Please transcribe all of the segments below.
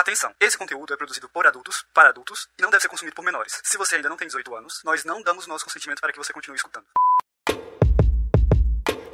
Atenção, esse conteúdo é produzido por adultos, para adultos, e não deve ser consumido por menores. Se você ainda não tem 18 anos, nós não damos nosso consentimento para que você continue escutando.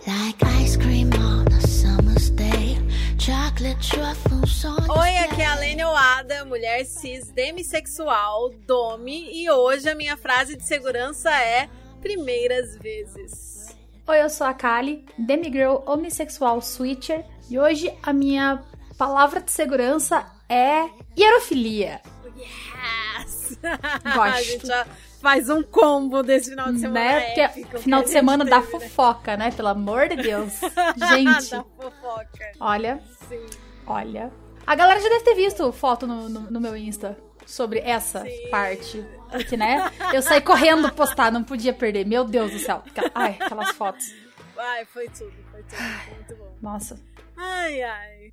Like ice cream on a summer's day, chocolate truffles on Oi, aqui é a Lene Oada, mulher cis, demissexual, dome, e hoje a minha frase de segurança é primeiras vezes. Oi, eu sou a Kali, demigirl homossexual switcher, e hoje a minha palavra de segurança é hierofilia. Yes! Gosto. a gente já faz um combo desse final de semana né? Porque épico final de semana da teve, né? fofoca, né? Pelo amor de Deus. Gente, da fofoca. olha, Sim. olha. A galera já deve ter visto foto no, no, no meu Insta sobre essa Sim. parte. Porque, né? Eu saí correndo postar, não podia perder. Meu Deus do céu. Ai, aquelas fotos. Ai, foi tudo, foi tudo. Foi muito bom. Nossa. Ai, ai.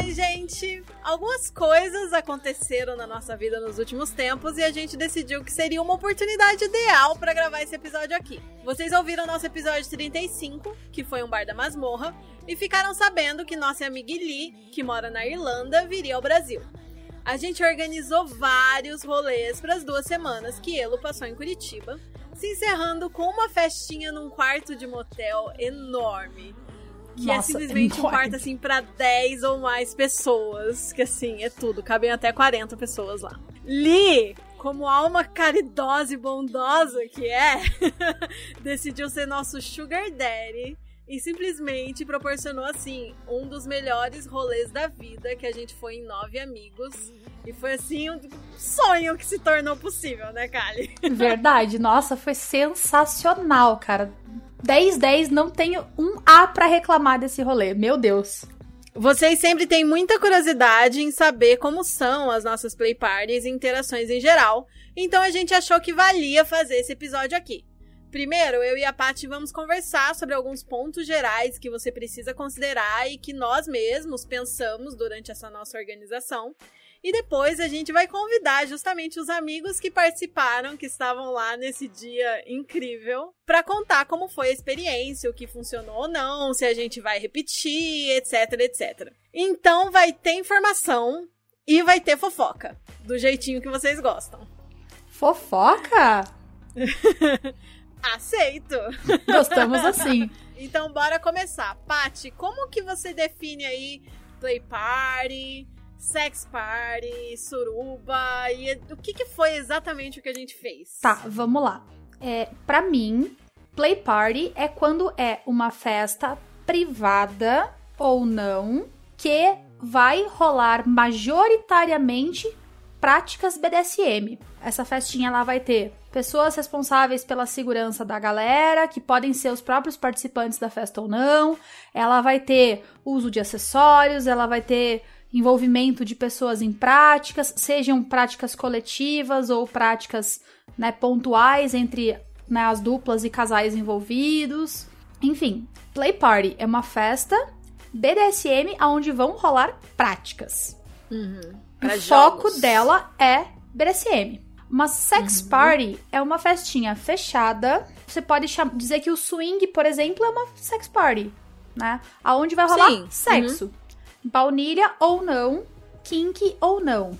Oi, gente! Algumas coisas aconteceram na nossa vida nos últimos tempos e a gente decidiu que seria uma oportunidade ideal para gravar esse episódio aqui. Vocês ouviram nosso episódio 35, que foi um bar da masmorra, e ficaram sabendo que nossa amiga Lee, que mora na Irlanda, viria ao Brasil. A gente organizou vários rolês para as duas semanas que Elo passou em Curitiba, se encerrando com uma festinha num quarto de motel enorme. Que é Nossa, simplesmente um enorme. quarto assim pra 10 ou mais pessoas. Que assim, é tudo. Cabem até 40 pessoas lá. Lee, como alma caridosa e bondosa que é, decidiu ser nosso Sugar Daddy. E simplesmente proporcionou, assim, um dos melhores rolês da vida, que a gente foi em nove amigos. E foi, assim, um sonho que se tornou possível, né, Kali? Verdade. Nossa, foi sensacional, cara. 10 10 não tenho um A pra reclamar desse rolê. Meu Deus. Vocês sempre têm muita curiosidade em saber como são as nossas play parties e interações em geral, então a gente achou que valia fazer esse episódio aqui. Primeiro, eu e a Paty vamos conversar sobre alguns pontos gerais que você precisa considerar e que nós mesmos pensamos durante essa nossa organização. E depois a gente vai convidar justamente os amigos que participaram, que estavam lá nesse dia incrível, para contar como foi a experiência, o que funcionou ou não, se a gente vai repetir, etc, etc. Então vai ter informação e vai ter fofoca, do jeitinho que vocês gostam. Fofoca? Aceito! Gostamos assim. Então bora começar. Pati, como que você define aí play party, sex party, suruba e o que, que foi exatamente o que a gente fez? Tá, vamos lá. É, para mim, play party é quando é uma festa privada ou não que vai rolar majoritariamente práticas BDSM. Essa festinha lá vai ter pessoas responsáveis pela segurança da galera, que podem ser os próprios participantes da festa ou não. Ela vai ter uso de acessórios, ela vai ter envolvimento de pessoas em práticas, sejam práticas coletivas ou práticas né, pontuais entre né, as duplas e casais envolvidos. Enfim, Play Party é uma festa BDSM onde vão rolar práticas. Pra o foco jogos. dela é BDSM. Uma sex Uhum. party é uma festinha fechada. Você pode dizer que o swing, por exemplo, é uma sex party, né? Aonde vai rolar Sim. Uhum. Baunilha ou não, kink ou não.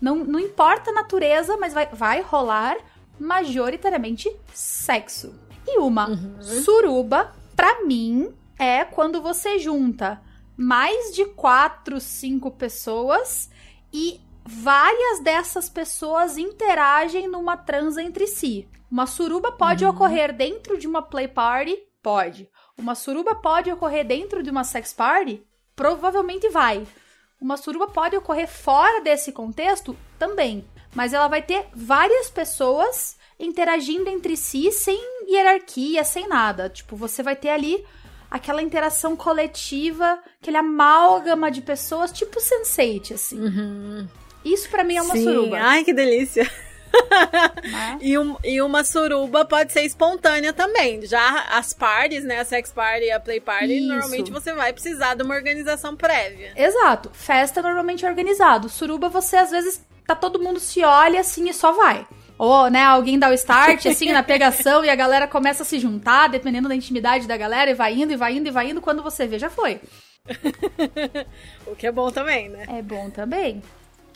Não, não importa a natureza, mas vai, vai rolar majoritariamente sexo. E uma Uhum. suruba, pra mim, é quando você junta mais de quatro, cinco pessoas e várias dessas pessoas interagem numa transa entre si. Uma suruba pode ocorrer dentro de uma play party? Pode. Uma suruba pode ocorrer dentro de uma sex party? Provavelmente vai. Uma suruba pode ocorrer fora desse contexto? Também. Mas ela vai ter várias pessoas interagindo entre si sem hierarquia, sem nada. Tipo, você vai ter ali aquela interação coletiva, aquele amálgama de pessoas, tipo Sense8, assim. Uhum. Isso pra mim é uma Sim. suruba. Ai, que delícia. Né? E, um- e uma suruba pode ser espontânea também. Já as parties, né? A sex party e a play party, Isso. normalmente você vai precisar de uma organização prévia. Exato. Festa normalmente é organizado. Suruba, você às vezes tá todo mundo se olha assim e só vai. Ou, né, alguém dá o start, assim, na pegação e a galera começa a se juntar, dependendo da intimidade da galera, e vai indo, e vai indo, e vai indo. Quando você vê, já foi. O que é bom também, né? É bom também.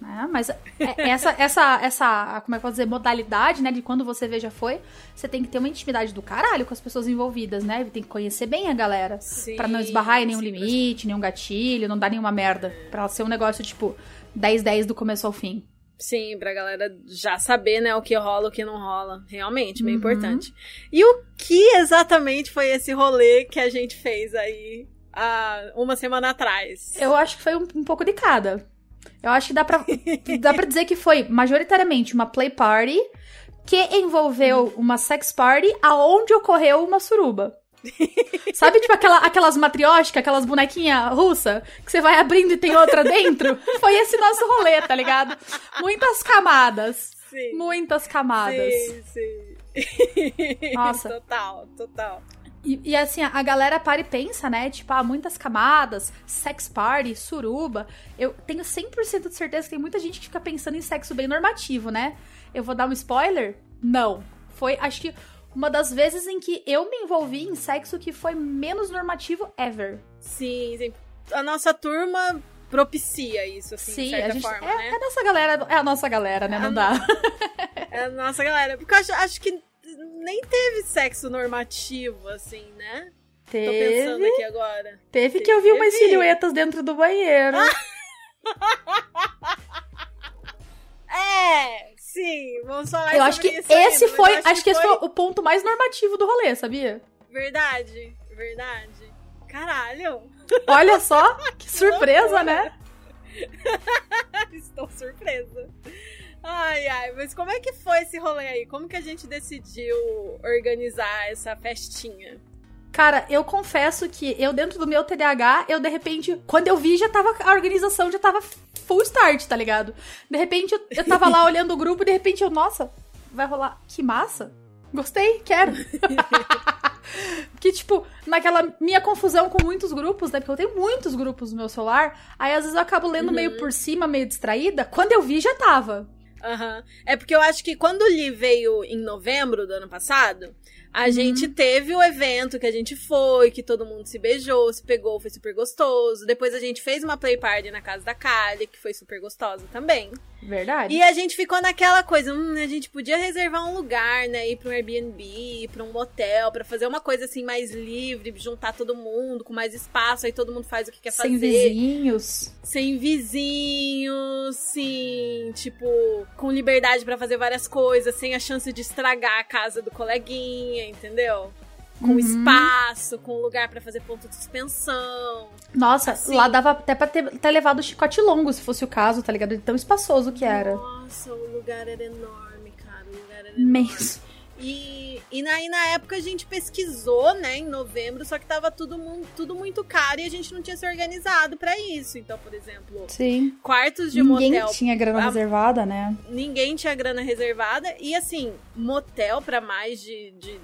Né? mas é- essa, essa, essa, como é que eu posso dizer, modalidade, né, de quando você vê já foi, você tem que ter uma intimidade do caralho com as pessoas envolvidas, né? Tem que conhecer bem a galera. Sim, Pra não esbarrar em nenhum sim, limite, nenhum gatilho, não dar nenhuma merda. Pra ser um negócio, tipo, 10-10 do começo ao fim. Sim, pra galera já saber, né, o que rola, o que não rola. Realmente, bem Uhum. importante. E o que exatamente foi esse rolê que a gente fez aí há uma semana atrás? Eu acho que foi um, um pouco de cada. Eu acho que dá pra, dá pra dizer que foi majoritariamente uma play party que envolveu uma sex party aonde ocorreu uma suruba. Sabe, tipo, aquela, aquelas matrióticas, aquelas bonequinhas russa que você vai abrindo e tem outra dentro? Foi esse nosso rolê, tá ligado? Muitas camadas. Sim. Muitas camadas. Sim, sim. Nossa. total, total. E, e, assim, a galera para e pensa, né? Tipo, há muitas camadas, sex party, suruba. Eu tenho 100% de certeza que tem muita gente que fica pensando em sexo bem normativo, né? Eu vou dar um spoiler? Não. Foi, acho que, uma das vezes em que eu me envolvi em sexo que foi menos normativo ever. Sim, sim. A nossa turma propicia isso, assim, Sim, de certa a gente. forma, é, né? é a nossa galera. É a nossa galera, né? Não A dá. É a nossa galera. Porque eu acho, acho que nem teve sexo normativo, assim, né? Tô pensando Teve, aqui agora. teve que eu vi umas Teve. silhuetas dentro do banheiro. É, sim, vamos falar eu acho que ainda, esse mas foi. acho Acho que esse foi o ponto mais normativo do rolê, sabia? Verdade, verdade. Caralho, Olha só, que surpresa, né? estou surpresa. Ai, ai, mas como é que foi esse rolê aí? Como que a gente decidiu organizar essa festinha? Cara, eu confesso que eu, dentro do meu TDAH, eu de repente, quando eu vi, já tava. A organização já tava full start, tá ligado? De repente eu, eu tava lá olhando o grupo e de repente eu, nossa, vai rolar. Que massa! Gostei, quero. que, tipo, naquela minha confusão com muitos grupos, né? Porque eu tenho muitos grupos no meu celular. Aí às vezes eu acabo lendo meio por cima, meio distraída. Quando eu vi, já tava. Aham. É porque eu acho que quando o Lee veio em novembro do ano passado, a gente teve o evento que a gente foi, que todo mundo se beijou, se pegou, foi super gostoso. Depois a gente fez uma play party na casa da Kali, que foi super gostosa também. Verdade. E a gente ficou naquela coisa, hum, a gente podia reservar um lugar, né, ir pra um Airbnb, ir pra um motel, pra fazer uma coisa assim mais livre, juntar todo mundo, com mais espaço, aí todo mundo faz o que quer Sem fazer. vizinhos. Sem vizinhos, sim, tipo, com liberdade pra fazer várias coisas, sem a chance de estragar a casa do coleguinha, entendeu? Com Uhum. espaço, com lugar pra fazer ponto de suspensão. Nossa, Assim. lá dava até pra ter, ter levado o chicote longo, se fosse o caso, tá ligado? De tão espaçoso que era. Nossa, o lugar era enorme, cara. O lugar era enorme. E, e aí, na época, a gente pesquisou, né, em novembro, só que tava tudo, tudo muito caro e a gente não tinha se organizado pra isso. Então, por exemplo, Sim. quartos de Ninguém motel tinha grana Ah, reservada, né? ninguém tinha grana reservada e assim, motel pra mais de, de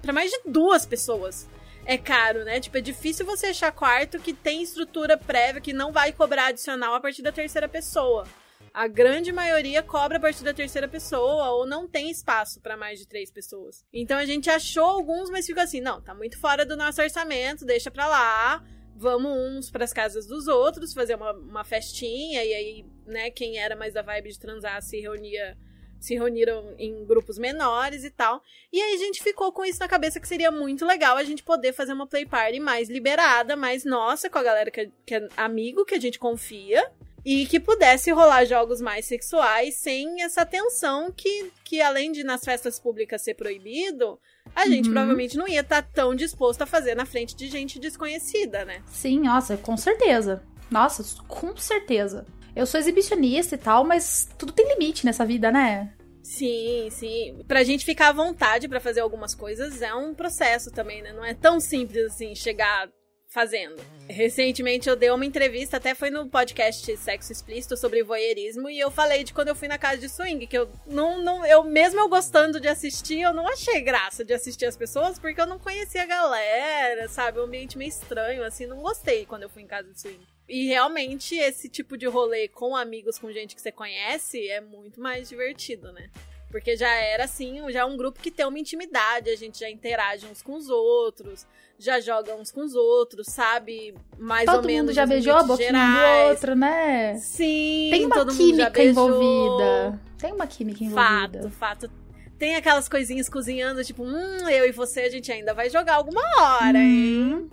para mais de duas pessoas. É caro, né? Tipo, é difícil você achar quarto que tem estrutura prévia que não vai cobrar adicional a partir da terceira pessoa. A grande maioria cobra a partir da terceira pessoa ou não tem espaço pra mais de três pessoas. Então a gente achou alguns, mas ficou assim, não, tá muito fora do nosso orçamento, deixa pra lá. Vamos uns pras casas dos outros, fazer uma, uma festinha e aí, né, quem era mais da vibe de transar se reunia se reuniram em grupos menores e tal. E aí a gente ficou com isso na cabeça que seria muito legal a gente poder fazer uma play party mais liberada, mais nossa, com a galera que é, que é amigo, que a gente confia. E que pudesse rolar jogos mais sexuais sem essa tensão que, que além de nas festas públicas ser proibido, a gente Uhum. provavelmente não ia estar tão disposto a fazer na frente de gente desconhecida, né? Sim, nossa, com certeza. Nossa, com certeza. Eu sou exibicionista e tal, mas tudo tem limite nessa vida, né? Sim, sim. Pra gente ficar à vontade pra fazer algumas coisas é um processo também, né? Não é tão simples assim chegar fazendo. Recentemente eu dei uma entrevista, até foi no podcast Sexo Explícito sobre voyeurismo, e eu falei de quando eu fui na casa de swing, que eu não, não eu mesmo eu gostando de assistir, eu não achei graça de assistir as pessoas, porque eu não conhecia a galera, sabe? Um ambiente meio estranho, assim, não gostei quando eu fui em casa de swing. E realmente esse tipo de rolê com amigos, com gente que você conhece, é muito mais divertido, né? Porque já era assim, já é um grupo que tem uma intimidade, a gente já interage uns com os outros, já joga uns com os outros, sabe? Mais Todo ou menos. mundo já beijou a boquinha um do gerais. outro, né? Sim, Tem uma todo química envolvida. Tem uma química envolvida. Fato, fato. Tem aquelas coisinhas cozinhando, tipo, hum, eu e você, a gente ainda vai jogar alguma hora, hein? Hum,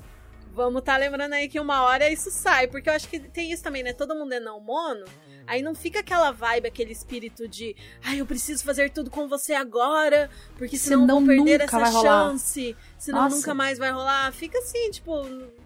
Vamos tá lembrando aí que uma hora isso sai, porque eu acho que tem isso também, né? Todo mundo é não mono, aí não fica aquela vibe, aquele espírito de, ai, eu preciso fazer tudo com você agora, porque senão, Senão vou perder essa rolar. chance, senão Nossa. nunca mais vai rolar. Fica assim, tipo,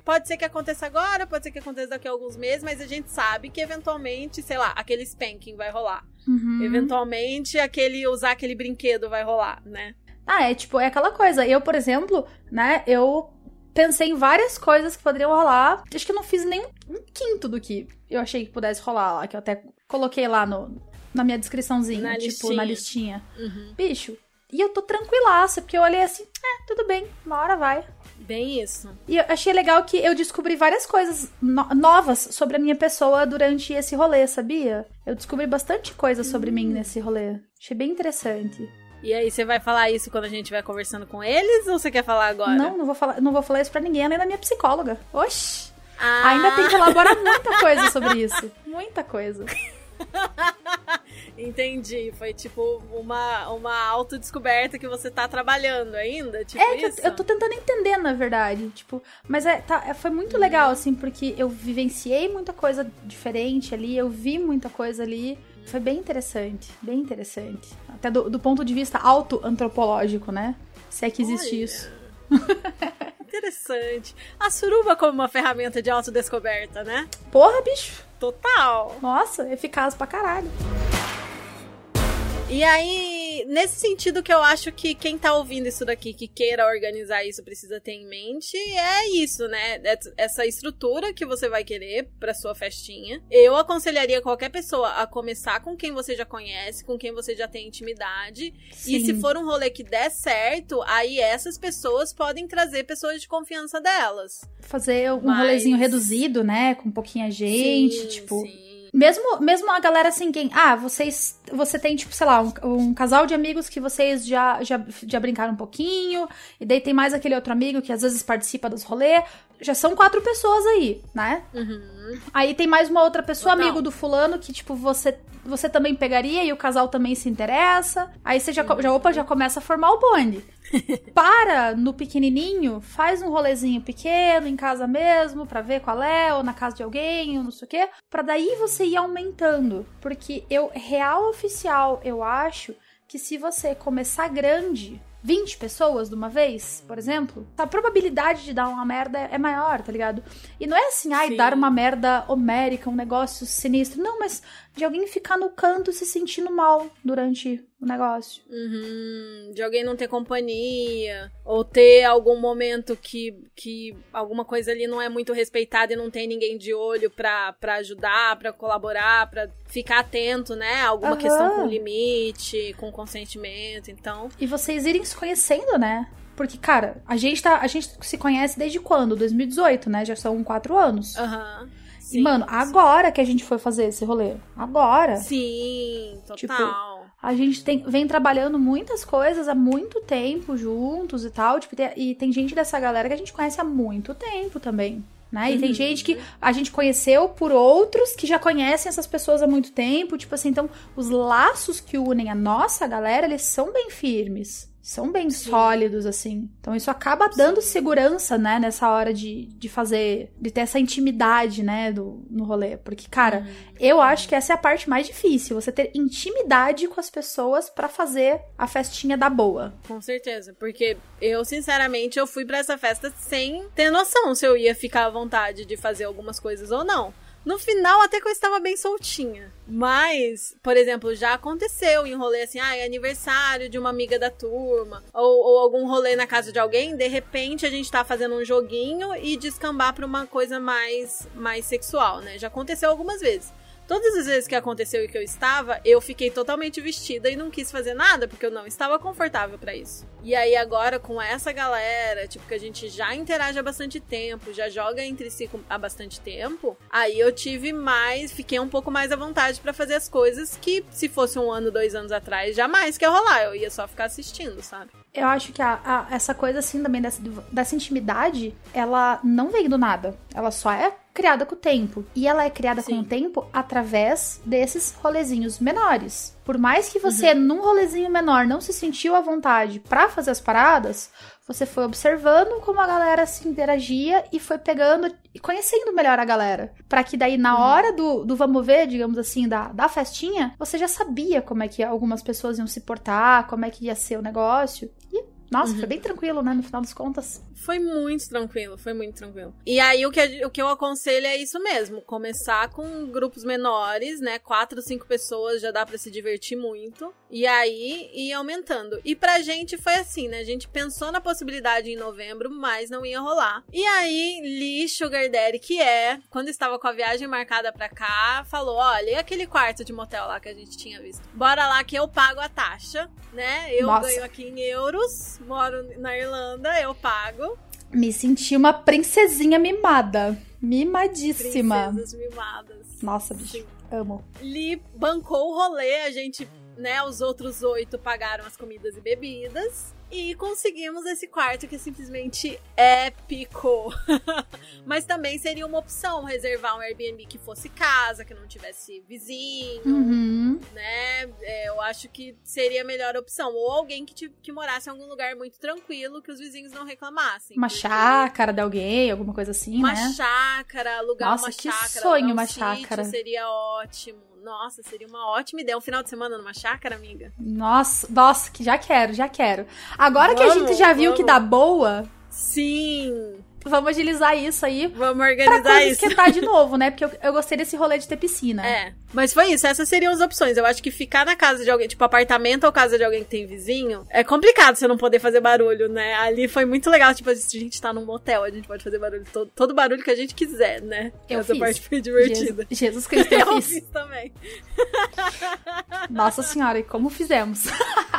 pode ser que aconteça agora, pode ser que aconteça daqui a alguns meses, mas a gente sabe que eventualmente, sei lá, aquele spanking vai rolar. uhum. Eventualmente aquele usar aquele brinquedo vai rolar, né? Ah, é tipo, é aquela coisa. Eu, por exemplo, né, eu pensei em várias coisas que poderiam rolar. Acho que eu não fiz nem um quinto do que eu achei que pudesse rolar lá, que eu até coloquei lá no, na minha descriçãozinha, Na tipo, na listinha. listinha. Bicho, e eu tô tranquilaça, porque eu olhei assim, é, tudo bem, uma hora vai. Bem isso. E eu achei legal que eu descobri várias coisas no- novas sobre a minha pessoa durante esse rolê, sabia? Eu descobri bastante coisa sobre mim nesse rolê. Achei bem interessante. E aí, você vai falar isso quando a gente vai conversando com eles ou você quer falar agora? Não, não vou falar, não vou falar isso pra ninguém, além da minha psicóloga. Oxi! Ah, Ainda tem que elaborar muita coisa sobre isso. Muita coisa. Entendi. Foi tipo uma, uma autodescoberta que você tá trabalhando ainda? Tipo É que eu, eu tô tentando entender, na verdade. Tipo, mas é, tá, é- foi muito legal, assim, porque eu vivenciei muita coisa diferente ali, eu vi muita coisa ali. Foi bem interessante, bem interessante. Até do, do ponto de vista auto-antropológico, né? Se é que existe Olha. isso. Interessante. A suruba como uma ferramenta de autodescoberta, né? Porra, bicho! Total. Nossa, eficaz pra caralho. E aí, nesse sentido que eu acho que quem tá ouvindo isso daqui, que queira organizar isso, precisa ter em mente, é isso, né? Et- Essa estrutura que você vai querer pra sua festinha. Eu aconselharia qualquer pessoa a começar com quem você já conhece, com quem você já tem intimidade. E Sim. se for um rolê que der certo, aí essas pessoas podem trazer pessoas de confiança delas. Fazer um Mas- rolezinho reduzido, né? Com pouquinha gente, Sim, tipo. sim. Mesmo, mesmo a galera assim, quem. Ah, vocês. Você tem, tipo, sei lá, um, um casal de amigos que vocês já, já, já brincaram um pouquinho. E daí tem mais aquele outro amigo que às vezes participa dos rolês. Já são quatro pessoas aí, né? Uhum. Aí tem mais uma outra pessoa, Total. amigo do fulano, que, tipo, você. Você também pegaria e o casal também se interessa. Aí você já, já, opa, já começa a formar o bonde. Para no pequenininho, faz um rolezinho pequeno em casa mesmo, pra ver qual é, ou na casa de alguém, ou não sei o quê, pra daí você ir aumentando. Porque eu, real oficial, eu acho que se você começar grande, 20 pessoas de uma vez, por exemplo, a probabilidade de dar uma merda é maior, tá ligado? E não é assim, ai, Sim. dar uma merda homérica, um negócio sinistro. Não, mas de alguém ficar no canto se sentindo mal durante o negócio. Uhum, de alguém não ter companhia, ou ter algum momento que, que alguma coisa ali não é muito respeitada e não tem ninguém de olho pra, pra ajudar, pra colaborar, pra ficar atento, né? Alguma Aham. questão com limite, com consentimento, então. E vocês irem se conhecendo, né? Porque, cara, a gente, tá, a gente se conhece desde quando? 2018, né? Já são quatro anos. Aham. e, Sim, mano, agora que a gente foi fazer esse rolê. Agora. Sim, total. Tipo, A gente tem, vem trabalhando muitas coisas há muito tempo juntos e tal. Tipo, tem- e tem gente dessa galera que a gente conhece há muito tempo também. Né? E tem Uhum. gente que a gente conheceu por outros que já conhecem essas pessoas há muito tempo. Tipo assim, então os laços que unem a nossa galera, eles são bem firmes. São bem sólidos, assim. Então isso acaba dando segurança, né, nessa hora de, de fazer, de ter essa intimidade, né, do, no rolê. Porque, cara, eu acho que essa é a parte mais difícil, você ter intimidade com as pessoas pra fazer a festinha da boa. Com certeza, porque eu, sinceramente, eu fui pra essa festa sem ter noção se eu ia ficar à vontade de fazer algumas coisas ou não. No final, até que eu estava bem soltinha. Mas, por exemplo, já aconteceu em rolê assim, ah, é aniversário de uma amiga da turma, ou, ou, algum rolê na casa de alguém, de repente a gente tá fazendo um joguinho e descambar pra uma coisa mais, mais sexual, né? Já aconteceu algumas vezes. Todas as vezes que aconteceu e que eu estava, eu fiquei totalmente vestida e não quis fazer nada, porque eu não estava confortável para isso. E aí agora com essa galera, tipo que a gente já interage há bastante tempo, já joga entre si há bastante tempo, aí eu tive mais, fiquei um pouco mais à vontade para fazer as coisas que se fosse um ano, dois anos atrás, jamais que ia rolar, eu ia só ficar assistindo, sabe? Eu acho que a, a, essa coisa assim também dessa, dessa intimidade, ela não veio do nada. Ela só é criada com o tempo. E ela é criada Sim. com o tempo através desses rolezinhos menores. Por mais que você, uhum. num rolezinho menor, não se sentiu à vontade para fazer as paradas, você foi observando como a galera se interagia e foi pegando e conhecendo melhor a galera. para que daí, na uhum. hora do, do vamos ver, digamos assim, da, da festinha, você já sabia como é que algumas pessoas iam se portar, como é que ia ser o negócio. Nossa, uhum. foi bem tranquilo, né? No final das contas. Foi muito tranquilo, foi muito tranquilo. E aí o que, o que eu aconselho é isso mesmo: começar com grupos menores, né? Quatro, cinco pessoas já dá para se divertir muito. E aí ir aumentando. E pra gente foi assim, né? A gente pensou na possibilidade em novembro, mas não ia rolar. E aí, Lee Sugar Daddy, que é, quando estava com a viagem marcada pra cá, falou: olha, e aquele quarto de motel lá que a gente tinha visto? Bora lá que eu pago a taxa, né? Eu Nossa. ganho aqui em euros moro na Irlanda, eu pago. Me senti uma princesinha mimada. Mimadíssima. Princesas mimadas. Nossa, bicho. Sim. Amo. Li bancou o rolê, a gente, né, os outros oito pagaram as comidas e bebidas. E conseguimos esse quarto que é simplesmente épico. Mas também seria uma opção reservar um Airbnb que fosse casa, que não tivesse vizinho, uhum. né? É, eu acho que seria a melhor opção. Ou alguém que, que morasse em algum lugar muito tranquilo, que os vizinhos não reclamassem. Uma chácara de alguém, alguma coisa assim, uma né? Uma chácara, alugar Nossa, uma que chácara. sonho uma um chácara. Seria ótimo. Nossa, seria uma ótima ideia. Um final de semana numa chácara, amiga. Nossa, nossa, que já quero, já quero. Agora vamos, que a gente já viu vamos. que dá boa. Sim. Vamos agilizar isso aí. Vamos organizar pra isso. esquentar de novo, né? Porque eu, eu, gostei desse rolê de ter piscina. É. Mas foi isso, essas seriam as opções. Eu acho que ficar na casa de alguém, tipo apartamento ou casa de alguém que tem vizinho, é complicado você não poder fazer barulho, né? Ali foi muito legal, tipo, a gente tá num motel, a gente pode fazer barulho, todo, todo barulho que a gente quiser, né? Eu Essa fiz. parte foi divertida. Jesus, Jesus Cristo, eu, eu fiz. fiz também. Nossa senhora, e como fizemos?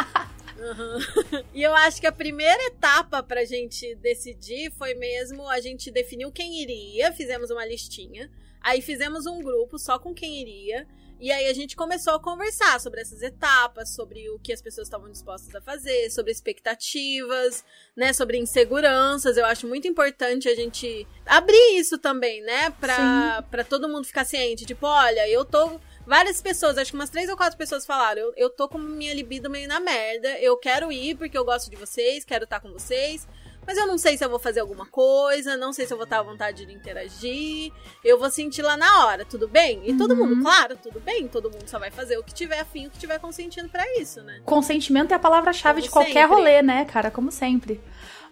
Uhum. E eu acho que a primeira etapa pra gente decidir foi mesmo a gente definiu quem iria, fizemos uma listinha, aí fizemos um grupo só com quem iria. E aí a gente começou a conversar sobre essas etapas, sobre o que as pessoas estavam dispostas a fazer, sobre expectativas, né, sobre inseguranças. Eu acho muito importante a gente abrir isso também, né, pra, pra todo mundo ficar ciente. Tipo, olha, eu tô Várias pessoas, acho que umas três ou quatro pessoas falaram: eu, eu tô com minha libido meio na merda, eu quero ir porque eu gosto de vocês, quero estar com vocês, mas eu não sei se eu vou fazer alguma coisa, não sei se eu vou estar à vontade de interagir, eu vou sentir lá na hora, tudo bem? E uhum. todo mundo, claro, tudo bem, todo mundo só vai fazer o que tiver afim, o que tiver consentindo para isso, né? Consentimento é a palavra-chave de qualquer sempre. rolê, né, cara? Como sempre.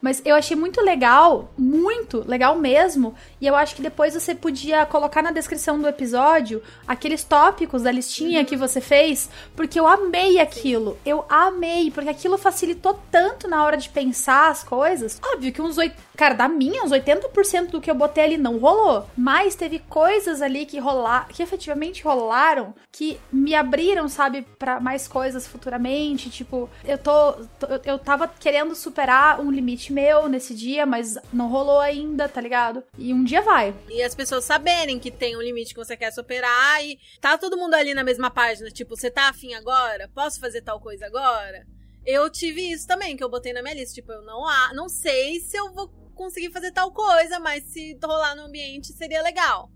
Mas eu achei muito legal, muito legal mesmo. E eu acho que depois você podia colocar na descrição do episódio aqueles tópicos da listinha que você fez, porque eu amei aquilo. Eu amei, porque aquilo facilitou tanto na hora de pensar as coisas. Óbvio que uns oito. Cara, da minha, uns 80% do que eu botei ali não rolou. Mas teve coisas ali que rolar, que efetivamente rolaram, que me abriram, sabe, para mais coisas futuramente. Tipo, eu tô, tô. Eu tava querendo superar um limite meu nesse dia, mas não rolou ainda, tá ligado? E um dia vai. E as pessoas saberem que tem um limite que você quer superar e tá todo mundo ali na mesma página, tipo, você tá afim agora? Posso fazer tal coisa agora? Eu tive isso também, que eu botei na minha lista, tipo, eu não, não sei se eu vou conseguir fazer tal coisa, mas se rolar no ambiente seria legal.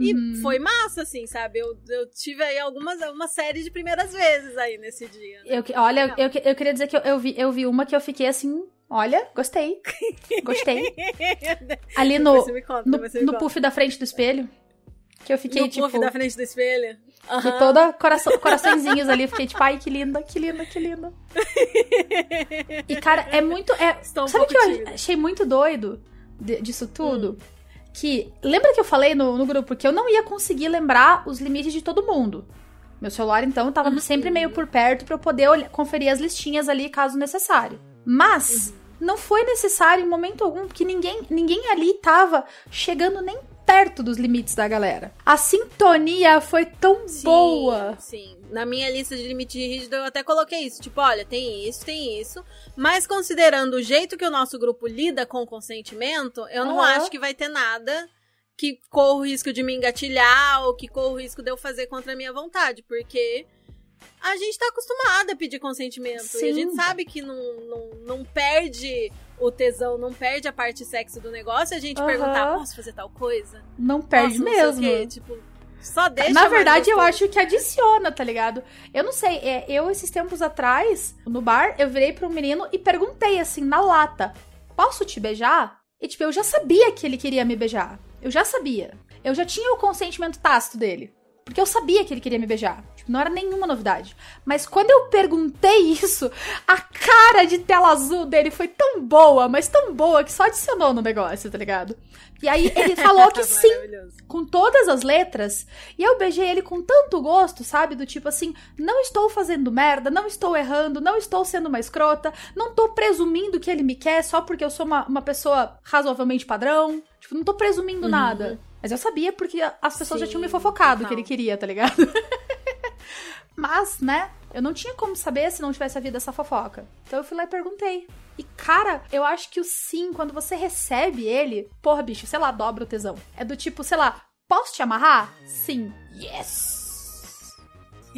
E uhum. foi massa, assim, sabe? Eu, eu tive aí algumas, uma série de primeiras vezes aí nesse dia. Né? Eu, olha, eu, eu queria dizer que eu, eu, vi, eu vi uma que eu fiquei assim, Olha, gostei. Gostei. Ali no, conta, no, no puff da frente do espelho. Que eu fiquei, no tipo. puff da frente do espelho? Uhum. Que toda coração, coraçõezinhos ali. Fiquei tipo, ai, que linda, que linda, que linda. E, cara, é muito. É, Estou um sabe o que tímida. eu achei muito doido disso tudo? Hum que. Lembra que eu falei no, no grupo que eu não ia conseguir lembrar os limites de todo mundo? Meu celular, então, tava Uhum. sempre meio por perto pra eu poder olhar- conferir as listinhas ali, caso necessário. Mas Uhum. não foi necessário em momento algum, porque ninguém, ninguém ali tava chegando nem perto dos limites da galera. A sintonia foi tão Sim, boa. Sim. Na minha lista de limite rígido eu até coloquei isso. Tipo, olha, tem isso, tem isso. Mas considerando o jeito que o nosso grupo lida com o consentimento, eu não acho que vai ter nada que corra o risco de me engatilhar ou que corra o risco de eu fazer contra a minha vontade. Porque a gente tá acostumada a pedir consentimento. E a Sim. gente sabe que não, não, não perde o tesão, não perde a parte sexy do negócio. A gente Aham. perguntar, posso fazer tal coisa? Não perde Nossa, não mesmo. quê. Tipo, só deixa Na verdade, eu acho que adiciona, tá ligado? Eu não sei, é, eu esses tempos atrás, no bar, eu virei pra um menino e perguntei assim, na lata, posso te beijar? E tipo, eu já sabia que ele queria me beijar. Eu já sabia. Eu já tinha o consentimento tácito dele. Porque eu sabia que ele queria me beijar. Tipo, não era nenhuma novidade. Mas quando eu perguntei isso, a cara de tela azul dele foi tão boa, mas tão boa, que só adicionou no negócio, tá ligado? E aí ele falou que sim com todas as letras, e eu beijei ele com tanto gosto, sabe? Do tipo assim, não estou fazendo merda, não estou errando, não estou sendo uma escrota, não tô presumindo que ele me quer só porque eu sou uma, uma pessoa razoavelmente padrão. Tipo, não tô presumindo nada. Mas eu sabia porque as pessoas já Sim, tinham me fofocado total. que ele queria, tá ligado? Mas, né, eu não tinha como saber se não tivesse havido essa fofoca. Então eu fui lá e perguntei. E, cara, eu acho que o sim, quando você recebe ele, porra, bicho, sei lá, dobra o tesão. É do tipo, sei lá, posso te amarrar? Sim. Yes!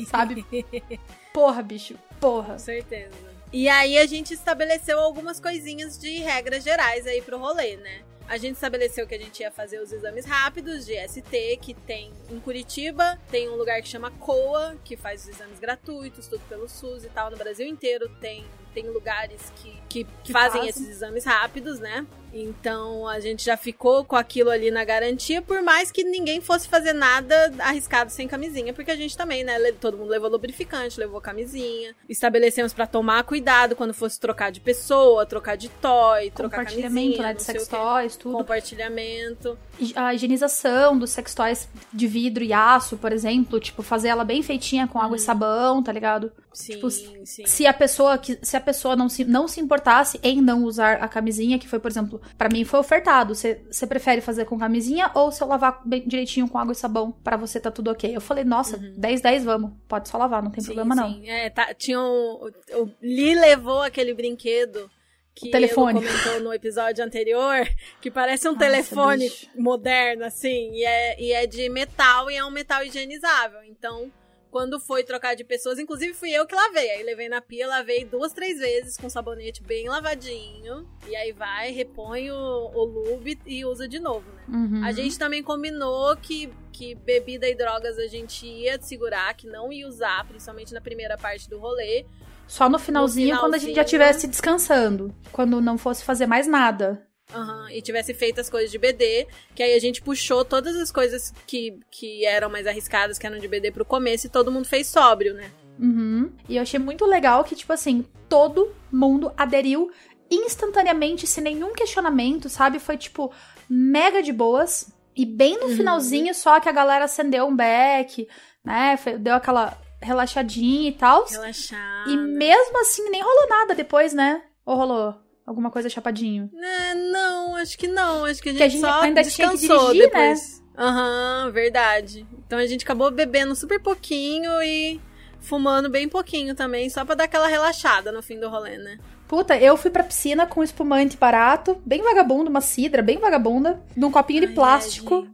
Sabe? Porra, bicho, porra. Com certeza. E aí a gente estabeleceu algumas coisinhas de regras gerais aí pro rolê, né? A gente estabeleceu que a gente ia fazer os exames rápidos de ST, que tem em Curitiba, tem um lugar que chama COA, que faz os exames gratuitos, tudo pelo SUS e tal. No Brasil inteiro tem, tem lugares que, que, Que fazem fazem. esses exames rápidos, né? Então a gente já ficou com aquilo ali na garantia, por mais que ninguém fosse fazer nada arriscado sem camisinha, porque a gente também, né? Todo mundo levou lubrificante, levou camisinha. Estabelecemos pra tomar cuidado quando fosse trocar de pessoa, trocar de toy, trocar Compartilhamento, camisinha, né, não de sex toys, tudo. Compartilhamento. a higienização dos sextoys de vidro e aço, por exemplo, tipo, fazer ela bem feitinha com água e sabão, tá ligado? Sim, Tipo, sim. Se a pessoa se a pessoa não se, não se importasse em não usar a camisinha, que foi, por exemplo, pra mim foi ofertado, você prefere fazer com camisinha ou se eu lavar bem direitinho com água e sabão pra você tá tudo OK? Eu falei: "Nossa, 10 10 vamos. Pode só lavar, não tem Sim, problema não". sim. É, tá, tinha um, o, o Lee levou aquele brinquedo que O telefone. ele comentou no episódio anterior, que parece um Nossa, telefone bicho. moderno, assim, e é, e é de metal e é um metal higienizável. Então, quando foi trocar de pessoas, inclusive fui eu que lavei. Aí levei na pia, lavei duas, três vezes com sabonete bem lavadinho. E aí vai, repõe o, o lube e usa de novo, né? Uhum. A gente também combinou que, que bebida e drogas a gente ia segurar, que não ia usar, principalmente na primeira parte do rolê. Só no finalzinho, No quando a gente já finalzinho. estivesse descansando, quando não fosse fazer mais nada. Aham, e tivesse feito as coisas de BD, que aí a gente puxou todas as coisas que, que eram mais arriscadas, que eram de BD pro começo, e todo mundo fez sóbrio, né? Uhum. E eu achei muito legal que, tipo assim, todo mundo aderiu instantaneamente, sem nenhum questionamento, sabe? Foi, tipo, mega de boas. E bem no Uhum. finalzinho, só que a galera acendeu um beck, né? Deu aquela relaxadinha e tal. Relaxar. E mesmo assim, nem rolou nada depois, né? Ou rolou alguma coisa chapadinho? Né, não, acho que não. Acho que a gente, Que a gente só ainda descansou dirigir, depois. Aham, verdade. Então a gente acabou bebendo super pouquinho e fumando bem pouquinho também, só pra dar aquela relaxada no fim do rolê, né? Puta, eu fui pra piscina com espumante barato, bem vagabundo, uma cidra bem vagabunda, num copinho de Ai, plástico,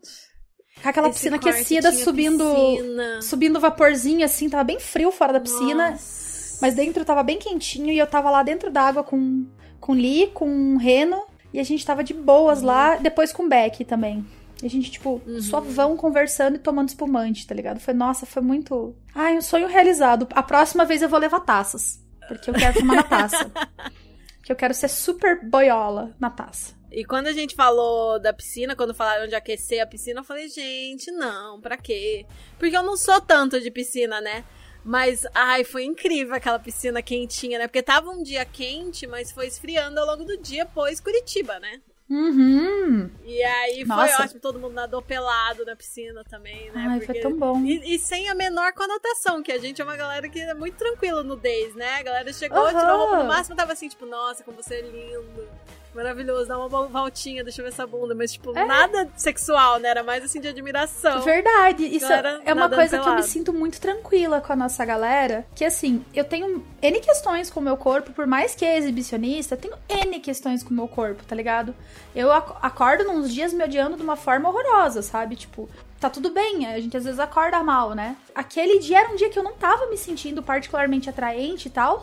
é, com aquela Esse piscina aquecida subindo. piscina. subindo vaporzinho, assim, tava bem frio fora da piscina, Nossa. Mas dentro tava bem quentinho e eu tava lá dentro d'água com, com Lee, com Reno, e a gente tava de boas lá, depois com Beck também. E a gente, tipo, só vão conversando e tomando espumante, tá ligado? Foi, nossa, foi muito. Ai, um sonho realizado. A próxima vez eu vou levar taças. Porque eu quero tomar na taça. que eu quero ser super boiola na taça. E quando a gente falou da piscina, quando falaram de aquecer a piscina, eu falei, gente, não, pra quê? Porque eu não sou tanto de piscina, né? Mas, ai, foi incrível aquela piscina quentinha, né? Porque tava um dia quente, mas foi esfriando ao longo do dia, pois Curitiba, né? Uhum. E aí foi Nossa. ótimo, todo mundo nadou pelado na piscina também, né? Ai, foi tão bom. E, e sem a menor conotação, que a gente é uma galera que é muito tranquila no Days, né? A galera chegou, Aham. tirou roupa, no máximo tava assim, tipo, nossa, como você é lindo. Maravilhoso, dá uma vol- voltinha, deixa eu ver essa bunda. Mas, tipo, É. nada sexual, né? Era mais assim de admiração. Verdade. Isso é uma coisa que eu me pelado. sinto muito tranquila com a nossa galera. Que assim, eu tenho N questões com o meu corpo, por mais que é exibicionista, eu tenho N questões com o meu corpo, tá ligado? Eu ac- acordo nos dias me odiando de uma forma horrorosa, sabe? Tipo, tá tudo bem, a gente às vezes acorda mal, né? Aquele dia era um dia que eu não tava me sentindo particularmente atraente e tal.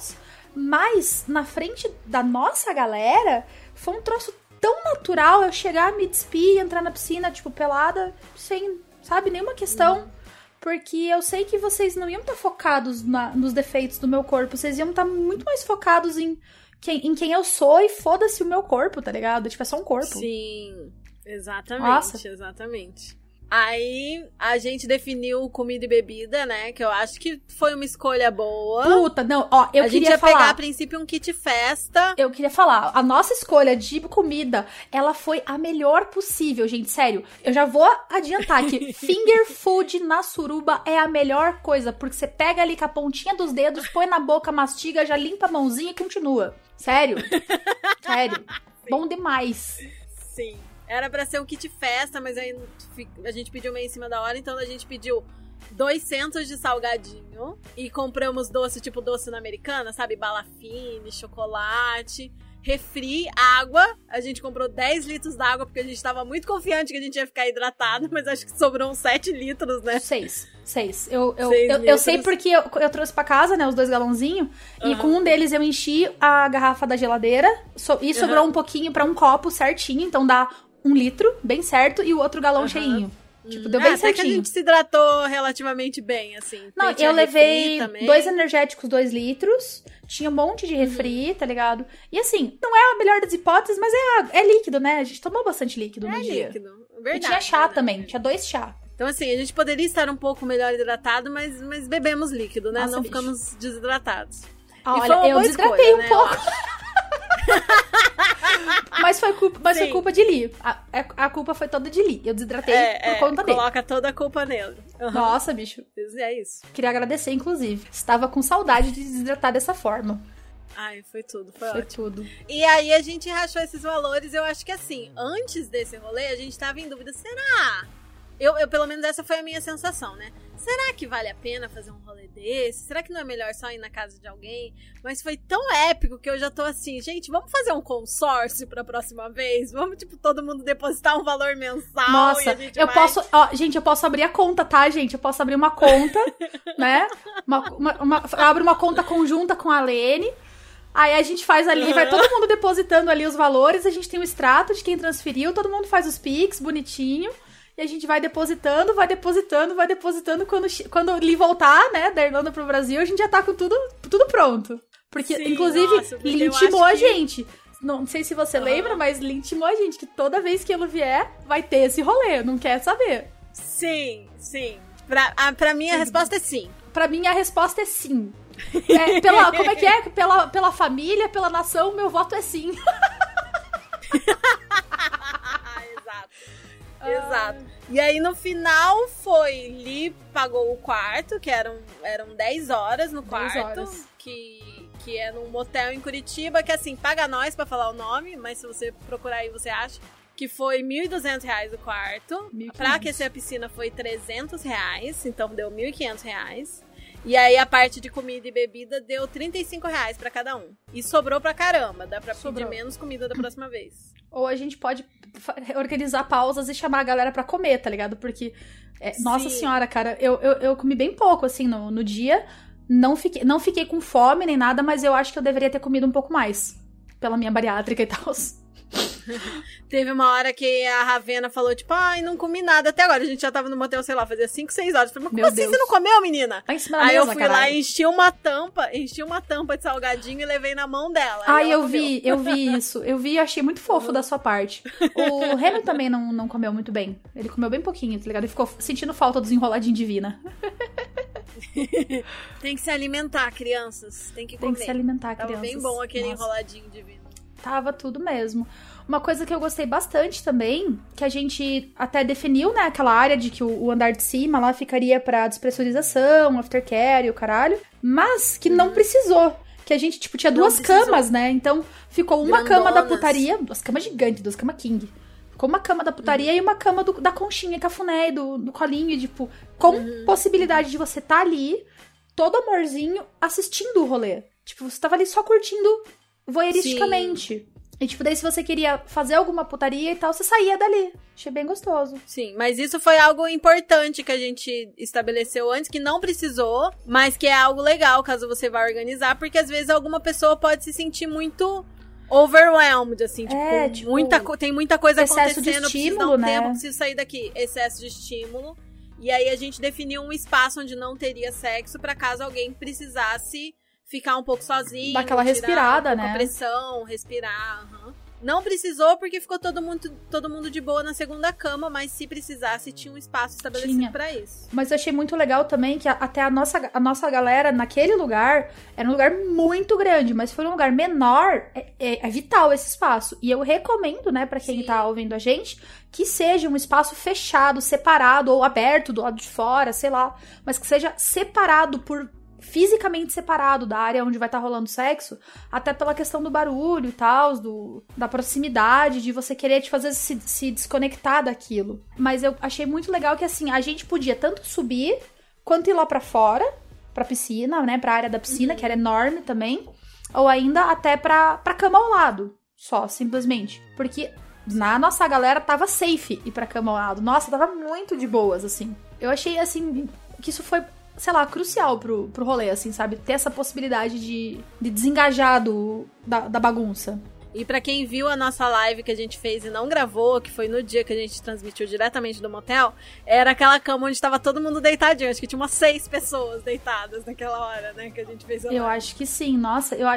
Mas na frente da nossa galera, foi um troço tão natural eu chegar, me despir, entrar na piscina, tipo, pelada, sem, sabe, nenhuma questão. Porque eu sei que vocês não iam estar focados na- nos defeitos do meu corpo, vocês iam estar muito mais focados em quem, em quem eu sou e foda-se o meu corpo, tá ligado? Tipo, é só um corpo. Sim, exatamente, Nossa. exatamente. Aí a gente definiu comida e bebida, né? Que eu acho que foi uma escolha boa. Puta, não, ó, eu a gente queria ia falar. pegar a princípio um kit festa. Eu queria falar, a nossa escolha de comida, ela foi a melhor possível, gente, sério. Eu já vou adiantar que finger food na suruba é a melhor coisa, porque você pega ali com a pontinha dos dedos, põe na boca, mastiga, já limpa a mãozinha e continua. Sério. Sério. Bom demais. Sim. Era pra ser um kit festa, mas aí a gente pediu meio em cima da hora, então a gente pediu dois centos de salgadinho e compramos doce, tipo doce na americana, sabe? Bala fine, chocolate, refri, água. A gente comprou 10 litros d'água porque a gente tava muito confiante que a gente ia ficar hidratado, mas acho que sobrou uns 7 litros, né? Seis. Seis. Eu, eu, Seis eu, eu sei porque eu, eu trouxe pra casa, né, os dois galãozinhos. E com um deles eu enchi a garrafa da geladeira. so- e sobrou um pouquinho pra um copo certinho. Então dá um litro, bem certo. E o outro galão Aham. cheinho. Tipo, deu É, bem até que a certinho. gente se hidratou relativamente bem, assim. Não, eu levei dois energéticos, dois litros. Tinha um monte de refri, tá ligado? E assim, não é a melhor das hipóteses, mas é, água- é líquido, né? A gente tomou bastante líquido no É dia. líquido. E Verdade. tinha chá verdade. também, tinha dois chá. Então, assim, a gente poderia estar um pouco melhor hidratado, mas, mas bebemos líquido, né? Nossa, Não bicho. ficamos desidratados. Olha, eu desidratei escolha, um né, pouco. mas foi culpa, mas foi culpa de Li. A, a- a culpa foi toda de Li. Eu desidratei É, por é, conta dele. coloca toda a culpa nele. Uhum. Nossa, bicho. É isso. Queria agradecer, inclusive. Estava com saudade de desidratar dessa forma. Ai, foi tudo, foi, Foi ótimo. tudo. E aí a gente rachou esses valores. Eu acho que assim, antes desse rolê, a gente tava em dúvida: será? Eu, eu, pelo menos, essa foi a minha sensação, né? Será que vale a pena fazer um rolê desse? Será que não é melhor só ir na casa de alguém? Mas foi tão épico que eu já tô assim, gente, vamos fazer um consórcio pra próxima vez? Vamos, tipo, todo mundo depositar um valor mensal Nossa, a gente eu vai... posso. Ó, gente, eu posso abrir a conta, tá, gente? Eu posso abrir uma conta, né? Uma, uma, uma, abro uma conta conjunta com a Lene. Aí a gente faz ali, vai todo mundo depositando ali os valores, a gente tem o extrato de quem transferiu, todo mundo faz os Pix bonitinho. E a gente vai depositando, vai depositando, vai depositando. Quando, quando o Lee voltar, né, da Irlanda pro Brasil, a gente já tá com tudo, tudo pronto. Porque, Sim, inclusive, nossa, porque intimou a que- gente. Não sei se você Aham. lembra, mas Lee intimou a gente que toda vez que ele vier, vai ter esse rolê. Não quer saber. Sim, sim. Pra, a, pra mim, a resposta é sim. Pra mim, a resposta é sim. É, pela, como é que é? Pela, pela família, pela nação, meu voto é sim. Exato. Exato. E aí no final foi, Lee pagou o quarto, que eram, eram 10 horas no 10 quarto. horas. Que, que é num motel em Curitiba, que assim, paga nós pra falar o nome, mas se você procurar aí você acha. Que foi 1.200 reais o quarto. 1.500. Pra aquecer a piscina foi 300 reais, então deu 1.500 reais. E aí a parte de comida e bebida deu 35 reais pra cada um. E sobrou pra caramba, dá pra Sobrou. pedir menos comida da próxima vez. Ou a gente pode organizar pausas e chamar a galera pra comer, tá ligado? Porque, é, nossa senhora, cara, eu, eu, eu comi bem pouco, assim, no, no dia. Não fiquei, não fiquei com fome nem nada, mas eu acho que eu deveria ter comido um pouco mais. Pela minha bariátrica e tal. Teve uma hora que a Ravena falou, tipo, ai, não comi nada até agora. A gente já tava no motel, sei lá, fazia 5, 6 horas. Eu falei, mas como assim você não comeu, menina? Aí eu mesa, fui lá caralho. e enchi uma tampa, enchi uma tampa de salgadinho e levei na mão dela. Ai, eu ela vi, eu vi isso. Eu vi e achei muito fofo da sua parte. O Remy também não, não comeu muito bem. Ele comeu bem pouquinho, tá ligado? Ele ficou sentindo falta dos enroladinhos de Vina. comeu. Tem que se alimentar, crianças. Tem que Tem comer. que se alimentar, Tava crianças. bem bom aquele Nossa. enroladinho divino. Tava tudo mesmo. Uma coisa que eu gostei bastante também, que a gente até definiu, né, aquela área de que o, andar de cima lá ficaria pra despressurização, aftercare e o caralho, mas que não precisou. Que a gente, tipo, tinha duas camas, né? Então ficou uma cama da Grandonas. putaria, duas camas gigantes, duas camas king. Ficou uma cama da putaria e uma cama do- da conchinha, cafuné, do, do colinho, e, tipo, com Uhum. possibilidade de você tá ali, todo amorzinho, assistindo o rolê. Tipo, você tava ali só curtindo voyeuristicamente. E, tipo, daí se você queria fazer alguma putaria e tal, você saía dali. Achei bem gostoso. Sim, mas isso foi algo importante que a gente estabeleceu antes, que não precisou, mas que é algo legal caso você vá organizar, porque às vezes alguma pessoa pode se sentir muito overwhelmed, assim, tipo, É, tipo, muita, tem muita coisa excesso de acontecendo, eu preciso dar estímulo, um né? tempo, preciso sair daqui, excesso de estímulo. E aí a gente definiu um espaço onde não teria sexo pra caso alguém precisasse ficar um pouco sozinho, Dar aquela respirada, né? a pressão, respirar, aham. Não precisou porque ficou todo mundo, todo mundo de boa na segunda cama, mas se precisasse tinha um espaço estabelecido pra isso. Mas eu achei muito legal também que a- até a nossa, a nossa galera naquele lugar era um lugar muito grande, mas foi um lugar menor, é, é- é vital esse espaço. E eu recomendo, né, pra quem Sim. tá ouvindo a gente, que seja um espaço fechado, separado ou aberto do lado de fora, sei lá, mas que seja separado por fisicamente separado da área onde vai estar rolando sexo, até pela questão do barulho e tal, do, da proximidade, de você querer, às vezes se, se desconectar daquilo. Mas eu achei muito legal que, assim, a gente podia tanto subir quanto ir lá pra fora, pra piscina, né, pra área da piscina, que era enorme também, ou ainda até pra, pra cama ao lado, só, simplesmente. Porque na nossa galera tava safe ir pra cama ao lado. Nossa, tava muito de boas, assim. Eu achei, assim, que isso foi, sei lá, crucial pro, pro rolê, assim, sabe? Ter essa possibilidade de, de desengajar do, da, da bagunça. E pra quem viu a nossa live que a gente fez e não gravou, que foi no dia que a gente transmitiu diretamente do motel, era aquela cama onde tava todo mundo deitadinho. Acho que tinha umas seis pessoas deitadas naquela hora, né? Que a gente fez a Eu live. acho que sim, nossa, eu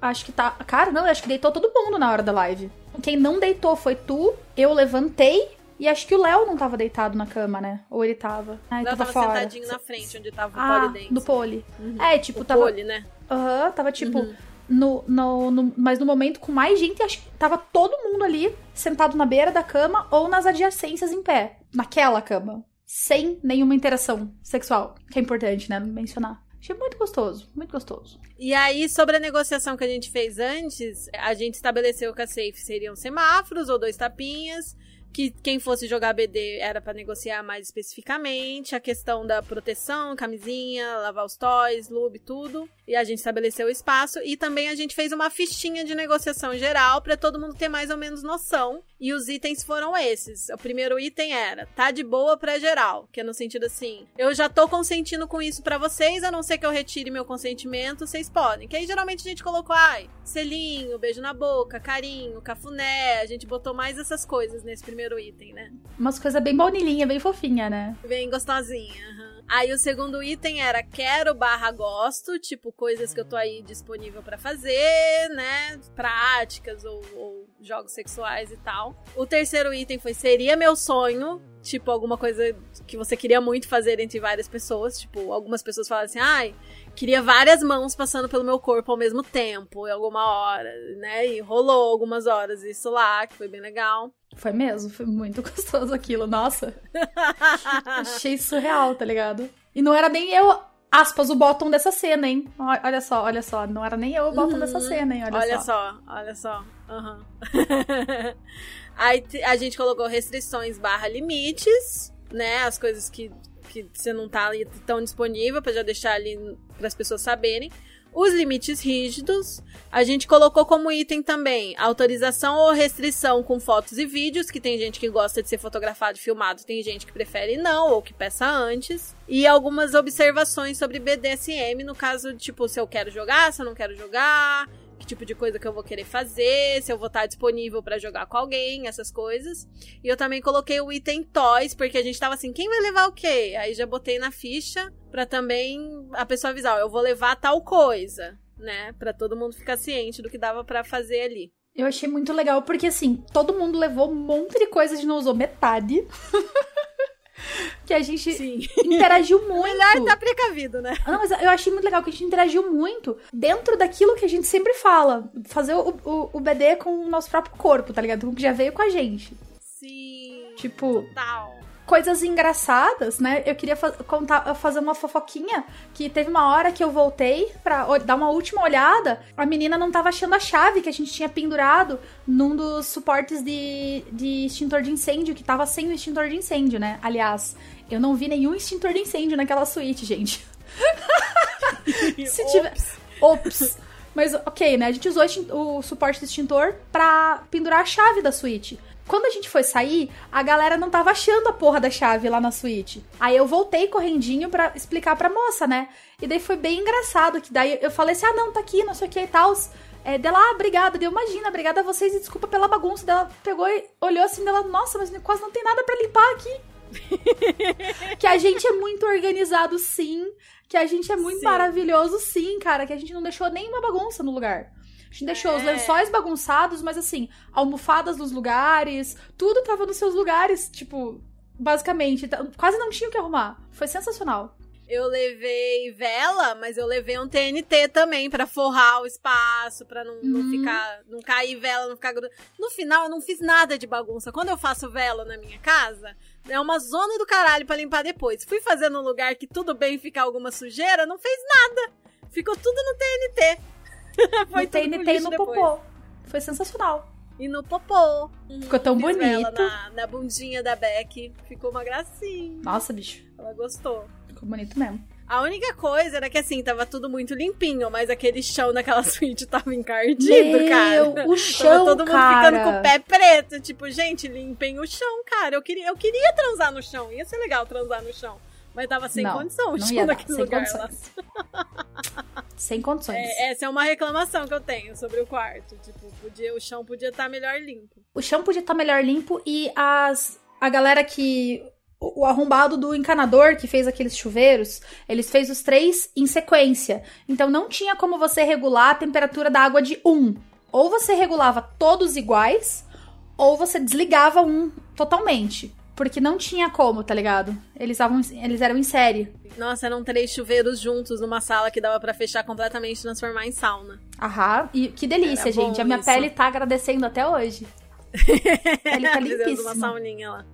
acho que tá. Cara, não, eu acho que deitou todo mundo na hora da live. Quem não deitou foi tu, eu levantei e acho que o Léo não tava deitado na cama, né? Ou ele tava. Ah, ele Ela tava, tava fora. sentadinho na frente, onde tava o Ah, polidense. no pole. Uhum. É, tipo, o tava. pole, né? Aham, tava tipo. Uhum. No, no, no- mas no momento com mais gente, acho que tava todo mundo ali, sentado na beira da cama ou nas adjacências em pé. Naquela cama. Sem nenhuma interação sexual. Que é importante, né? Mencionar. Achei muito gostoso, muito gostoso. E aí, sobre a negociação que a gente fez antes, a gente estabeleceu que a safe seriam semáforos ou dois tapinhas. Que quem fosse jogar BD era pra negociar mais especificamente. A questão da proteção, camisinha, lavar os toys, lube, tudo. E a gente estabeleceu o espaço. E também a gente fez uma fichinha de negociação geral pra todo mundo ter mais ou menos noção. E os itens foram esses. O primeiro item era: tá de boa pra geral. Que é no sentido assim: eu já tô consentindo com isso pra vocês, a não ser que eu retire meu consentimento, vocês podem. Que aí geralmente a gente colocou, ai, selinho, beijo na boca, carinho, cafuné. A gente botou mais essas coisas nesse primeiro item, né? Umas coisas bem baunilhinha, bem fofinha, né? Bem gostosinha. aham. Aí o segundo item era quero barra gosto, tipo coisas que eu tô aí disponível pra fazer, né? Práticas ou, ou jogos sexuais e tal. O terceiro item foi seria meu sonho, tipo alguma coisa que você queria muito fazer entre várias pessoas. Tipo, algumas pessoas falam assim, ai, queria várias mãos passando pelo meu corpo ao mesmo tempo, em alguma hora, né? E rolou algumas horas isso lá, que foi bem legal. Foi mesmo, foi muito gostoso aquilo, nossa. Achei surreal, tá ligado? E não era nem eu, aspas, o bottom dessa cena, hein? Olha só, olha só. Não era nem eu o bottom Uhum. dessa cena, hein? Olha, Olha só. só, olha só. Aham. Aí a gente colocou restrições barra limites, né? As coisas que, que você não tá ali tão disponível pra já deixar ali para as pessoas saberem. Os limites rígidos, a gente colocou como item também autorização ou restrição com fotos e vídeos, que tem gente que gosta de ser fotografado e filmado, tem gente que prefere não, ou que peça antes. E algumas observações sobre BDSM, no caso, tipo, se eu quero jogar, se eu não quero jogar, que tipo de coisa que eu vou querer fazer, se eu vou estar disponível pra jogar com alguém, essas coisas. E eu também coloquei o item toys, porque a gente tava assim, quem vai levar o quê? Aí já botei na ficha pra também a pessoa avisar, eu vou levar tal coisa, né? Pra todo mundo ficar ciente do que dava pra fazer ali. Eu achei muito legal, porque assim, todo mundo levou um monte de coisa, gente não usou metade. que a gente Sim. interagiu muito. Melhor tá precavido, né? Ah, Não, mas eu achei muito legal que a gente interagiu muito dentro daquilo que a gente sempre fala. Fazer o, o, o BD com o nosso próprio corpo, tá ligado? O que já veio com a gente. Sim. Tipo, Tal. Coisas engraçadas, né? Eu queria fa- contar, fazer uma fofoquinha que teve uma hora que eu voltei pra o- dar uma última olhada, a menina não tava achando a chave que a gente tinha pendurado num dos suportes de, de extintor de incêndio, que tava sem o extintor de incêndio, né? Aliás, eu não vi nenhum extintor de incêndio naquela suíte, gente. Se tiver. Ops. Mas ok, né? A gente usou o suporte do extintor pra pendurar a chave da suíte. Quando a gente foi sair, a galera não tava achando a porra da chave lá na suíte. Aí eu voltei correndinho pra explicar pra moça, né? E daí foi bem engraçado, que daí eu falei assim, ah, não, tá aqui, não sei o que e tal. É, dela, ah, obrigada. Deu, imagina, obrigada a vocês e desculpa pela bagunça. Dela pegou e olhou assim, dela, nossa, mas quase não tem nada pra limpar aqui. que a gente é muito organizado, sim. Que a gente é muito Sim. maravilhoso, sim, cara. Que a gente não deixou nenhuma bagunça no lugar. A gente deixou os É. lençóis bagunçados, mas assim, almofadas nos lugares, tudo tava nos seus lugares, tipo, basicamente. Tá- Quase não tinha o que arrumar. Foi sensacional. Eu levei vela, mas eu levei um TNT também pra forrar o espaço, pra não, não Uhum. ficar, não cair vela, não ficar grudando. No final, eu não fiz nada de bagunça. Quando eu faço vela na minha casa, é uma zona do caralho pra limpar depois. Fui fazer num lugar que tudo bem ficar alguma sujeira, não fez nada. Ficou tudo no TNT. Foi no TNT e no depois. popô. Foi sensacional. E no popô. Ficou tão Fiz bonito. Na, na bundinha da Beck. Ficou uma gracinha. Nossa, bicho. Ela gostou. Ficou bonito mesmo. A única coisa era que assim, tava tudo muito limpinho, mas aquele chão naquela suíte tava encardido, Meu, cara. o chão, tava todo mundo cara. ficando com o pé preto. Tipo, gente, limpem o chão, cara. Eu queria, eu queria transar no chão. Ia ser legal transar no chão. Mas tava sem Não, condição o não ia dar, naquele sem lugar condições. Sem condições. É, essa é uma reclamação que eu tenho sobre o quarto. Tipo, podia, o chão podia estar melhor limpo. O chão podia estar melhor limpo e as a galera que o o arrombado do encanador que fez aqueles chuveiros, eles fez os três em sequência. Então não tinha como você regular a temperatura da água de um. Ou você regulava todos iguais, ou você desligava um totalmente. Porque não tinha como, tá ligado? Eles, estavam, eles eram em série. Nossa, eram três chuveiros juntos numa sala que dava pra fechar completamente e transformar em sauna. Aham. E que delícia, Era gente. A minha isso. pele tá agradecendo até hoje. A pele tá Fizemos uma limpíssima. sauninha lá.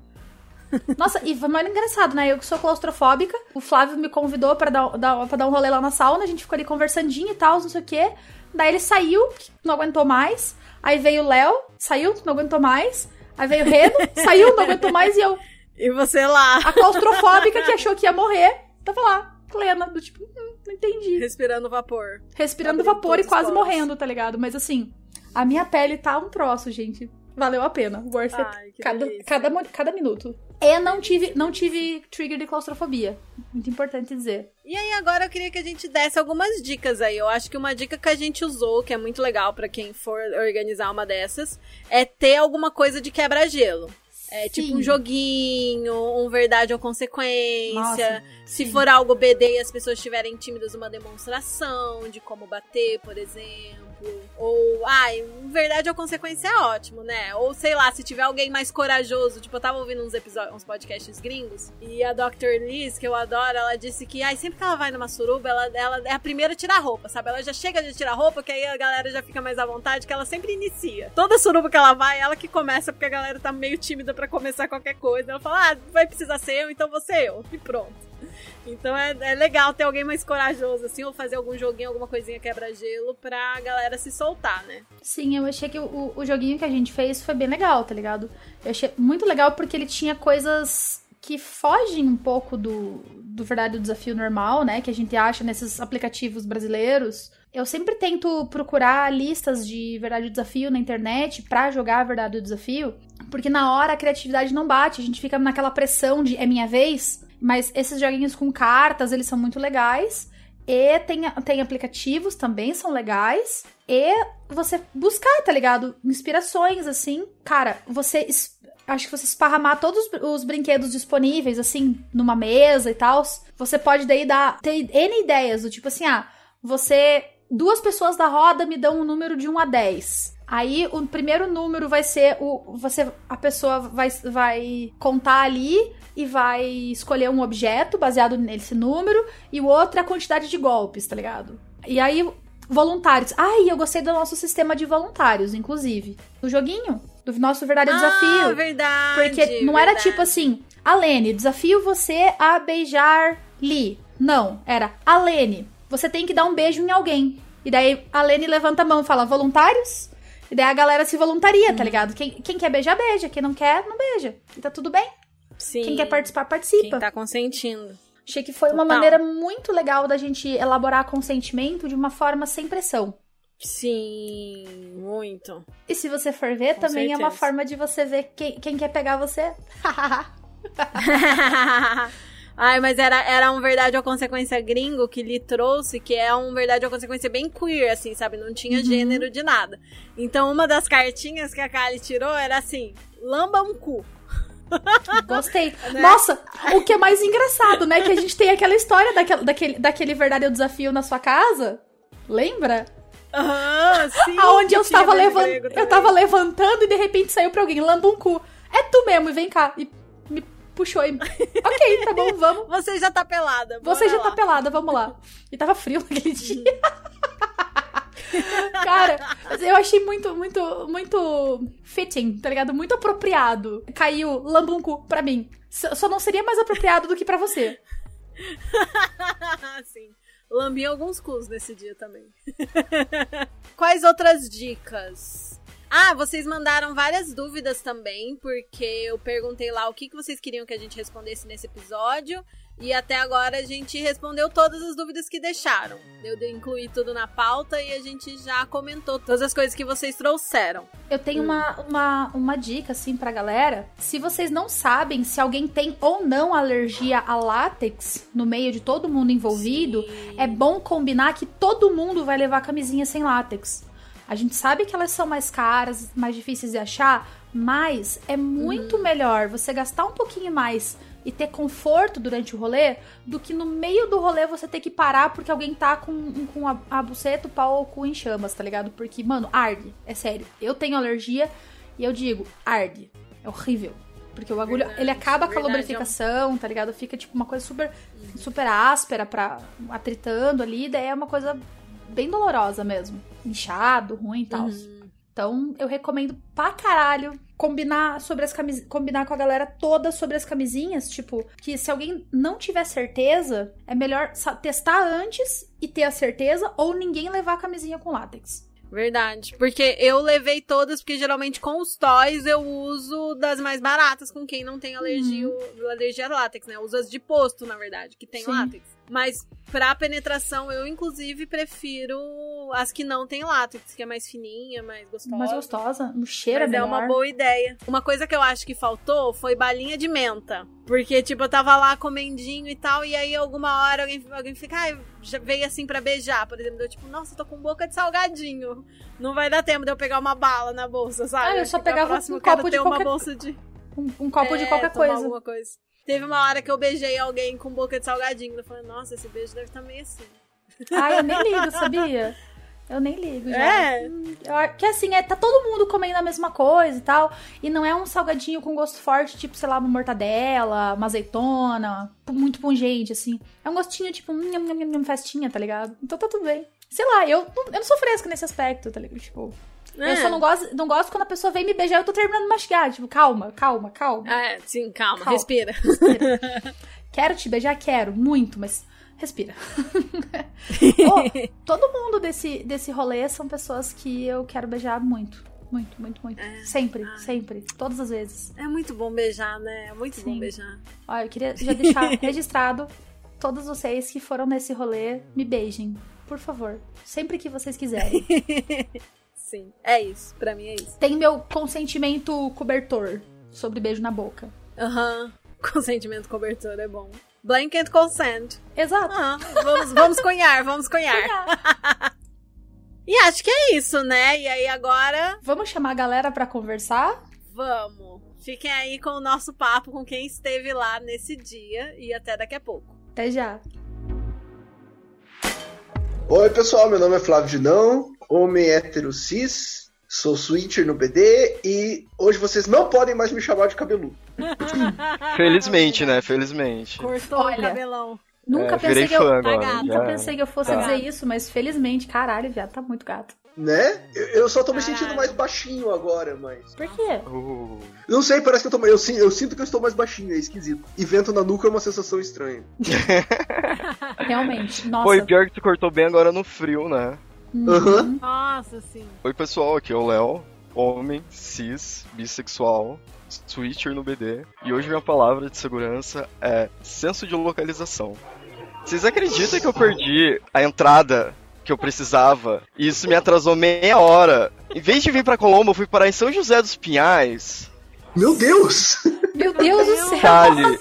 Nossa, e foi mais engraçado, né? Eu que sou claustrofóbica, o Flávio me convidou pra dar, dar, pra dar um rolê lá na sauna, a gente ficou ali conversandinho e tal, não sei o quê. Daí ele saiu, não aguentou mais. Aí veio o Léo, saiu, não aguentou mais. Aí veio o Reno, saiu, não aguentou mais. E eu, E você lá, a claustrofóbica que achou que ia morrer, tava lá, plena, do tipo, hum, não entendi. respirando vapor. Respirando Abrindo vapor e quase morrendo, tá ligado? Mas assim, a minha pele tá um troço, gente. Valeu a pena. Worth it. Ai, que cada, cada, cada minuto. E não tive, não tive trigger de claustrofobia. Muito importante dizer. E aí agora eu queria que a gente desse algumas dicas aí. Eu acho que uma dica que a gente usou, que é muito legal pra quem for organizar uma dessas, é ter alguma coisa de quebra-gelo. É tipo Sim. um joguinho, um verdade ou consequência. Nossa, Se sim. for algo BD e as pessoas estiverem tímidas, uma demonstração de como bater, por exemplo. Ou, ai, verdade ou consequência é ótimo, né? Ou sei lá, se tiver alguém mais corajoso. Tipo, eu tava ouvindo uns episódios, uns podcasts gringos. E a Dr. Liz, que eu adoro, ela disse que, ai, sempre que ela vai numa suruba, ela, ela é a primeira a tirar roupa, sabe? Ela já chega de tirar roupa, que aí a galera já fica mais à vontade, que ela sempre inicia. Toda suruba que ela vai, ela que começa, porque a galera tá meio tímida pra começar qualquer coisa. Ela fala, ah, vai precisar ser eu, então ser eu. E pronto. Então é, é legal ter alguém mais corajoso, assim, ou fazer algum joguinho, alguma coisinha quebra-gelo pra galera se soltar, né? Sim, eu achei que o, o joguinho que a gente fez foi bem legal, tá ligado? Eu achei muito legal porque ele tinha coisas que fogem um pouco do, do verdade desafio normal, né? Que a gente acha nesses aplicativos brasileiros. Eu sempre tento procurar listas de verdade do desafio na internet pra jogar a verdade do desafio, porque na hora a criatividade não bate, a gente fica naquela pressão de é minha vez. Mas esses joguinhos com cartas, eles são muito legais. E tem, tem aplicativos também, são legais. E você buscar, tá ligado? Inspirações, assim. Cara, você. Acho que você esparramar todos os, os brinquedos disponíveis, assim, numa mesa e tal. Você pode daí dar. ter N ideias, do tipo assim, ah, você. Duas pessoas da roda me dão um número de 1 a 10. Aí o primeiro número vai ser o. Você, a pessoa vai, vai contar ali e vai escolher um objeto baseado nesse número, e o outro é a quantidade de golpes, tá ligado? E aí, voluntários. Ai, eu gostei do nosso sistema de voluntários, inclusive. No joguinho, do nosso verdadeiro Ah, desafio. verdade. Porque não era verdade. tipo assim, Alene, desafio você a beijar Lee. Não, era Alene, você tem que dar um beijo em alguém. E daí a Alene levanta a mão e fala, voluntários? E daí a galera se voluntaria, Uhum. tá ligado? Quem, quem quer beijar, beija. Quem não quer, não beija. E tá tudo bem. Sim. Quem quer participar, participa. Quem tá consentindo. Achei que foi uma Total. maneira muito legal da gente elaborar consentimento de uma forma sem pressão. Sim, muito. E se você for ver, Com também é uma certeza. forma de você ver quem, quem quer pegar você. Ai, mas era, era um verdade ou consequência gringo que lhe trouxe, que é um verdade ou consequência bem queer, assim, sabe? Não tinha Uhum. gênero de nada. Então, uma das cartinhas que a Kali tirou era assim: lamba um cu. Gostei. Né? Nossa, o que é mais engraçado, né? Que a gente tem aquela história daquele, daquele, daquele verdadeiro desafio na sua casa. Lembra? Aham, sim. Aonde eu estava grego Eu também. tava levantando e de repente saiu pra alguém, lamba um cu. É tu mesmo, e vem cá. E puxou e. ok, tá bom, vamos. Você já tá pelada. Você já tá lá. pelada, vamos lá. E tava frio naquele dia. Cara, eu achei muito, muito, muito fitting, tá ligado? Muito apropriado. Caiu lambunco pra mim. Só não seria mais apropriado do que pra você. Sim. Lambi alguns cus nesse dia também. Quais outras dicas? Ah, vocês mandaram várias dúvidas também, porque eu perguntei lá o que, que vocês queriam que a gente respondesse nesse episódio. E até agora a gente respondeu todas as dúvidas que deixaram. Eu de- incluí tudo na pauta e a gente já comentou todas as coisas que vocês trouxeram. Eu tenho uma, uma, uma dica, assim, pra galera. Se vocês não sabem se alguém tem ou não alergia a látex no meio de todo mundo envolvido, Sim. é bom combinar que todo mundo vai levar camisinha sem látex. A gente sabe que elas são mais caras, mais difíceis de achar, mas é muito melhor você gastar um pouquinho mais e ter conforto durante o rolê do que no meio do rolê você ter que parar porque alguém tá com, com a, a buceta, o pau ou o cu em chamas, tá ligado? Porque, mano, arde. É sério. Eu tenho alergia e eu digo, arde. É horrível. Porque o bagulho, Verdade, ele acaba com a verdade, lubrificação, tá ligado? Fica, tipo, uma coisa super, super áspera pra atritando ali, daí é uma coisa bem dolorosa mesmo. Inchado, ruim e tal. Então, eu recomendo pra caralho combinar sobre as camis... combinar com a galera toda sobre as camisinhas, tipo, que se alguém não tiver certeza, é melhor testar antes e ter a certeza ou ninguém levar a camisinha com látex. Verdade. Porque eu levei todas, porque geralmente com os toys eu uso das mais baratas, com quem não tem alergia, alergia a látex, né? Eu uso as de posto, na verdade, que tem Sim. látex. Mas pra penetração, eu inclusive prefiro as que não tem látex, que é mais fininha, mais gostosa. Mais gostosa, o cheiro Mas é é melhor. uma boa ideia. Uma coisa que eu acho que faltou foi balinha de menta. Porque, tipo, eu tava lá comendinho e tal, e aí alguma hora alguém, alguém fica, já veio assim pra beijar, por exemplo. Eu, tipo, nossa, tô com boca de salgadinho. Não vai dar tempo de eu pegar uma bala na bolsa, sabe? Ah, eu só pegava próxima um copo de ter uma qualquer- bolsa de. Um, um copo de É, qualquer tomar coisa. coisa. Teve uma hora que eu beijei alguém com boca de salgadinho. Eu falei, nossa, esse beijo deve estar meio assim. Ah, eu nem ligo, sabia? Eu nem ligo já. É, que assim, é, tá todo mundo comendo a mesma coisa e tal. E não é um salgadinho com gosto forte, tipo, sei lá, uma mortadela, uma azeitona, muito pungente, assim. É um gostinho, tipo, hum, nham, nham, festinha, tá ligado? Então tá tudo bem. Sei lá, eu, não- eu não sou fresca nesse aspecto, tá ligado? Tipo, eu É. só não gosto, não gosto quando a pessoa vem me beijar e eu tô terminando de mastigar. Tipo, calma, calma, calma. É, sim, calma, Calma. respira. Quero te beijar, quero, muito, mas respira. Ô, todo mundo desse, desse rolê são pessoas que eu quero beijar muito. Muito, muito, muito. Sempre, sempre. Todas as vezes. É muito bom beijar, né? É muito bom Sim. beijar. Ó, eu queria já deixar registrado todos vocês que foram nesse rolê, me beijem. Por favor. Sempre que vocês quiserem. Sim, é isso. Pra mim é isso. Tem meu consentimento cobertor sobre beijo na boca. Aham. Consentimento cobertor é bom. Blanket consent. Exato. Aham. Vamos, vamos cunhar, vamos cunhar. E acho que é isso, né? E aí agora, Vamos chamar a galera pra conversar? vamos. Fiquem aí com o nosso papo com quem esteve lá nesse dia e até daqui a pouco. Até já. Oi, pessoal, meu nome é Flávio Dinão, homem hétero cis, sou Switcher no BD e hoje vocês não podem mais me chamar de cabeludo. Felizmente, né? Felizmente. Cortou Olha. o cabelão. Nunca É, pensei que eu. fã agora. Tá Nunca pensei que eu fosse Tá. dizer isso, mas felizmente, caralho, viado, tá muito gato. Né? Eu, eu só tô me Caralho. sentindo mais baixinho agora, mas. Por quê? Uh, Não sei, parece que eu tô. Eu, eu sinto que eu estou mais baixinho, é esquisito. E vento na nuca é uma sensação estranha. Realmente. Nossa. Foi pior que tu cortou bem agora no frio, né? Aham. Nossa, sim. Oi, pessoal, aqui é o Léo, homem, cis, bissexual, switcher no BD. E hoje minha palavra de segurança é senso de localização. Vocês acreditam que eu perdi a entrada que eu precisava e isso me atrasou meia hora? Em vez de vir pra Colombo, eu fui parar em São José dos Pinhais. Meu Deus! Meu Deus do céu. Detalhe.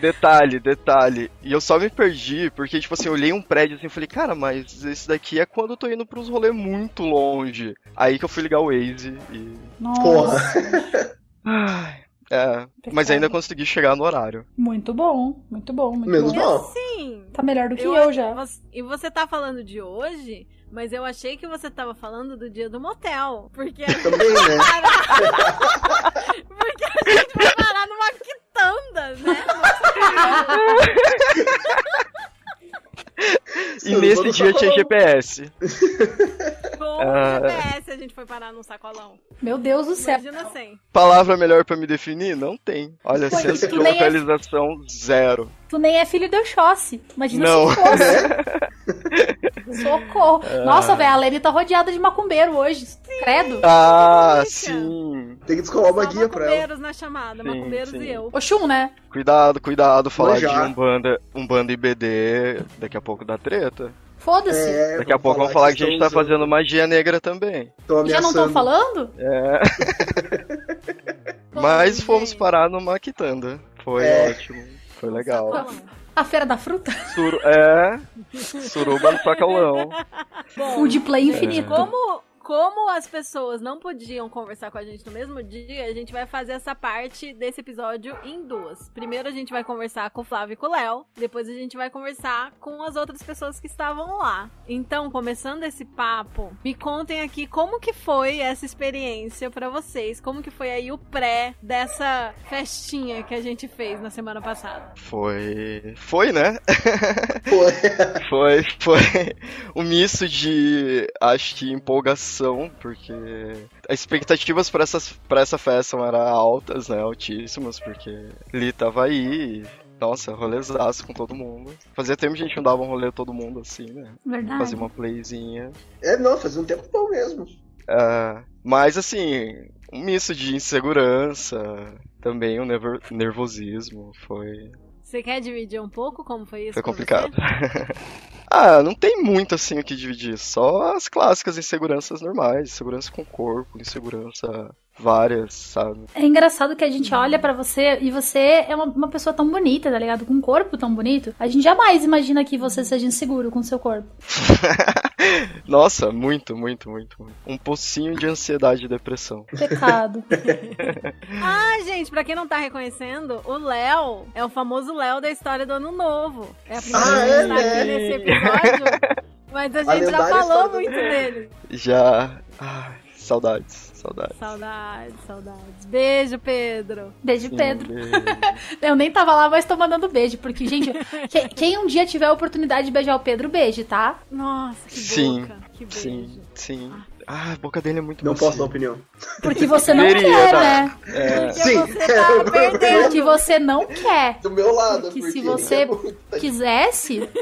Detalhe, detalhe. E eu só me perdi porque, tipo assim, eu olhei um prédio assim e falei, cara, mas esse daqui é quando eu tô indo pros rolês muito longe. Aí que eu fui ligar o Waze e. Nossa. Porra. Ai, é. Mas ainda consegui chegar no horário. Muito bom, muito bom, muito Menos bom. mal. Sim. Tá melhor do que eu, já. você- E você tá falando de hoje, mas eu achei que você tava falando do dia do motel. Porque a gente Também, né? Porque a gente vai parar numa quitanda, né? E nesse dia tinha. GPS. Com Ah. GPS a gente foi parar num sacolão. Meu Deus do céu. Imagina sem. Palavra melhor pra me definir? Não tem. Olha, Pô, senso de é- localização zero. Tu nem é filho do Oxóssi. Imagina Não. se fosse. Socorro. É. Nossa, velho, a Lene tá rodeada de macumbeiro hoje. Credo. Ah, sim. Tem que descolar uma Só guia pra ela. macumbeiros na chamada, Sim, macumbeiros sim. e eu. Oxum, né? Cuidado, cuidado, falar de. Umbanda, Umbanda e BD. Daqui a pouco dá treta. Foda-se. É, Daqui a pouco vão falar que a gente tá fazendo magia negra também. Já não estão falando? É. Mas fomos parar numa quitanda. Foi É. ótimo. Foi legal. Sacolão. A feira da fruta? Suru... É. Suruba no sacolão. Food play infinito. Como, como as pessoas não podiam conversar com a gente no mesmo dia, a gente vai fazer essa parte desse episódio em duas. Primeiro a gente vai conversar com o Flávio e com o Léo, depois a gente vai conversar com as outras pessoas que estavam lá. Então, começando esse papo, me contem aqui como que foi essa experiência pra vocês, como que foi aí o pré dessa festinha que a gente fez na semana passada. Foi. Foi, né? Pô, Foi, foi um misto de, acho que, empolgação, porque as expectativas pra essa festa eram altas, né, altíssimas, porque Li tava aí, e, nossa, rolezaço com todo mundo. Fazia tempo que a gente não dava um rolê todo mundo assim, né, Verdade. fazia uma playzinha. é, não, faz um tempo bom mesmo. É, mas, assim, um misto de insegurança, também um nervo- nervosismo, foi, Você quer dividir um pouco como foi isso? foi complicado. ah, não tem muito assim o que dividir, só as clássicas inseguranças normais, insegurança com o corpo, insegurança várias, sabe? É engraçado que a gente olha pra você e você é uma, uma pessoa tão bonita, tá ligado? Com um corpo tão bonito. A gente jamais imagina que você seja inseguro com seu corpo. Nossa, muito, muito, muito, muito. Um pocinho de ansiedade e depressão. Pecado. Ah, gente, pra quem não tá reconhecendo, o Léo é o famoso Léo da história do Ano Novo. É a primeira Ah, vez que é, tá aqui nesse episódio. Mas a A gente já lendária falou muito dele. Já. Ai, saudades, saudades. Saudades, saudades. Beijo, Pedro. Beijo, Sim, Pedro. beijo. Eu nem tava lá, mas tô mandando beijo. Porque, gente, que- quem um dia tiver a oportunidade de beijar o Pedro, beije, tá? Nossa, que Sim, boca. Que beijo. Sim, sim. Ah, a boca dele é muito Não macia. posso dar opinião. Porque você não Deveria quer, dar. né? É, Porque Sim. você tá perdendo. Porque você não quer. Do meu lado, Porque se porque você é quisesse,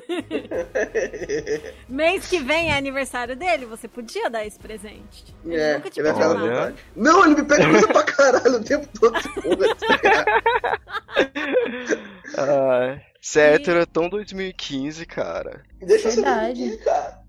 Mês que vem é aniversário dele, você podia dar esse presente. Ele É, nunca te ele pediu nada. vontade. Não, ele me pede coisa pra caralho o tempo todo. ai, ser hétero é tão 2015, cara. Deixa eu Verdade. saber, cara.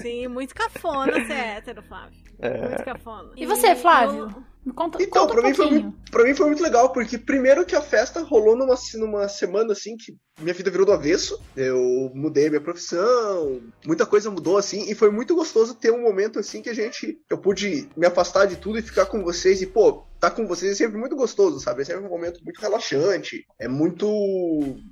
Sim, muito cafona ser hétero, Flávio. É. Muito cafona. E você, Flávio? Me Conta, Então, conta pra um mim, foi muito, pra mim foi muito legal, porque primeiro que a festa rolou numa, numa semana assim que minha vida virou do avesso. Eu mudei minha profissão, muita coisa mudou assim, e foi muito gostoso ter um momento assim que a gente. Eu pude me afastar de tudo e ficar com vocês, e pô, estar com vocês é sempre muito gostoso, sabe? É sempre um momento muito relaxante, é muito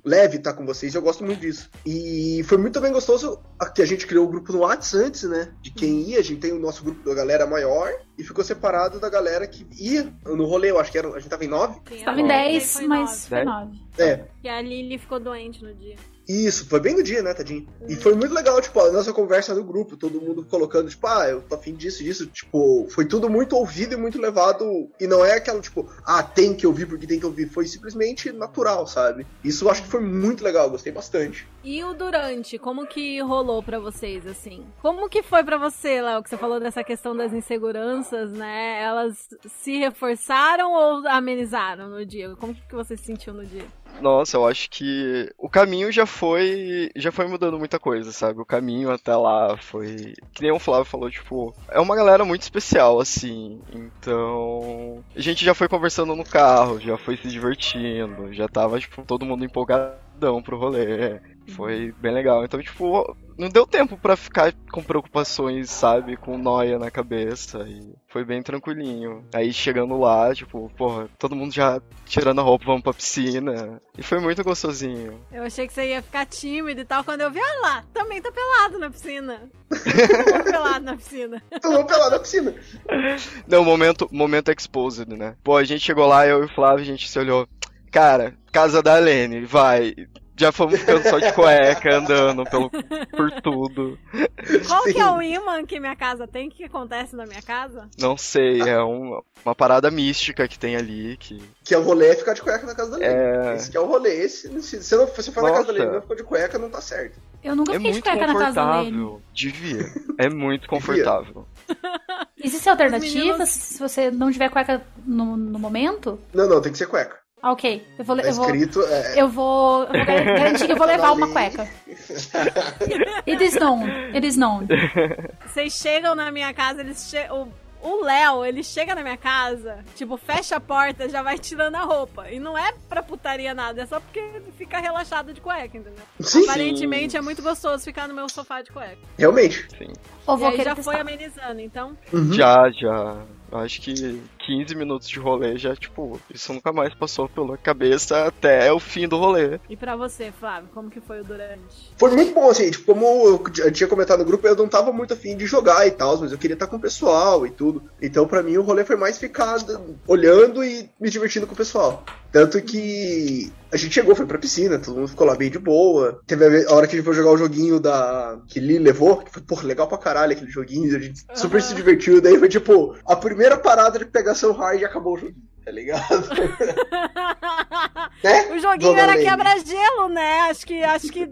leve estar com vocês, eu gosto muito disso. E foi muito bem gostoso que a gente criou o grupo no WhatsApp antes, né? De quem ia, a gente tem o nosso grupo da galera maior. E ficou separado da galera que ia no rolê. Eu acho que era, a gente tava em nove. Sim, Tava em nove, 10, foi mas nove. foi 9. É, E a Lily ficou doente no dia. Isso, foi bem no dia, né, tadinho? E foi muito legal, tipo, a nossa conversa no grupo, todo mundo colocando, tipo, ah, eu tô afim disso, disso, tipo, foi tudo muito ouvido e muito levado, e não é aquela, tipo, ah, tem que ouvir porque tem que ouvir, foi simplesmente natural, sabe? Isso eu acho que foi muito legal, gostei bastante. E o durante, como que rolou pra vocês, assim? Como que foi pra você, Léo, que você falou dessa questão das inseguranças, né? Elas se reforçaram ou amenizaram no dia? Como que você se sentiu no dia? Nossa, eu acho que o caminho já foi já foi mudando muita coisa, sabe? O caminho até lá foi, que nem o Flávio falou, tipo, é uma galera muito especial assim. Então, a gente já foi conversando no carro, já foi se divertindo, já tava tipo todo mundo empolgadão pro rolê. Foi bem legal. Então, tipo, não deu tempo pra ficar com preocupações, sabe? Com noia na cabeça. E foi bem tranquilinho. Aí chegando lá, tipo, porra, todo mundo já tirando a roupa, vamos pra piscina. E foi muito gostosinho. Eu achei que você ia ficar tímido e tal, quando eu vi, olha lá, também tá pelado na piscina. Tô pelado na piscina. Mundo pelado na piscina. Não, momento, momento exposed, né? Pô, a gente chegou lá, eu e o Flávio, a gente se olhou. Cara, casa da Lene, vai. Já fomos ficando só de cueca, andando pelo, por tudo. Qual que é Sim. o imã que minha casa tem? O que acontece na minha casa? Não sei, é um- uma parada mística que tem ali, que... Que é o rolê é ficar de cueca na casa da Lene. É... Esse que é o rolê. Esse, se você não se for na casa da Nossa. Lene e não ficou de cueca, não tá certo. Eu nunca É fiquei de cueca na casa da confortável. Devia. É muito confortável. Existem alternativas meninos- se você não tiver cueca no, no momento? Não, não, tem que ser cueca. Ah, ok. Eu vou, Tá eu vou. É, eu vou, eu vou gar- garantir que eu vou Tá levar uma lei. cueca. It is known. It is known. Vocês chegam na minha casa, eles che... o o Léo, ele chega na minha casa, tipo, fecha a porta, já vai tirando a roupa. E não é pra putaria nada, é só porque fica relaxado de cueca, entendeu? Sim, Aparentemente é muito gostoso ficar no meu sofá de cueca. realmente. Ou E aí já testar. foi amenizando, então. Uhum. Já, já. Acho que 15 minutos de rolê já, tipo, isso nunca mais passou pela cabeça até o fim do rolê. E pra você, Flávio, como que foi o durante? Foi muito bom, assim, tipo, como eu tinha comentado no grupo, eu não tava muito afim de jogar e tal, mas eu queria estar com o pessoal e tudo. Então, pra mim, o rolê foi mais ficar olhando e me divertindo com o pessoal. Tanto que a gente chegou, foi pra piscina, todo mundo ficou lá bem de boa. Teve a hora que a gente foi jogar o joguinho da. que Lee levou, que foi, porra, legal pra caralho aquele joguinho, a gente super se divertiu. Daí foi tipo, a primeira parada de pegação hard e acabou o joguinho, tá ligado? né? o joguinho Dona era quebra-gelo, né? Acho que, acho que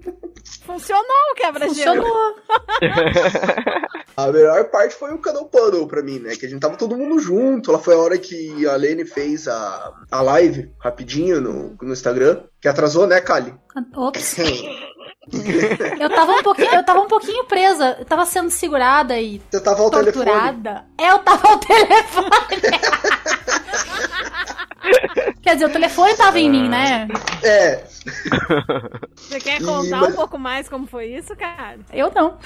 funcionou o quebra-gelo. Funcionou. A melhor parte foi o Canal Puddle pra mim, né? Que a gente tava todo mundo junto. Lá foi a hora que a Lene fez a, a live rapidinho no, no Instagram. Que atrasou, né, Kali? Ops. Eu tava um pouquinho, eu tava um pouquinho presa. Eu tava sendo segurada e Você tava ao telefone. torturada. É, eu tava ao telefone. Quer dizer, o telefone tava em mim, né? É, Você quer contar mas- um pouco mais como foi isso, cara? Eu não.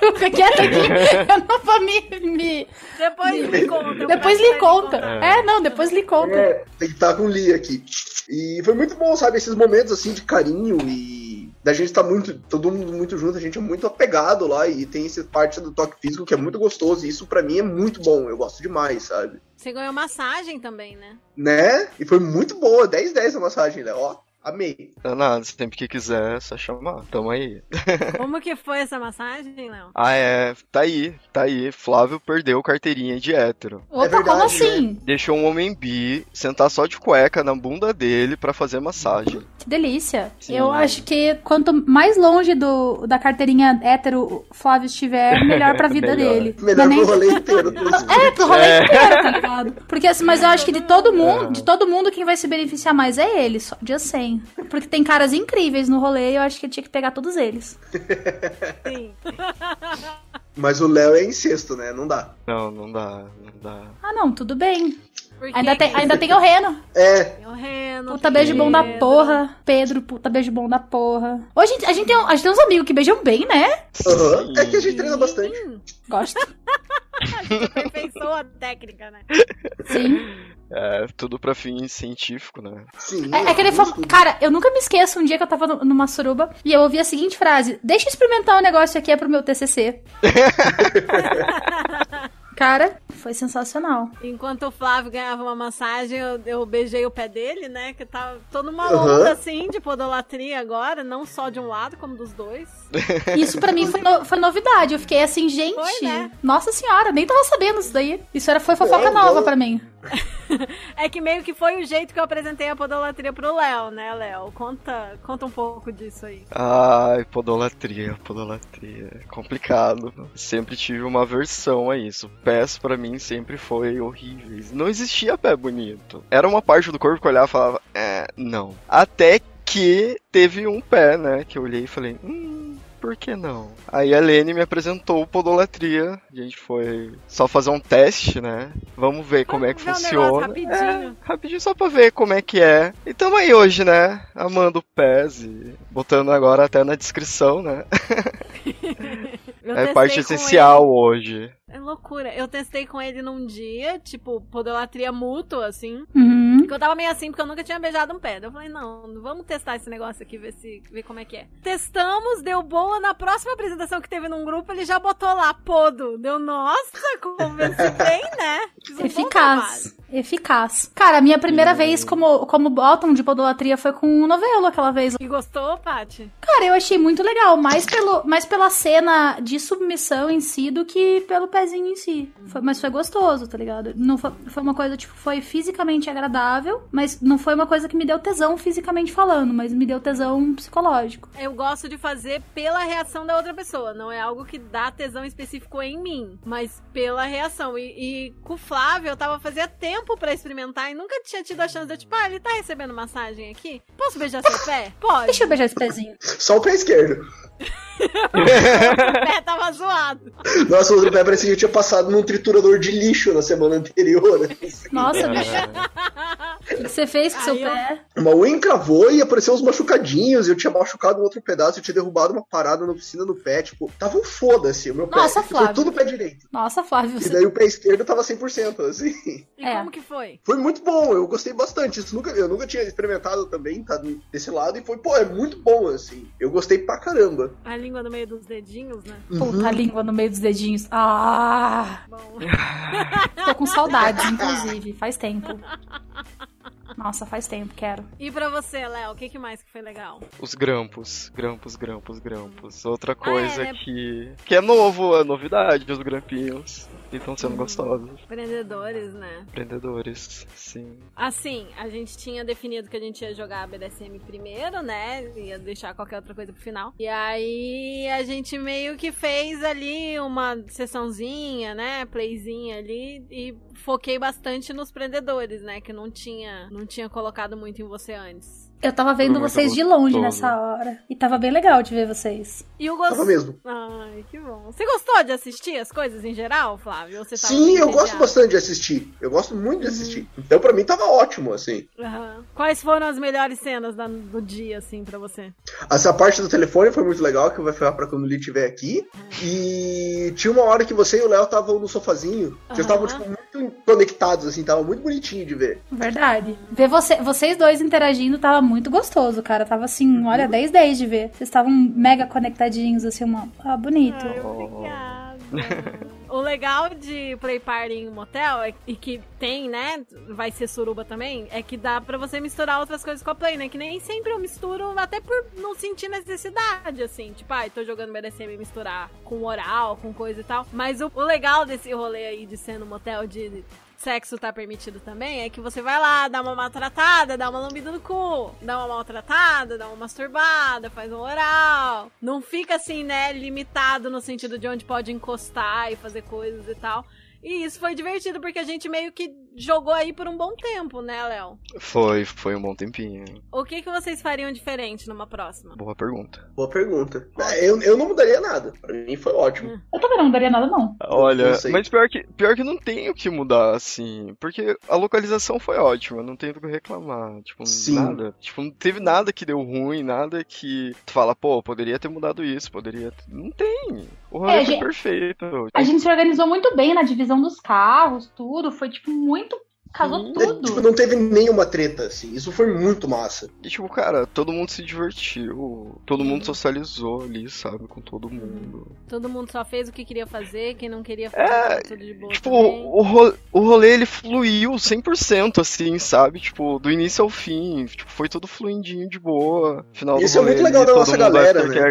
Eu fiquei quieta aqui. Eu não vou me. me- Depois me conta. eu Depois lhe conta. contar. É, não, depois lhe conta. é, tem que estar com o Lee aqui. E foi muito bom, sabe? Esses momentos assim de carinho e da gente tá muito, todo mundo muito junto, a gente é muito apegado lá e tem essa parte do toque físico que é muito gostoso. E isso pra mim é muito bom, eu gosto demais, sabe? Você ganhou massagem também, né? Né? E foi muito boa, 10-10 a massagem, né? Ó, amei. Nada, sempre que quiser, é só chamar. Tamo aí. Como que foi essa massagem, Léo? Ah, é. Tá aí, tá aí. Flávio perdeu carteirinha de hétero. Opa, É verdade, como assim? Deixou um homem bi sentar só de cueca na bunda dele pra fazer massagem. Que delícia. Sim. Eu acho que quanto mais longe do, da carteirinha hétero o Flávio estiver, melhor pra vida Melhor. dele. Melhor Não é nem- pro rolê inteiro. É, pro rolê É. inteiro, tá ligado? Porque assim, mas eu acho que de todo mundo, de todo mundo, quem vai se beneficiar mais é ele, só dia 100. Porque tem caras incríveis no rolê e eu acho que eu tinha que pegar todos eles. Sim. Mas o Léo é incesto, né? Não dá. Não, não dá, não dá. Ah, não, tudo bem. Porque Ainda tem, ainda tem o Reno. É, tem o Reno. Puta beijo bom da porra. Pedro, puta beijo bom da porra. Hoje a gente, a gente, tem, a gente tem uns amigos que beijam bem, né? aham. é que a gente treina bastante. Gosto. Aperfeiçoou a técnica, né? Sim. É, tudo pra fim científico, né? Sim. É, é que ele tudo, falou, cara, eu nunca me esqueço um dia que eu tava no- numa suruba e eu ouvi a seguinte frase: Deixa eu experimentar um negócio aqui, é pro meu TCC. Cara, foi sensacional. Enquanto o Flávio ganhava uma massagem, eu, eu beijei o pé dele, né? Que tá todo uma Aham. onda assim de podolatria agora, não só de um lado, como dos dois. Isso pra mim foi, no- foi novidade. Eu fiquei assim, gente. Foi, né? Nossa senhora, nem tava sabendo isso daí. Isso era, foi fofoca É, nova pra mim. É que meio que foi o jeito que eu apresentei a podolatria pro Léo, né, Léo? Conta, conta um pouco disso aí. Ai, podolatria, podolatria. É complicado. Sempre tive uma aversão a isso. Pés pra mim sempre foi horríveis. Não existia pé bonito. Era uma parte do corpo que eu olhava e falava, é, não. Até que teve um pé, né, que eu olhei e falei, hum, por que não? Aí a Lene me apresentou podolatria. A gente foi só fazer um teste, né? Vamos ver como é que funciona. rapidinho. É, rapidinho só pra ver como é que é. E tamo aí hoje, né? Amando pés e botando agora até na descrição, né? Eu é parte essencial hoje. ele. É loucura. Eu testei com ele num dia, tipo, podolatria mútua, assim. Uhum. Porque eu tava meio assim, porque eu nunca tinha beijado um pé. Daí Eu falei, não, vamos testar esse negócio aqui, ver, se, ver como é que é. Testamos, deu boa. Na próxima apresentação que teve num grupo, ele já botou lá, podo. Deu, nossa, convenci bem, né? Fiz um Eficaz. Eficaz. Cara, a minha primeira vez como, como bottom de podolatria foi com o novelo aquela vez. E gostou, Paty? Cara, eu achei muito legal. Mais, pelo, mais pela cena de submissão em si do que pelo pezinho em si. Foi- mas foi gostoso, tá ligado? Não foi, foi uma coisa, tipo, foi fisicamente agradável, mas não foi uma coisa que me deu tesão fisicamente falando, mas me deu tesão psicológico. Eu gosto de fazer pela reação da outra pessoa. Não é algo que dá tesão específico em mim, mas pela reação. E, e com o Flávio, eu tava fazia tempo pra experimentar e nunca tinha tido a chance de, tipo, ah, ele tá recebendo massagem aqui? Posso beijar seu pé? Pode. Deixa eu beijar esse pezinho. Só o pé esquerdo. o pé tava zoado. Nossa, o outro pé parecia que eu tinha passado num triturador de lixo na semana anterior. Nossa, bicho. O que você fez com seu Aí eu- pé? Uma unha encravou e apareceu uns machucadinhos. Eu tinha machucado um outro pedaço, eu tinha derrubado uma parada na oficina no pé. Tipo, tava um foda-se o meu pé. Nossa, Foi Flávio. tudo pé direito. Nossa, Flávio, E você... daí o pé esquerdo tava 100%, assim. E É. como que foi? Foi muito bom, eu gostei bastante. Isso nunca, eu nunca tinha experimentado também, tá desse lado. E foi, pô, é muito bom, assim. Eu gostei pra caramba. A língua no meio dos dedinhos, né? Puta, a língua no meio dos dedinhos. Ah! Bom. Tô com saudades, inclusive. Faz tempo. Nossa, faz tempo, quero. E pra você, Léo, o que, que mais que foi legal? Os grampos, grampos, grampos, grampos. Outra coisa é, né? que, que é novo, é novidade, os grampinhos. E estão sendo gostosos. Empreendedores, né? Empreendedores, sim. Assim, a gente tinha definido que a gente ia jogar a BDSM primeiro, né? Ia deixar qualquer outra coisa pro final. E aí a gente meio que fez ali uma sessãozinha, né? Playzinha ali. E foquei bastante nos prendedores, né? Que não tinha, não tinha colocado muito em você antes. Eu tava vendo vocês de longe gostoso. nessa hora. E tava bem legal de ver vocês. E Tava gosto. mesmo. Ai, que bom. Você gostou de assistir as coisas em geral, Flávio? Tava Sim, eu gosto bastante de assistir. Eu gosto muito de assistir. Então, pra mim, tava ótimo, assim. Aham. Quais foram as melhores cenas da- do dia, assim, pra você? Essa parte do telefone foi muito legal, que vai ficar pra quando o Lee estiver aqui. E tinha uma hora que você e o Léo estavam no sofazinho. Vocês estavam, tipo, muito conectados, assim. Tava muito bonitinho de ver. Verdade. Ver você, vocês dois interagindo tava muito gostoso, cara. Tava assim, olha, 10 10 de ver. Vocês estavam mega conectadinhos, assim, uma. Ah, bonito. Ai, obrigada. o legal de Play Party em um motel, é, e que tem, né, vai ser suruba também, é que dá pra você misturar outras coisas com a Play, né? Que nem sempre eu misturo, até por não sentir necessidade, assim. Tipo, ai, tô jogando BDSM e misturar com oral, com coisa e tal. Mas o, o legal desse rolê aí de ser no motel de sexo tá permitido também, é que você vai lá, dá uma maltratada, dá uma lambida no cu, dá uma maltratada, dá uma masturbada, faz um oral. Não fica assim, né, limitado no sentido de onde pode encostar e fazer coisas e tal. E isso foi divertido porque a gente meio que jogou aí por um bom tempo, né, Léo? Foi, foi um bom tempinho. O que, que vocês fariam diferente numa próxima? Boa pergunta. Boa pergunta. É, eu, eu não mudaria nada. Pra mim foi ótimo. Eu também não daria nada, não. Olha, Não mas pior que, pior que não tem o que mudar, assim. Porque a localização foi ótima, não tem do que reclamar. Tipo, Sim. nada. Tipo, não teve nada que deu ruim, nada que tu fala, pô, poderia ter mudado isso, poderia. ter- Não tem. O rolê É, foi gente- perfeito. A gente se organizou muito bem na divisão dos carros, tudo. Foi, tipo, muito Casou Hum. É, tudo. tipo, não teve nenhuma treta, assim. Isso foi muito massa. E tipo, cara, todo mundo se divertiu, todo mundo socializou ali, sabe, com todo mundo. Todo mundo só fez o que queria fazer, quem não queria É, fazer, tudo de boa Tipo, também. o, ro o rolê ele fluiu 100% assim, sabe? Tipo, do início ao fim, tipo, foi tudo fluindinho de boa. Final Isso do é muito rolê, legal ali, da todo nossa mundo galera, né?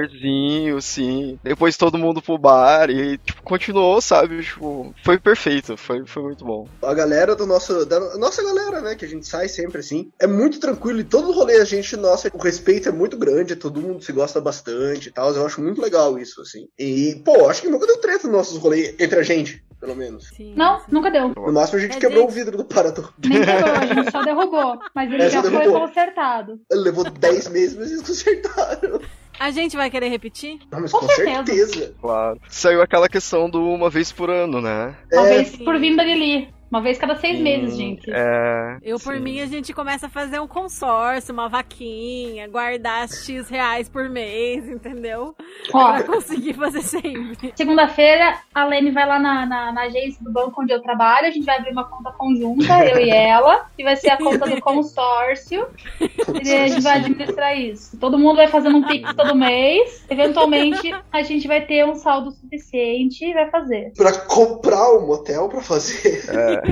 sim. Depois todo mundo pro bar e tipo, continuou, sabe? Tipo, foi perfeito, foi, foi muito bom. A galera do nosso. Da nossa galera, né? Que a gente sai sempre assim. É muito tranquilo e todo rolê a gente, nossa, o respeito é muito grande, todo mundo se gosta bastante e tal. Eu acho muito legal isso, assim. E, pô, acho que nunca deu treta nos nossos rolês entre a gente, pelo menos. Sim, Não, sim. nunca deu. No máximo a gente É, quebrou gente. o vidro do parador. Nem quebrou, a gente só derrubou. Mas ele É, já foi consertado. Ele levou 10 meses, mas eles consertaram. A gente vai querer repetir? Não, mas Com com, certeza. certeza. Claro. Saiu aquela questão do uma vez por ano, né? Uma É, vez por vinda de Lili. Uma vez cada seis Sim, meses, gente. É. Eu, por sim. mim, a gente começa a fazer um consórcio, uma vaquinha, guardar X reais por mês, entendeu? Ó, Pra conseguir fazer sempre. segunda-feira, a Lene vai lá na, na, na agência do banco onde eu trabalho. A gente vai abrir uma conta conjunta, eu e ela. E vai ser a conta do consórcio. E a gente vai administrar isso. Todo mundo vai fazendo um pix todo mês. Eventualmente, a gente vai ter um saldo suficiente e vai fazer. pra comprar um motel pra fazer. É.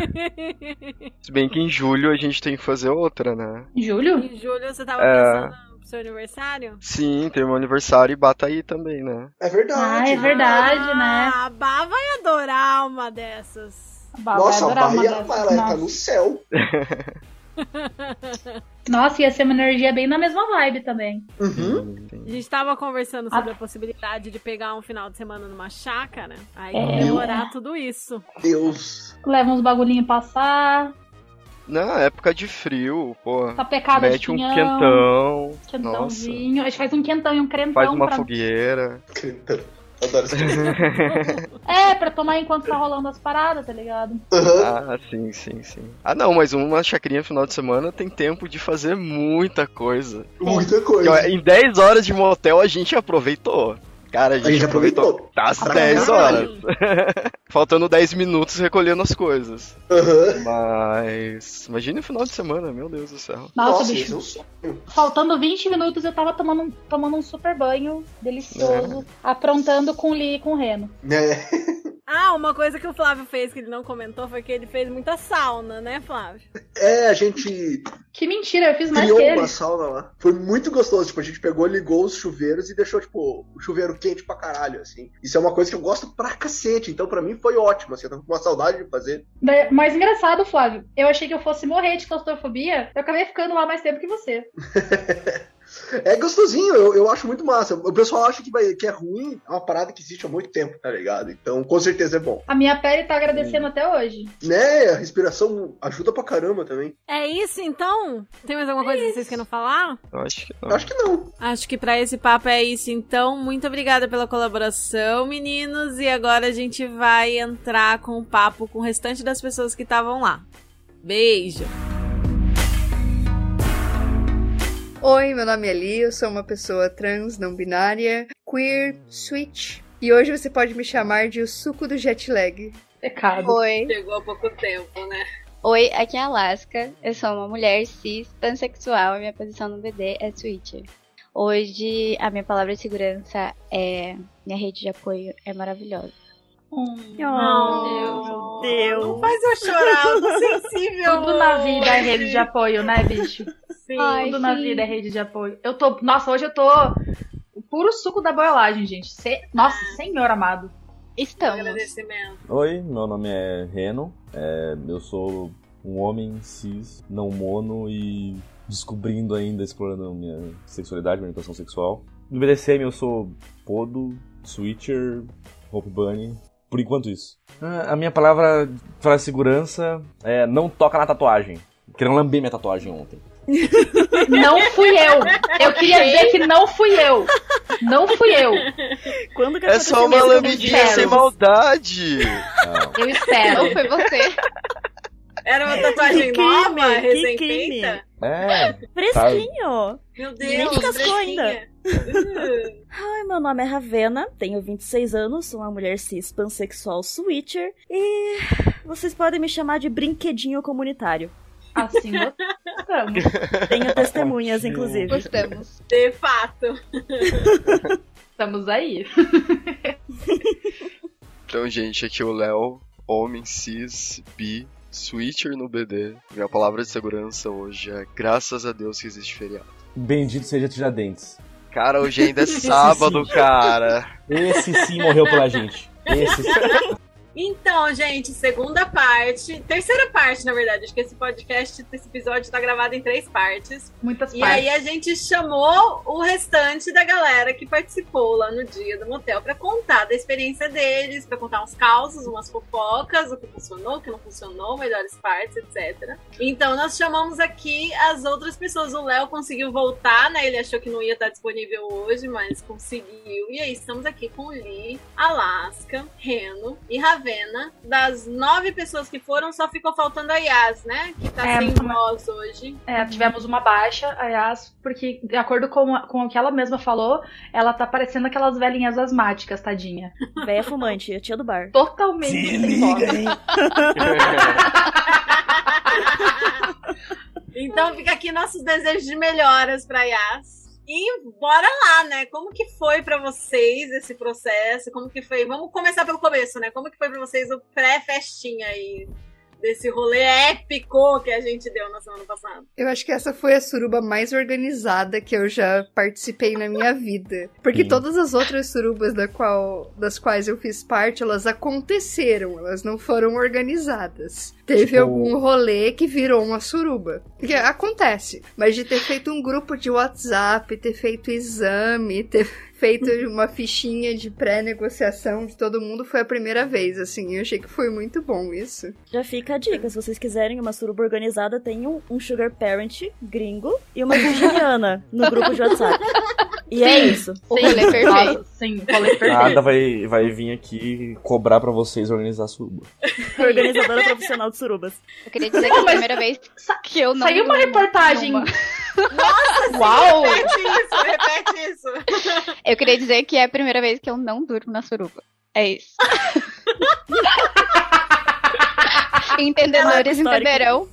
Se bem que em julho a gente tem que fazer outra, né? Em julho? Em julho, você tava É. pensando pro seu aniversário? Sim, tem meu aniversário e bata aí também, né? É verdade. Ah, é verdade, né? Ah, a Bá vai adorar uma dessas. A Bá Nossa, vai a adorar uma dessas. ela tá Nossa. no céu. Nossa, ia ser uma energia bem na mesma vibe também. Uhum. A gente tava conversando sobre a possibilidade de pegar um final de semana numa chácara, aí É. comemorar tudo isso. Deus. Leva uns bagulhinhos passar, Na época de frio, pô. tá pecada de Mete um pinhão, quentão. Nossa. quentãozinho. A gente faz um quentão e um crentão Faz uma pra... fogueira. Adoro coisa. É, pra tomar enquanto tá rolando as paradas, tá ligado? Aham. Ah, sim, sim, sim. Ah, não, mas uma chacrinha final de semana tem tempo de fazer muita coisa. Muita coisa. Em 10 horas de motel a gente aproveitou. Cara, a gente, gente aproveitou. aproveitou. Tá às Pra 10 caralho. horas. Faltando 10 minutos recolhendo as coisas. Aham. Mas. Imagine o final de semana, meu Deus do céu. Nossa, Nossa, bicho. é um sonho. Faltando 20 minutos eu tava tomando, um- tomando um super banho delicioso, aprontando com o Lee e com o Reno. Né? Ah, uma coisa que o Flávio fez que ele não comentou foi que ele fez muita sauna, né, Flávio? É, a gente Que mentira, eu fiz mais criou que uma ele. sauna lá. Foi muito gostoso. Tipo, a gente pegou, ligou os chuveiros e deixou, tipo, o chuveiro quente pra caralho, assim. Isso é uma coisa que eu gosto pra cacete. Então, pra mim, foi ótimo, assim. Eu tava com uma saudade de fazer. Mais engraçado, Flávio, eu achei que eu fosse morrer de claustrofobia, eu acabei ficando lá mais tempo que você. É gostosinho, eu, eu acho muito massa. O pessoal acha que, vai, que é ruim, é uma parada que existe há muito tempo, tá ligado? Então, com certeza é bom. A minha pele tá agradecendo até hoje. Né? A respiração ajuda pra caramba também. É isso então? Tem mais alguma coisa que vocês queiram falar? Eu acho que Eu não. acho que não. Acho que pra esse papo é isso então. Muito obrigada pela colaboração, meninos. E agora a gente vai entrar com o papo com o restante das pessoas que estavam lá. Beijo! Oi, meu nome é Li, eu sou uma pessoa trans, não binária, queer, switch. E hoje você pode me chamar de o suco do jet lag. Pecado. Oi, Chegou há pouco tempo, né? oi, aqui é a Alaska. Eu sou uma mulher cis, pansexual e minha posição no BD é switcher. Hoje a minha palavra de segurança é minha rede de apoio é maravilhosa. Oh, Deus! Faz eu chorar, eu tô sensível. Tudo na vida é rede de apoio, né, bicho? Sim. Ai, Tudo na sim. vida é rede de apoio. Eu tô. Nossa, hoje eu tô. O puro suco da boiolagem, gente. Se- Nossa, senhor amado. Estamos. Agradecimento. Oi, meu nome é Reno. É, eu sou um homem cis, não mono e descobrindo ainda, explorando a minha sexualidade, minha orientação sexual. No BDSM eu sou Podo, Switcher, Hope Bunny. Por enquanto isso. Ah, A minha palavra para segurança é não toca na tatuagem. Querendo lamber minha tatuagem ontem. Não fui eu. Eu queria dizer que não fui eu. Não fui eu. Quando que É só uma lambidinha sem maldade. Não. Eu espero. Não foi você. Era uma tatuagem Que nova, recém-feita? É. Fresquinho. Meu Nem Deus, descascou fresquinha. ainda. Ai, meu nome é Ravena, tenho 26 anos, sou uma mulher cis pansexual switcher e vocês podem me chamar de brinquedinho comunitário. Assim gostamos. Tenho testemunhas, inclusive. Gostamos. De fato. Estamos aí. Então, gente, aqui é o Léo, homem cis, bi, switcher no BD. Minha palavra de segurança hoje é graças a Deus que existe feriado. Bendito seja Tiradentes. Cara, hoje ainda é sábado, sim. cara. Esse sim morreu pela gente. Esse sim. Então, gente, segunda parte. Terceira parte, na verdade. Acho que esse podcast, esse episódio tá gravado em três partes. Muitas E partes. aí a gente chamou o restante da galera que participou lá no dia do motel pra contar da experiência deles, pra contar uns causos, umas fofocas, o que funcionou, o que não funcionou, melhores partes, etc. Então nós chamamos aqui as outras pessoas. O Léo conseguiu voltar, né? Ele achou que não ia estar disponível hoje, mas conseguiu. E aí estamos aqui com o Lee, Alaska, Reno e Ravena. Das nove pessoas que foram, só ficou faltando a Yas, né? Que tá É, sem voz hoje. É, tivemos uma baixa, aliás, porque, de acordo com, a- com o que ela mesma falou, ela tá parecendo aquelas velhinhas asmáticas, tadinha. Véia fumante, a tia do bar. Totalmente Se sem liga, voz. hein? Então fica aqui nossos desejos de melhoras pra Yas. E bora lá, né? Como que foi pra vocês esse processo? Como que foi? Vamos começar pelo começo, né? Como que foi pra vocês o pré-festinha aí? Desse rolê épico que a gente deu na semana passada. Eu acho que essa foi a suruba mais organizada que eu já participei na minha vida. Porque Sim. todas as outras surubas da qual, das quais eu fiz parte, elas aconteceram, elas não foram organizadas. Teve Tipo- algum rolê que virou uma suruba. Porque acontece. Mas de ter feito um grupo de WhatsApp, ter feito exame, ter feito uma fichinha de pré-negociação de todo mundo foi a primeira vez, assim. Eu achei que foi muito bom isso. Já fica a dica, se vocês quiserem uma suruba organizada, tem um, um Sugar Parent gringo e uma virginiana no grupo de WhatsApp. E é isso. O rolê perfeito. Nossa, sim, rolê perfeito. Nada vai, vai vir aqui cobrar pra vocês organizar a suruba. Organizadora profissional de surubas. Eu queria dizer que é a primeira vez que eu não. Saiu uma reportagem. Numa. Uau! Repete isso, repete isso. Eu queria dizer que é a primeira vez que eu não durmo na suruba. É isso. Entendedores Histórico. entenderão.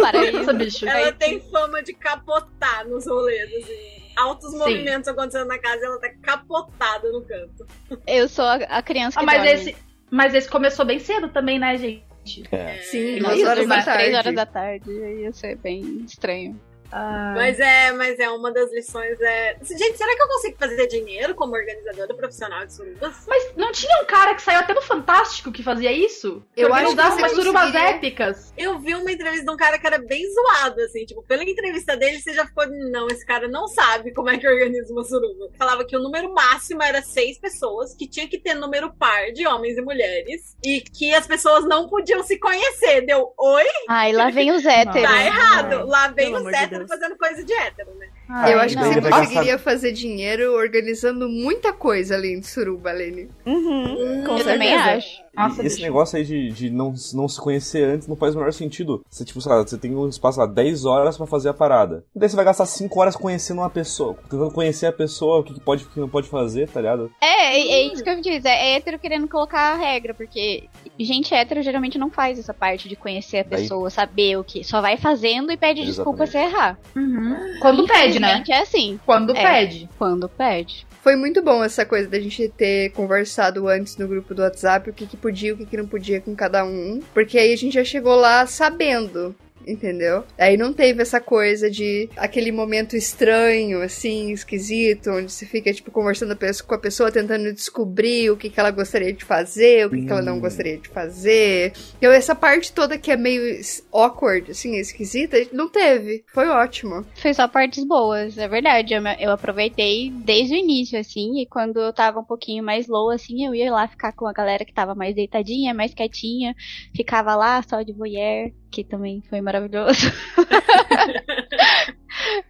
Para isso. Nossa, bicho. Ela tem fama de capotar nos rolês, assim. Altos Sim. movimentos acontecendo na casa e ela tá capotada no canto. Eu sou a, a criança que Ah, mas dorme. esse, mas esse começou bem cedo também, né, gente? É. Sim, Nossa, duas horas da umas três tarde. horas da tarde ia ser bem estranho. Ah, Mas é, mas é uma das lições. É... Gente, será que eu consigo fazer dinheiro como organizadora profissional de surubas? Mas não tinha um cara que saiu até no Fantástico que fazia isso? Eu acho que umas surubas épicas. Eu vi uma entrevista de um cara que era bem zoado, assim, tipo, pela entrevista dele, você já ficou, não, esse cara não sabe como é que organiza uma suruba. Falava que o número máximo era seis pessoas, que tinha que ter número par de homens e mulheres, e que as pessoas não podiam se conhecer. Deu, oi? Ai, lá vem os héteros. Tá errado. Lá vem Pelo os héteros. Fazendo coisa de hétero, né? Eu Ai, acho que você conseguiria fazer dinheiro organizando muita coisa além de suruba, Lene. Uhum, com Eu também certeza. acho. Nossa, E esse bicho. negócio aí de, de não, não se conhecer antes não faz o menor sentido. Você, tipo, sei lá, você tem um espaço lá, 10 horas pra fazer a parada. E daí você vai gastar 5 horas conhecendo uma pessoa, tentando conhecer a pessoa, o que, pode e o que não pode fazer, tá ligado? É, é, é isso que eu disse. É hétero querendo colocar a regra, porque gente hétero geralmente não faz essa parte de conhecer a Daí- pessoa, saber o que. Só vai fazendo e pede desculpa se errar. Uhum. Quando pede, né? Infelizmente, É assim. Quando É. pede. Quando pede. Foi muito bom essa coisa da gente ter conversado antes no grupo do WhatsApp o que, que podia e o que, que não podia com cada um. Porque aí a gente já chegou lá sabendo. Entendeu? Aí não teve essa coisa de aquele momento estranho, assim, esquisito, onde você fica, tipo, conversando com a pessoa, tentando descobrir o que, que ela gostaria de fazer, o que, que ela não Hum. gostaria de fazer. Então, essa parte toda que é meio awkward, assim, esquisita, não teve. Foi ótimo. Foi só partes boas, é verdade. Eu, me- eu aproveitei desde o início, assim, e quando eu tava um pouquinho mais low, assim, eu ia lá ficar com a galera que tava mais deitadinha, mais quietinha. Ficava lá só de voyeur, que também foi maravilhoso.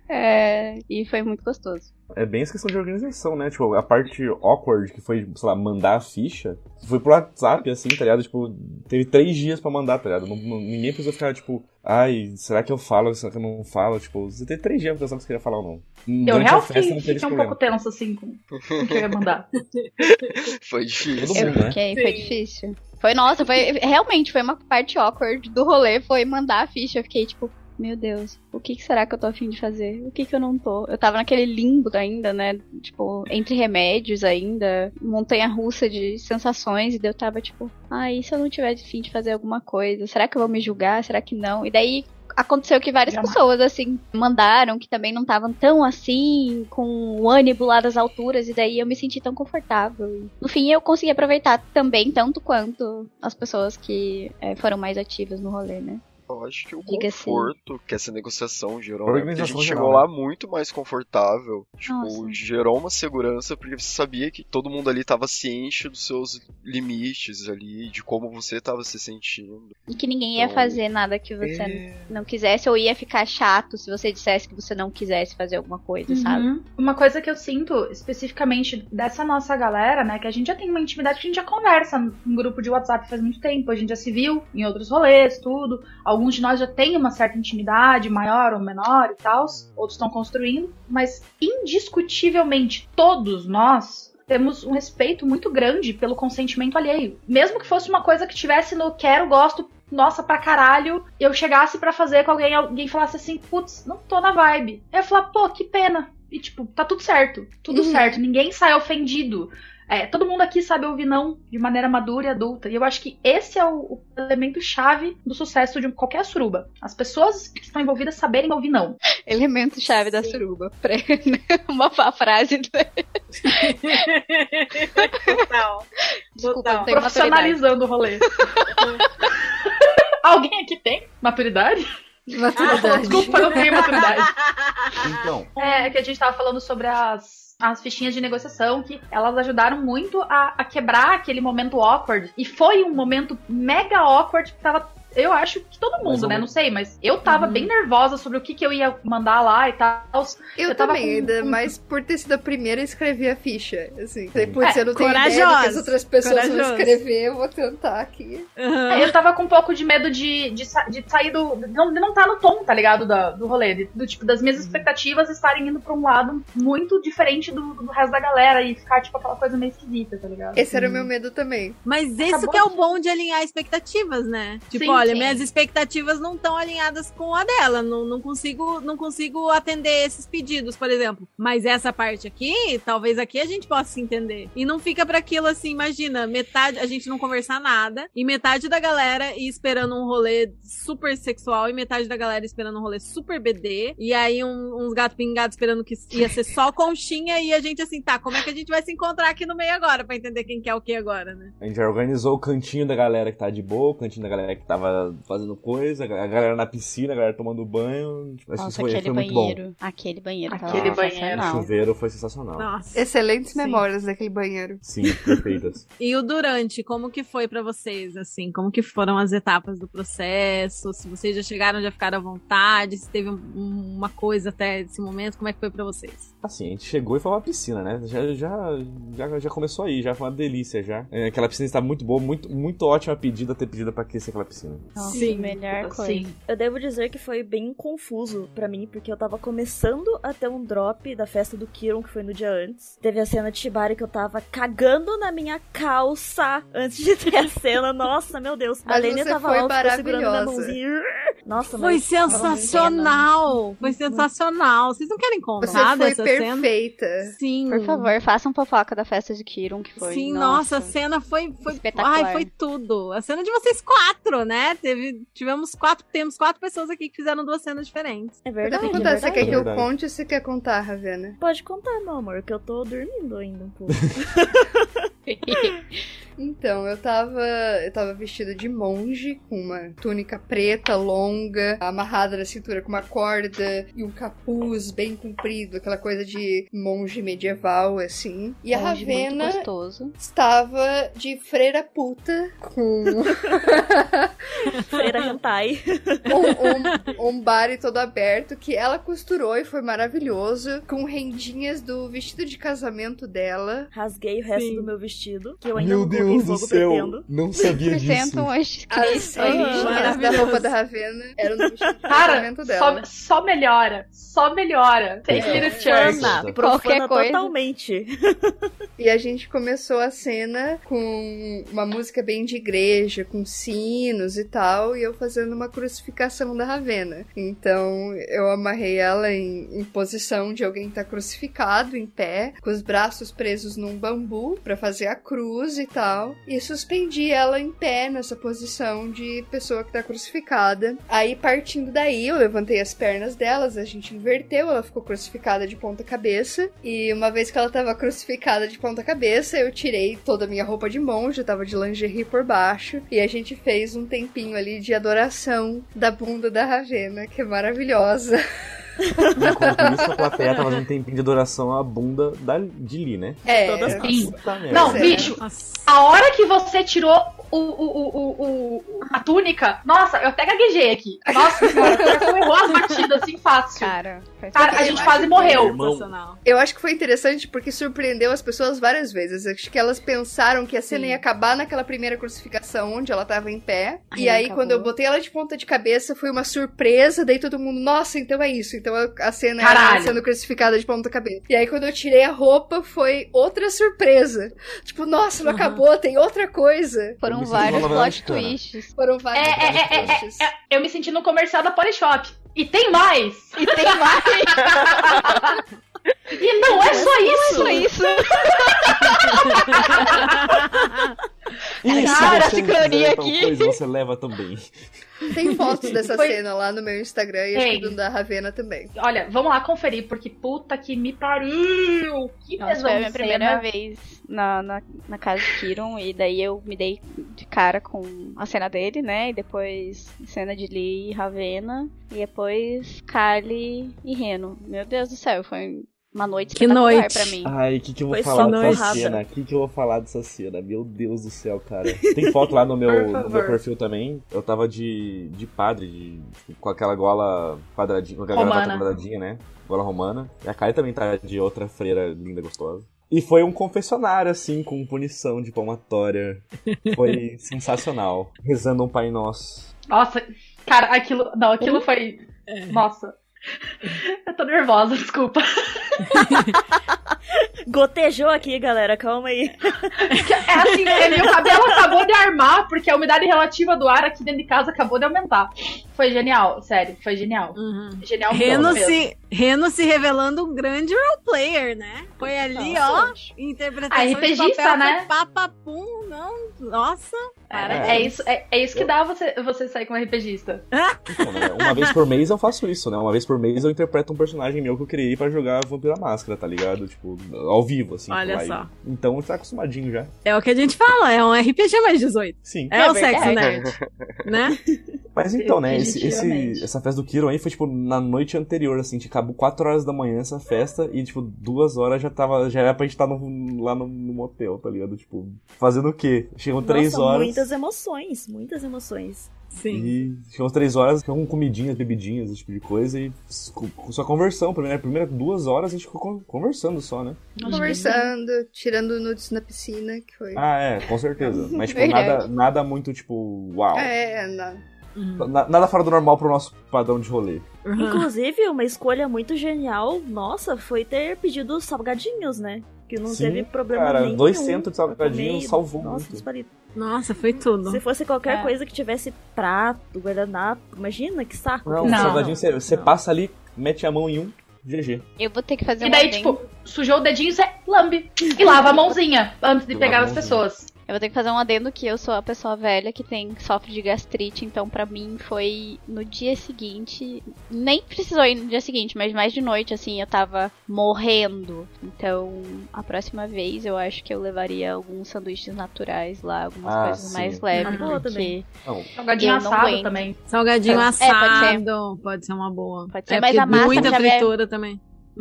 É, e foi muito gostoso. É bem essa questão de organização, né? Tipo, a parte awkward que foi, sei lá, mandar a ficha, foi pro WhatsApp, assim, tá ligado? Tipo, teve três dias pra mandar, tá ligado? Não- não- ninguém precisou ficar, tipo, ai, será que eu falo, será que eu não falo? Tipo, você tem três dias pra pensar se queria falar ou não. Eu realmente teve fiquei um pouco tenso, assim, com o que eu ia mandar. Foi difícil. Eu né? fiquei, foi difícil. Foi, nossa, foi realmente foi uma parte awkward do rolê, foi mandar a ficha. Eu fiquei tipo, meu Deus, o que, que será que eu tô afim de fazer? O que que eu não tô? Eu tava naquele limbo ainda, né? Tipo, entre remédios ainda, montanha russa de sensações, e eu tava tipo, ai, e se eu não tiver afim de fazer alguma coisa? Será que eu vou me julgar? Será que não? E daí aconteceu que várias Jamais. pessoas, assim, mandaram que também não estavam tão assim, com o ânimo lá das alturas, e daí eu me senti tão confortável. No fim, eu consegui aproveitar também, tanto quanto as pessoas que eh, foram mais ativas no rolê, né? Eu acho que o Diga-se. conforto que essa negociação gerou, né? Porque a Organização gente geral, chegou lá né? muito mais confortável. Tipo, Nossa. gerou uma segurança, porque você sabia que todo mundo ali tava ciente dos seus limites ali, de como você tava se sentindo. E que ninguém ia Então, fazer nada que você É. não quisesse, ou ia ficar chato se você dissesse que você não quisesse fazer alguma coisa, sabe? Uhum. Uma coisa que eu sinto especificamente dessa nossa galera, né, que a gente já tem uma intimidade que a gente já conversa em grupo de WhatsApp faz muito tempo, a gente já se viu em outros rolês, tudo. Alguns de nós já têm uma certa intimidade, maior ou menor e tal, outros estão construindo, mas indiscutivelmente todos nós temos um respeito muito grande pelo consentimento alheio. Mesmo que fosse uma coisa que tivesse no quero, gosto, nossa pra caralho, eu chegasse pra fazer com alguém, alguém falasse assim, putz, não tô na vibe. Eu ia falar, pô, que pena. E tipo, tá tudo certo, tudo Uhum. certo, ninguém sai ofendido. É, todo mundo aqui sabe ouvir não de maneira madura e adulta. E eu acho que esse é o, o elemento chave do sucesso de qualquer suruba. As pessoas que estão envolvidas saberem ouvir não. Elemento chave da suruba. Uma frase. do- Total. Desculpa, Total. tenho maturidade. Profissionalizando o rolê. Alguém aqui tem maturidade? Maturidade. Desculpa, eu não tenho maturidade. Então, É que a gente tava falando sobre as, as fichinhas de negociação, que elas ajudaram muito a, a quebrar aquele momento awkward. E foi um momento mega awkward que tava. Eu acho que todo mundo, né? Não sei, mas eu tava bem nervosa sobre o que, que eu ia mandar lá e tal. Eu, Eu tava também, com- ainda com- mais por ter sido a primeira a escrever a ficha. Assim, putz, É, eu não tenho ideia do que as outras pessoas vão corajosa. escrever, eu vou tentar aqui. É, Eu tava com um pouco de medo de, de, sa- de sair do. De não, de não tá no tom, tá ligado? Da- do rolê. de- do tipo, das minhas expectativas estarem indo pra um lado muito diferente do, do resto da galera e ficar, tipo, aquela coisa meio esquisita, tá ligado? Esse era o meu medo também. Mas isso que é o bom de alinhar expectativas, né? Tipo, Sim, olha, sim. minhas expectativas não estão alinhadas com a dela. Não, não, consigo, não consigo atender esses pedidos, por exemplo. Mas essa parte aqui, talvez aqui a gente possa se entender. E não fica pra aquilo assim, imagina, metade, a gente não conversar nada, e metade da galera ir esperando um rolê super sexual, e metade da galera esperando um rolê super BD, e aí um- uns gato pingados esperando que ia ser só conchinha, e a gente assim, tá, como é que a gente vai se encontrar aqui no meio agora, pra entender quem quer o que agora, né? a gente já organizou o cantinho da galera que tá de boa, o cantinho da galera que tava fazendo coisa, a galera na piscina, a galera tomando banho. Tipo, Nossa, foi, aquele foi muito bom. banheiro. Aquele banheiro. Aquele O banheiro. sensacional. chuveiro foi sensacional. Nossa. Excelentes Sim. memórias daquele banheiro. Sim, perfeitas. E o durante, como que foi pra vocês, assim? Como que foram as etapas do processo? Se vocês já chegaram, já ficaram à vontade? Se teve um- um- uma coisa até esse momento, como é que foi pra vocês? Assim, a gente chegou e foi uma piscina, né? Já, já, já, já começou aí, já foi uma delícia já. É, aquela piscina está muito boa, muito, muito ótima pedida ter pedido pra aquecer aquela piscina. Nossa, Sim, melhor coisa. Sim. Eu devo dizer que foi bem confuso pra mim, porque eu tava começando a ter um drop da festa do Kiron, que foi no dia antes. Teve a cena de Shibari que eu tava cagando na minha calça antes de ter a cena. Nossa, meu Deus. a Lênia tava lá, ficou segurando minha maravilhosa. mãozinha. Nossa, Foi mas sensacional! Foi sensacional! Vocês não querem Você contar foi dessa cena? perfeita. Sim. Por favor, façam fofoca da festa de Kiron, que foi. Sim, nossa, a cena foi, foi Espetacular. Ai, foi tudo. A cena de vocês quatro, né? Teve, tivemos quatro, temos quatro pessoas aqui que fizeram duas cenas diferentes. É Pode verdade, é contar, você verdade. quer que eu Verdade. conte ou você quer contar, Ravena? Pode contar, meu amor, que eu tô dormindo ainda um pouco. Então, eu tava. Eu tava vestida de monge, com uma túnica preta, longa, amarrada na cintura com uma corda e um capuz bem comprido, aquela coisa de monge medieval, assim. E a Monge Ravena estava de freira puta, com Freira hentai. um, um, um body todo aberto que ela costurou e foi maravilhoso, com rendinhas do vestido de casamento dela. Rasguei o resto Sim. do meu vestido, que eu ainda Meu não Deus do fogo, céu, pretendo. não sabia disso. Acrescentam as As rendinhas da roupa da Ravena vestido de Cara, casamento dela. só, só melhora. Só melhora. Take É. church. Profana, Qualquer coisa. totalmente. E a gente começou a cena com uma música bem de igreja, com sinos e tal, e eu fazendo uma crucificação da Ravena. Então eu amarrei ela em, em posição de alguém que tá crucificado, em pé, com os braços presos num bambu pra fazer a cruz e tal, e suspendi ela em pé nessa posição de pessoa que tá crucificada. Aí partindo daí, eu levantei as pernas delas, a gente inverteu, ela ficou crucificada de ponta cabeça, e uma vez que ela tava crucificada de ponta cabeça, eu tirei toda a minha roupa de monge, tava de lingerie por baixo, e a gente fez um tempinho ali de adoração da bunda da Ravena, que é maravilhosa. Enquanto isso, a plateia tá fazendo um tempinho de adoração à bunda da, de Lee, né? É, Todas Sim. Não, bicho, a hora que você tirou o, o, o, o, o- a túnica, nossa, eu até gaguejei aqui. Nossa senhora, errou as batidas assim fácil. Cara, Cara, a gente quase morreu. Irmão. Eu acho que foi interessante porque surpreendeu as pessoas várias vezes. Acho que elas pensaram que a cena Sim. ia acabar naquela primeira crucificação onde ela tava em pé. Aí e aí, acabou. quando eu botei ela de ponta de cabeça, foi uma surpresa. Daí todo mundo, nossa, então é isso. Então a- cena era Caralho. sendo crucificada de ponta cabeça. E aí, quando eu tirei a roupa, foi outra surpresa. Tipo, nossa, não Uhum. acabou, tem outra coisa. Foram senti vários plot twists. Foram vários É, é, é, é, twists. é, eu me senti no comercial da Polishop. E tem mais! E tem mais. E não é só isso! Só isso. E se Cara, você sincronia tal aqui. Coisa, você leva também. Tem fotos dessa Foi- cena lá no meu Instagram e acho que do da Ravena também. Olha, vamos lá conferir, porque puta que me pariu! Que Nossa, foi a minha primeira cena. vez na, na, na casa de Kiron, e daí eu me dei de cara com a cena dele, né? E depois cena de Lee e Ravena, e depois Carly e Reno. Meu Deus do céu, foi uma noite Que noite. pra mim. Ai, o que, que eu vou Foi falar dessa porrada. cena? O que, que eu vou falar dessa cena? Meu Deus do céu, cara. Tem foto lá no meu, no meu perfil também. Eu tava de, de padre, de- tipo, com aquela gola quadradinha, com aquela gravata quadradinha, né? Gola romana. E a Kari também tá de outra freira linda, gostosa. E foi um confessionário, assim, com punição de palmatória. Foi sensacional. Rezando um Pai Nosso. Nossa, cara, aquilo. Não, aquilo foi. Nossa. Eu tô nervosa, desculpa. Gotejou aqui, galera, calma aí. É assim, é, meu cabelo acabou de armar, porque a umidade relativa do ar aqui dentro de casa acabou de aumentar. Foi genial, sério, foi genial. Uhum. Genial Reno se, Reno se revelando um grande role player, né? Foi ali, ó, Nossa. interpretação A de RPGista, papel, né? papapum, não, nossa. É, é isso, é, é isso que dá você, você sair como RPGista. Então, né, Uma vez por mês eu faço isso, né? Uma vez por mês eu interpreto um personagem meu que eu criei pra jogar Vampira Máscara, tá ligado? Tipo, ao vivo, assim. Olha só. Então tá acostumadinho já. É o que a gente fala, é um RPG mais 18. Sim. É, É o sexo nerd, né? Mas então, né, esse, esse- essa festa do Kiro aí foi, tipo, na noite anterior, assim, tipo, acabou 4 horas da manhã essa festa e, tipo, duas horas já tava, já era pra gente estar no- lá no, no motel, tá ligado? Tipo, fazendo o quê? Chegam 3 Nossa, horas muitas emoções, muitas emoções. Sim. e chegam 3 horas com comidinhas, bebidinhas, esse tipo de coisa e só conversão. Primeira, primeira duas horas a gente ficou con- conversando só, né? Conversando, tirando nudes na piscina, que foi. Ah, é, com certeza. Mas, tipo, nada, nada muito, tipo, uau. É, não. Uhum. Na- Nada fora do normal pro nosso padrão de rolê. Uhum. Inclusive, uma escolha muito genial, nossa, foi ter pedido salgadinhos, né? Que não Sim, teve problema cara, nenhum. dois centos de salgadinho salvou Nossa, muito. disparado. Nossa, foi tudo. Se fosse qualquer É. coisa que tivesse prato, guardanapo, imagina que saco. Não, que Não. salgadinho você, você Não. passa ali, mete a mão em um, GG. Eu vou ter que fazer E um daí, tipo, sujou o dedinho, você lambe. E lava a mãozinha antes de Lava pegar as pessoas. Eu vou ter que fazer um adendo que eu sou a pessoa velha que tem sofre de gastrite, então pra mim foi no dia seguinte, nem precisou ir no dia seguinte, mas mais de noite assim, eu tava morrendo. Então, a próxima vez eu acho que eu levaria alguns sanduíches naturais lá, algumas Ah, coisas sim. mais leves, Ah, porque. Não, Salgadinho assado aguento. também. Salgadinho É, pode ser. assado. Pode ser uma boa. Pode ser, É, mas a massa muita é- fritura também.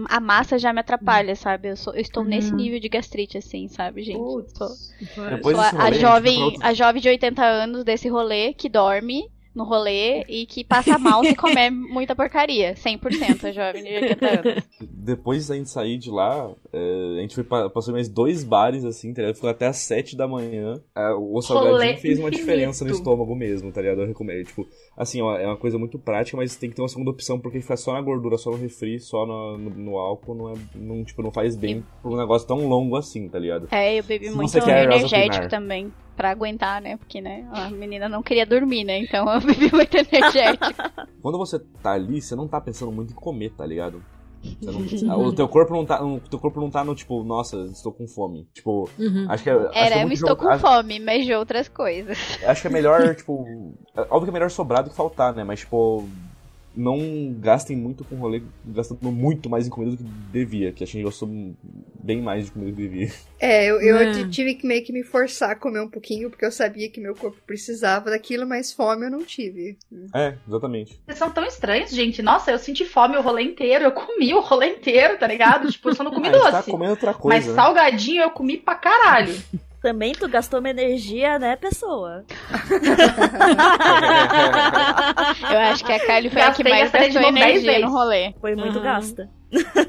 A massa já me atrapalha, sabe? Eu, sou, eu estou nesse Uhum. nível de gastrite assim, sabe, gente? Putz. A, rolê, a jovem, a jovem de 80 anos desse rolê que dorme no rolê e que passa mal se comer muita porcaria. 100% a jovem de 80 anos. Depois da gente sair de lá, é, a gente foi pa- passou mais dois bares, assim, tá ligado? Ficou até às sete da manhã. É, o salgadinho Rolê fez uma infinito. diferença no estômago mesmo, tá ligado? Eu recomendo. Tipo, assim, ó, é uma coisa muito prática, mas tem que ter uma segunda opção, porque ficar só na gordura, só no refri, só no, no, no álcool, não, é, não, tipo, não faz bem pra um negócio tão longo assim, tá ligado? É, eu bebi Se muito você quer energético também. Pra aguentar, né? Porque, né, a menina não queria dormir, né? Então eu bebi muito energético. Quando você tá ali, você não tá pensando muito em comer, tá ligado? Não- o teu corpo não tá. O teu corpo não tá no tipo, nossa, estou com fome. Tipo, Uhum. acho que é. acho que é eu estou jogo- com acho- fome, mas de outras coisas. Acho que é melhor, tipo. é Óbvio que é melhor sobrar do que faltar, né? Mas, tipo. Não gastem muito com rolê, gastando muito mais em comida do que devia. Que a gente gastou bem mais de comida do que devia. É, eu, eu É. tive que meio que me forçar a comer um pouquinho, porque eu sabia que meu corpo precisava daquilo, mas fome eu não tive. É, exatamente. Vocês são tão estranhos, gente. Nossa, eu senti fome o rolê inteiro. Eu comi o rolê inteiro, tá ligado? Tipo, eu só não comi Ah, tá doce. comendo outra Mas coisa. né? salgadinho eu comi pra caralho. Também tu gastou uma energia, né, pessoa? Eu acho que a Kylie foi a que Gastei, mais gastou energia no rolê. Foi muito Aham. gasta.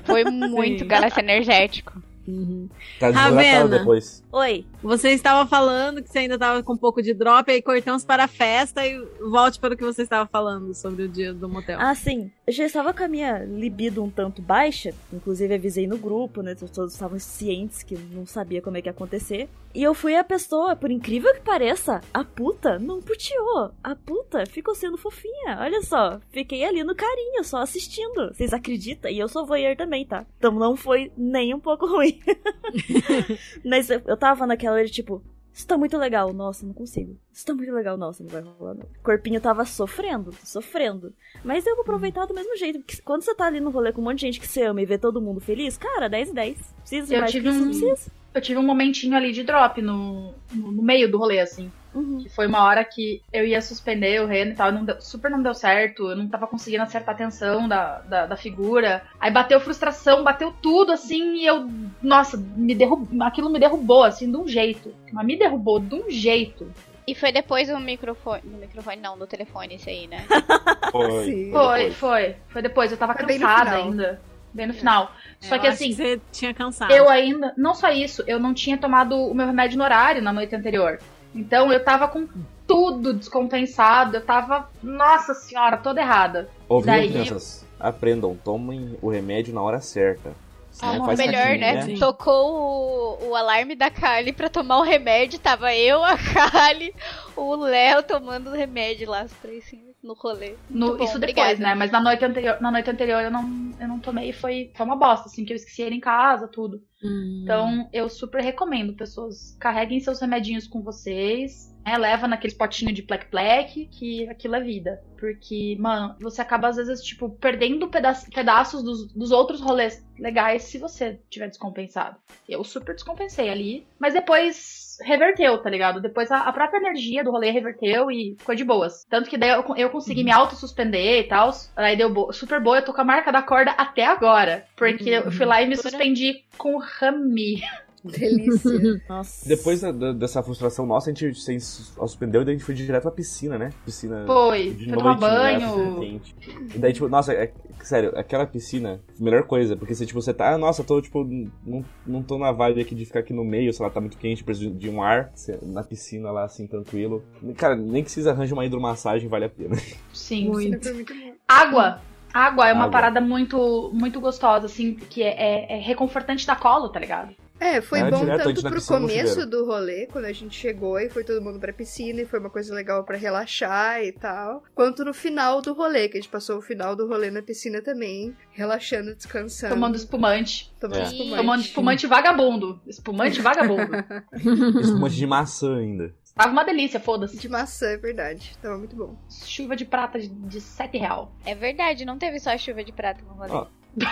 Foi muito Sim. gasto energético. Uhum. Tá Ravena. depois. Oi. Você estava falando que você ainda estava com um pouco de drop, aí cortamos para a festa e volte para o que você estava falando sobre o dia do motel. Ah, sim. Eu já estava com a minha libido um tanto baixa. Inclusive, avisei no grupo, né? Todos estavam cientes que não sabia como é que ia acontecer. E eu fui a pessoa, por incrível que pareça, a puta não puteou. A puta ficou sendo fofinha. Olha só. Fiquei ali no carinho, só assistindo. Vocês acreditam? E eu sou voyeur também, tá? Então não foi nem um pouco ruim. Mas eu, eu tava naquela de tipo. Isso tá muito legal, nossa, não consigo. Isso tá muito legal, nossa, não vai rolar não. O corpinho tava sofrendo, sofrendo. Mas eu vou aproveitar do mesmo jeito. Porque quando você tá ali no rolê com um monte de gente que você ama e vê todo mundo feliz, cara, 10 e 10. Precisa Eu mais tive que um- precisa. Eu tive um momentinho ali de drop no, no meio do rolê, assim. Uhum. Que foi uma hora que eu ia suspender o Reno e tal, e não deu- super não deu certo, eu não tava conseguindo acertar a tensão da, da, da figura. Aí bateu frustração, bateu tudo, assim, e eu. Nossa, me derrub... aquilo me derrubou, assim, de um jeito. Mas me derrubou de um jeito. E foi depois do microfone. Do microfone não, do telefone isso aí, né? Foi. Sim. Foi, foi. Foi depois, eu tava Foi cansada ainda. Bem no final. Só Eu que assim, você tinha cansado. eu ainda. Não só isso, eu não tinha tomado o meu remédio no horário na noite anterior. Então eu tava com tudo descompensado, eu tava. Nossa senhora, toda errada. Ouviram, Daí- crianças? Aprendam, tomem o remédio na hora certa. Senão Ah, faz melhor, né? Sim. Tocou o, o alarme da Kali pra tomar o remédio. Tava eu, a Kali, o Léo tomando o remédio lá, os três assim, no rolê. No- bom, isso obrigada. depois, né? Mas na noite anterior, na noite anterior eu não, eu não tomei e foi, foi uma bosta, assim, que eu esqueci ele em casa, tudo. Hum. Então, eu super recomendo, pessoas. Carreguem seus remedinhos com vocês. Né? Leva naqueles potinhos de plec-plec, que aquilo é vida. Porque, mano, você acaba, às vezes, tipo, perdendo peda pedaços dos, dos outros rolês legais se você tiver descompensado. Eu super descompensei ali. Mas depois reverteu, tá ligado? Depois a, a própria energia do rolê reverteu e ficou de boas. Tanto que daí eu, eu consegui me auto-suspender e tal. Aí deu bo- super boa. Eu tô com a marca da corda até agora. Porque eu fui lá e me suspendi com o Rami. Delícia. Nossa. Depois da- da- dessa frustração nossa, a gente se suspendeu e daí a gente foi direto pra piscina, né? Piscina. Foi, de foi tomar noite, né? banho. Quente. E daí, tipo, nossa, é, sério, aquela piscina, melhor coisa, porque se tipo, você tá, ah, nossa, tô, tipo, não, não tô na vibe aqui de ficar aqui no meio, sei lá, tá muito quente, preciso de um ar, você- na piscina lá, assim, tranquilo. Cara, nem que vocês arranjem uma hidromassagem, vale a pena. Sim. Muito. Foi muito bom. Água. Água é uma Água. parada muito, muito gostosa, assim, que é, é- é reconfortante da colo, tá ligado? É, foi Era bom direto, tanto pro começo do rolê, quando a gente chegou e foi todo mundo pra piscina e foi uma coisa legal pra relaxar e tal, quanto no final do rolê, que a gente passou o final do rolê na piscina também, relaxando, descansando. Tomando espumante. Tomando É. espumante. Tomando espumante vagabundo. Espumante vagabundo. Espumante de maçã ainda. Tava uma delícia, foda-se. De maçã, é verdade. Tava muito bom. Chuva de prata de, de 7 real. É verdade, não teve só chuva de prata no rolê. Ó.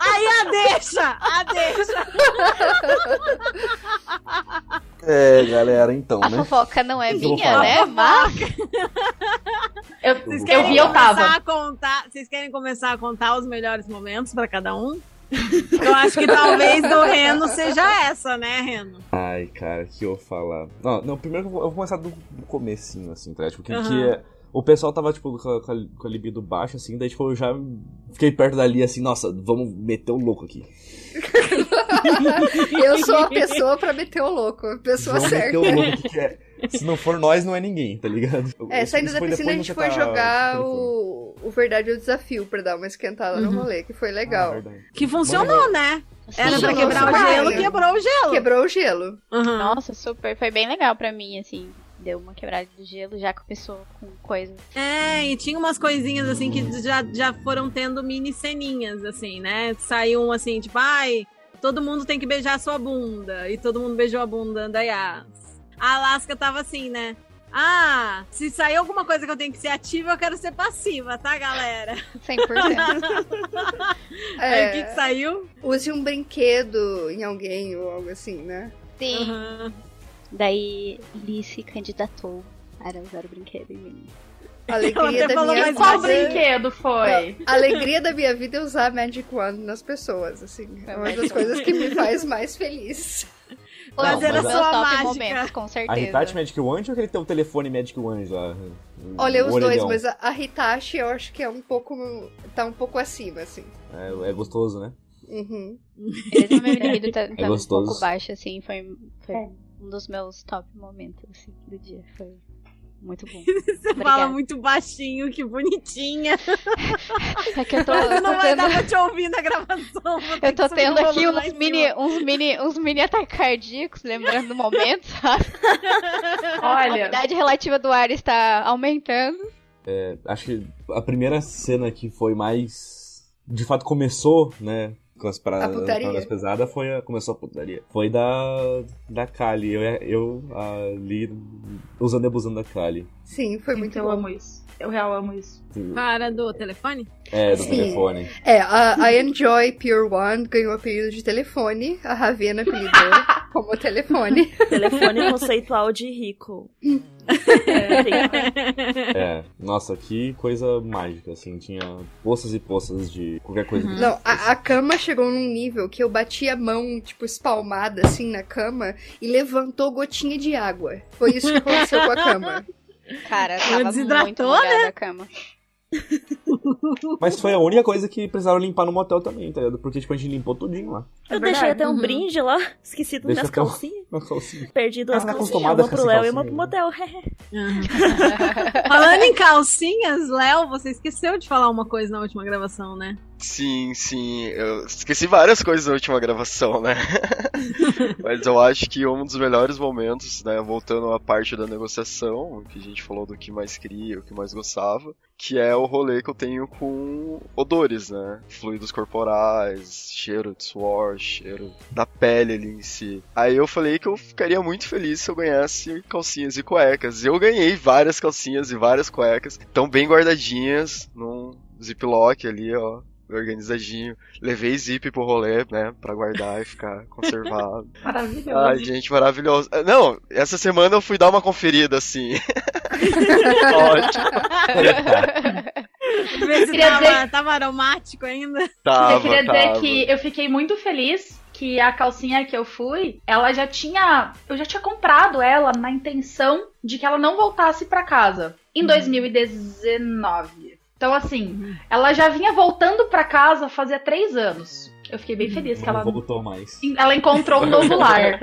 Aí a deixa! A deixa! É, galera, então, A né? fofoca não é minha, né? Mas Eu, Vocês eu vi, eu começar tava. a contar? Vocês querem começar a contar os melhores momentos pra cada um? Eu acho que talvez do Reno seja essa, né, Reno? Ai, cara, que eu falar. Não, não primeiro eu vou, eu vou começar do, do comecinho, assim, tá? Tipo, que, Aham. que é- o pessoal tava, tipo, com a, com a- libido baixa, assim, daí, tipo, eu já fiquei perto dali, assim, nossa, vamos meter o louco aqui. Eu sou a pessoa pra meter o louco. A pessoa vamos certa. meter o louco que é... Se não for nós, não é ninguém, tá ligado? É, saindo da foi piscina a depois gente foi tá jogar no o, o Verdade ou Desafio pra dar uma esquentada no Uhum. rolê, que foi Ah, legal. verdade. Que funcionou, né? Era pra quebrar o gelo, quebrou o gelo. Quebrou o gelo. Uhum. Nossa, super. Foi bem legal pra mim, assim. Deu uma quebrada do gelo, já começou com coisas. É, e tinha umas coisinhas assim que já, já foram tendo mini ceninhas, assim, né? Saiu um assim, tipo, ai, todo mundo tem que beijar a sua bunda. E todo mundo beijou a bunda da Yas. A Alaska tava assim, né? Ah, se sair alguma coisa que eu tenho que ser ativa, eu quero ser passiva, tá, galera? 100%. Aí o que, É, que saiu? use um brinquedo em alguém ou algo assim, né? Sim. Uhum. Daí, Lee se candidatou a usar o brinquedo em mim. A alegria da falou, minha mas Qual vida. brinquedo foi? A alegria da minha vida é usar Magic Wand nas pessoas, assim. É uma das coisas que me faz mais feliz. Fazer mas a a- sua mágica. momentos, com A certeza. Hitachi Magic Wand ou aquele teu telefone Magic Wand lá? Olha, O os dois, orelhão. mas a, a Hitachi eu acho que é um pouco. tá um pouco acima, assim. É, é gostoso, né? Uhum. Mesmo meu libido tá, tá um gostoso. pouco baixo, assim, foi, foi um dos meus top momentos, assim, do dia. Foi muito bom. Você Obrigada. fala muito baixinho, que bonitinha. É que eu tô, Eu não tô vai tendo, dar pra te ouvir na gravação. eu tô tendo aqui uns mini, uns mini, uns mini ataques cardíacos, lembrando do momento, sabe? A Olha, umidade relativa do ar está aumentando. É, acho que a primeira cena que foi mais. De fato começou, né? Com as A paradas pesadas foi a, começou a putaria. Foi da. Da Kali. Eu, eu ali usando e abusando da Kali. Sim, foi muito eu bom. amo isso. Eu real amo isso. Para do telefone? É, do Sim. telefone. É, a, a Enjoy Pure One ganhou o apelido de telefone, a Ravena apelidou como telefone. Telefone conceitual de rico. É, É, nossa, que coisa mágica, assim. Tinha poças e poças de qualquer coisa. que Não, a, a cama chegou num nível que eu bati a mão, tipo, espalmada assim na cama e levantou gotinha de água. Foi isso que aconteceu com a cama. Cara, tava desidratou, muito molhada a cama. Mas foi a única coisa que precisaram limpar no motel também, tá ligado? Porque, tipo, a gente limpou tudinho lá. Eu verdade. deixei até um Uhum. brinde lá. Esqueci das Deixa um- calcinhas. Uma calcinha. Perdi duas Ah, tá calcinhas. Uma pro Léo e uma pro motel. Falando em calcinhas, Léo, você esqueceu de falar uma coisa na última gravação, né? Sim, sim. Eu esqueci várias coisas na última gravação, né? Mas eu acho que um dos melhores momentos, né? Voltando à parte da negociação, que a gente falou do que mais queria, o que mais gostava, que é o rolê que eu tenho com odores, né? Fluidos corporais, cheiro de suor, cheiro da pele ali em si. Aí eu falei que eu ficaria muito feliz se eu ganhasse calcinhas e cuecas. Eu ganhei várias calcinhas e várias cuecas, tão bem guardadinhas num ziplock ali, ó organizadinho. Levei zip pro rolê, né? Pra guardar e ficar conservado. Maravilhoso. Ai, gente, maravilhoso. Ah, Não, essa semana eu fui dar uma conferida, assim. Ótimo. Ver se tava, dizer- tava aromático ainda. Tava, eu queria dizer tava. que eu fiquei muito feliz que a calcinha que eu fui, ela já tinha. Eu já tinha comprado ela na intenção de que ela não voltasse pra casa em 2019. Então, assim, ela já vinha voltando pra casa fazia três anos. Eu fiquei bem feliz que Não ela, voltou mais. ela encontrou um novo lar.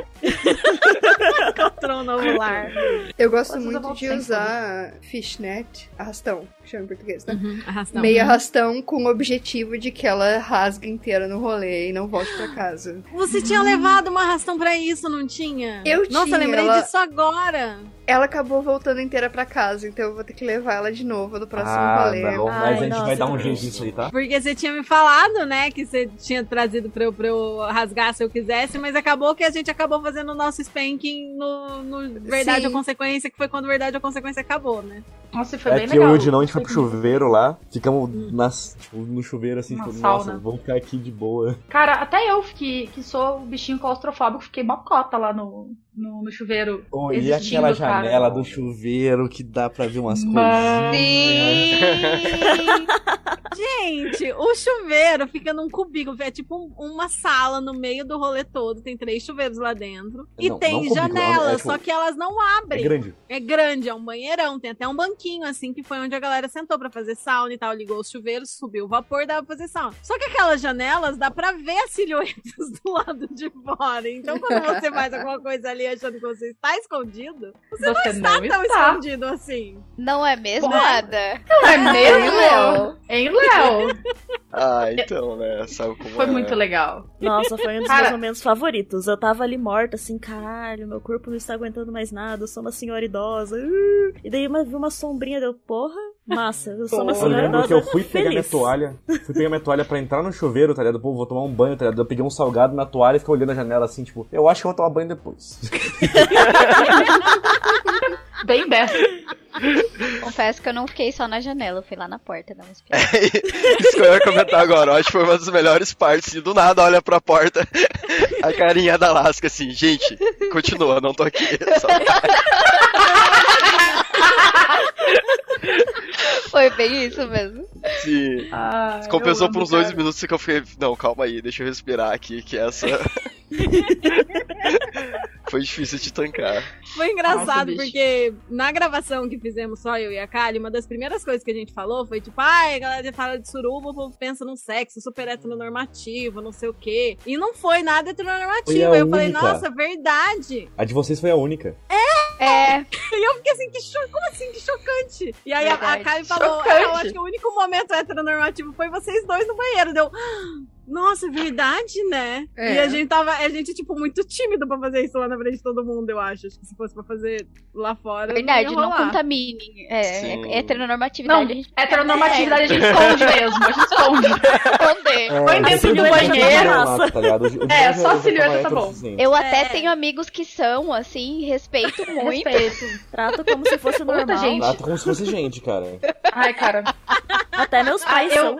Encontrou um novo lar. Eu gosto Vocês muito de usar fishnet, arrastão, que chama em português, né? Uhum, arrastão. Meio Uhum. arrastão com o objetivo de que ela rasgue inteira no rolê e não volte pra casa. Você tinha levado uma arrastão pra isso, não tinha? Eu Nossa, tinha, lembrei ela- disso agora. Ela acabou voltando inteira pra casa, então eu vou ter que levar ela de novo no próximo Ah, rolê. não, mas a gente vai dar um jeito nisso aí, tá? Porque você tinha me falado, né, que você tinha trazido pra eu, pra eu rasgar se eu quisesse, mas acabou que a gente acabou fazendo o nosso spanking no, no Verdade Sim. ou Consequência, que foi quando Verdade ou Consequência acabou, né? Nossa, foi É bem que legal. eu e o Dinão, a gente foi pro chuveiro lá, ficamos nas, tipo, no chuveiro assim, Uma tipo, sauna. nossa, vamos ficar aqui de boa. Cara, até eu que, que sou o bichinho claustrofóbico, fiquei mocota lá no, no, no chuveiro. Oh, e aquela cara. janela do chuveiro que dá pra ver umas Mano. coisinhas. Gente, o chuveiro fica num cubículo, é tipo um- uma sala no meio do rolê todo, tem três chuveiros lá dentro. E Não, tem não cubículo, janelas, é tipo- só que elas não abrem. É grande. É grande, é um banheirão, tem até um banquinho assim, que foi onde a galera sentou pra fazer sauna e tal, ligou os chuveiros, subiu o vapor, dava pra fazer sauna. Só que aquelas janelas dá pra ver as silhuetas do lado de fora. Então quando você faz alguma coisa ali achando que você está escondido, você, não Você está não tão está. escondido assim. Não é mesmo? Ada? Não é mesmo, Léo? Léo? Hein, Léo? Ah, então, né? Sabe como Foi é. muito legal. Nossa, foi um dos Cara- meus momentos favoritos. Eu tava ali morta, assim, caralho, meu corpo não está aguentando mais nada, eu sou uma senhora idosa. uh. E daí eu vi uma sombrinha, deu, porra, massa, eu sou uma Eu lembro que eu fui pegar minha toalha, fui pegar minha toalha pra entrar no chuveiro, tá ligado? Pô, vou tomar um banho, tá ligado? Eu peguei um salgado na toalha e fiquei olhando a janela assim, tipo, eu acho que eu vou tomar banho depois. Bem Beth. Confesso que eu não fiquei só na janela, eu fui lá na porta dar uma espiada. Isso que eu ia comentar agora. Eu acho que foi uma das melhores partes. E do nada olha pra porta a carinha da Lasca assim, gente, continua, não tô aqui. Só- Foi bem isso mesmo. Sim. Ah, Compensou por uns dois minutos que eu fiquei. Não, calma aí, deixa eu respirar aqui, que essa. Foi difícil de tancar. Foi engraçado Nossa, porque na gravação que fizemos só eu e a Kali, uma das primeiras coisas que a gente falou foi tipo, ai, a galera fala de suruba, o povo pensa num sexo super heteronormativo, não sei o quê. E não foi nada Foi heteronormativo. Eu falei, única. nossa, verdade. A de vocês foi a única. É, E eu fiquei assim, que cho... como assim, que chocante? E aí a, a Verdade. Kali falou. "É, eu acho que o único momento heteronormativo foi vocês dois no banheiro. Deu, "Ah, nossa, é verdade, né? É. E a gente tava, a gente, tipo, muito tímido pra fazer isso lá na frente de todo mundo, eu acho. Acho que se fosse pra fazer lá fora. verdade, não, não contaminem. É, Sim. é heteronormatividade. Não, a gente heteronormatividade a gente esconde mesmo, a gente esconde. esconder. Põe dentro do banheiro. lá, tá ligado? O É, só silhueta tá bom. Eu até É. tenho amigos que são, assim, respeito muito. Respeito. Trato como se fosse Puta, normal. gente. Trato como se fosse gente, cara. Ai, cara. Até meus pais Ah, eu- são.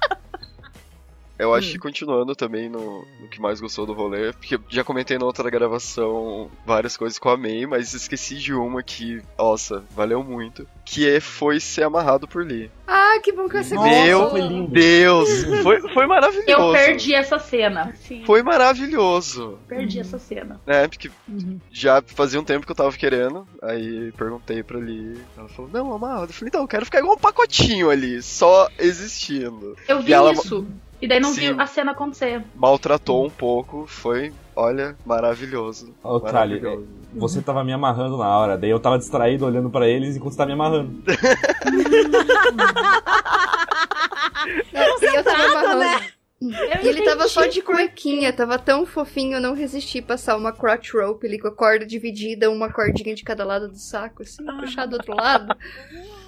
Eu acho que continuando também no, no que mais gostou do rolê, porque já comentei na outra gravação várias coisas que eu amei, mas esqueci de uma que, nossa, valeu muito. Que é, foi ser amarrado por Lee. Ah, que bom que você Meu foi lindo. Deus! Foi, foi maravilhoso. Eu perdi essa cena. Foi maravilhoso. Perdi essa cena. né? Porque já fazia um tempo que eu tava querendo. Aí perguntei pra Lee. Ela falou, não, amarrado. Eu falei, então, eu quero ficar igual um pacotinho ali, só existindo. Eu vi E ela isso. E daí não vi Sim. a cena acontecer. maltratou um pouco. Foi, olha, maravilhoso. Ô, Kali, Maravilhoso. você tava me amarrando na hora, daí eu tava distraído olhando pra eles enquanto você tava me amarrando. Não, e eu tava amarrando. né? E ele tava só de cuequinha, tava tão fofinho, eu não resisti passar uma crotch rope ali com a corda dividida, uma cordinha de cada lado do saco, assim, puxar do outro lado.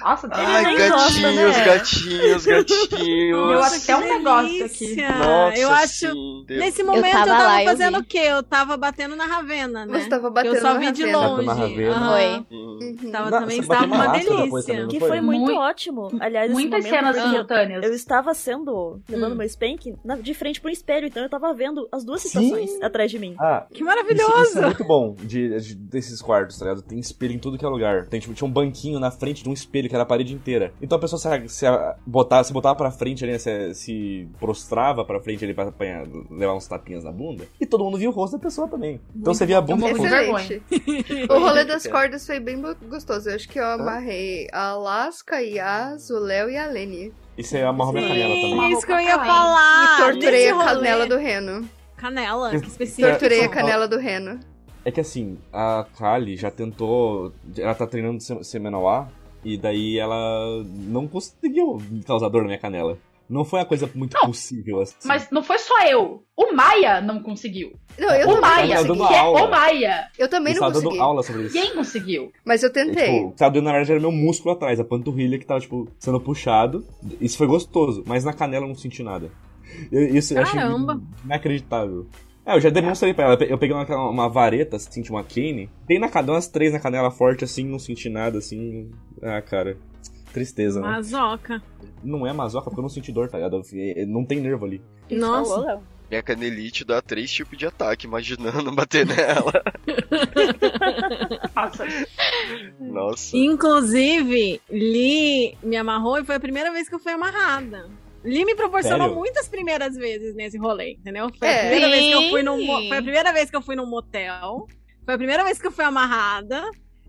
Nossa, Ai, nem gosta, gatinhos, né? gatinhos, gatinhos. Eu acho que é um negócio aqui. Nossa, eu acho. sim. Nesse momento eu tava tava, lá, eu fazendo vi. o quê? Eu tava batendo na Ravena, né? Você tava batendo eu só na vi de longe. Batendo na Ravena. Aham. Foi. Hum. Uhum. Tava, Não, também estava uma delícia. também, Que foi? foi muito Muito- ótimo. Aliás, Muitas momento, cenas simultâneas. Eu estava sendo, levando Hum. meu spank na- de frente pro espelho, então eu tava vendo as duas Sim. situações atrás de mim. Ah, Que Isso, maravilhoso! isso é muito bom de, de- desses quartos, tá ligado? Tem espelho em tudo que é lugar. Tem, tipo, tinha um banquinho na frente de um espelho que era a parede inteira. Então a pessoa se, se, botava, se botava pra frente ali, né, se, se prostrava pra frente ali pra apanhar, levar uns tapinhas na bunda. E todo mundo via o rosto da pessoa também. Então você via a bunda. Excelente. O rolê das cordas foi bem gostoso. Eu acho que eu amarrei a Alaska, Yas, o Léo e a Lene. E você amarrou minha canela também. Isso que eu ia falar. E torturei a canela do Reno. Canela, que específico. Torturei a canela do Reno. É que assim, a Kali já tentou. Ela tá treinando sem- seminal A, e daí ela não conseguiu causar dor na minha canela. Não foi uma coisa muito possível assim. Mas não foi só eu. O Maia não conseguiu. Não, eu o Maia, não que consegui. é aula. o Maia. Eu também não tava dando consegui. aula sobre isso. Quem conseguiu? Mas eu E, tentei. Tipo, o que tava doendo na verdade era meu músculo atrás, a panturrilha que tava, tipo, sendo puxado. Isso foi gostoso, mas na canela eu não senti nada. Eu- isso eu achei Caramba. inacreditável. É, eu já demonstrei pra ela. Eu peguei uma, uma vareta, assim, tipo uma cane. Dei na umas três na canela forte, assim, não senti nada, assim. Ah, cara. Tristeza, né? Mazoca. Não é masoca, porque eu não senti dor, tá ligado? Eu- Não tem nervo ali. Nossa. Minha canelite dá três tipos de ataque, imaginando bater nela. Nossa. Nossa. Inclusive, Li me amarrou e foi a primeira vez que eu fui amarrada. Li me proporcionou Sério? muitas primeiras vezes nesse rolê, entendeu? Foi, É. a primeira vez que eu fui num, foi a primeira vez que eu fui num motel. Foi a primeira vez que eu fui amarrada.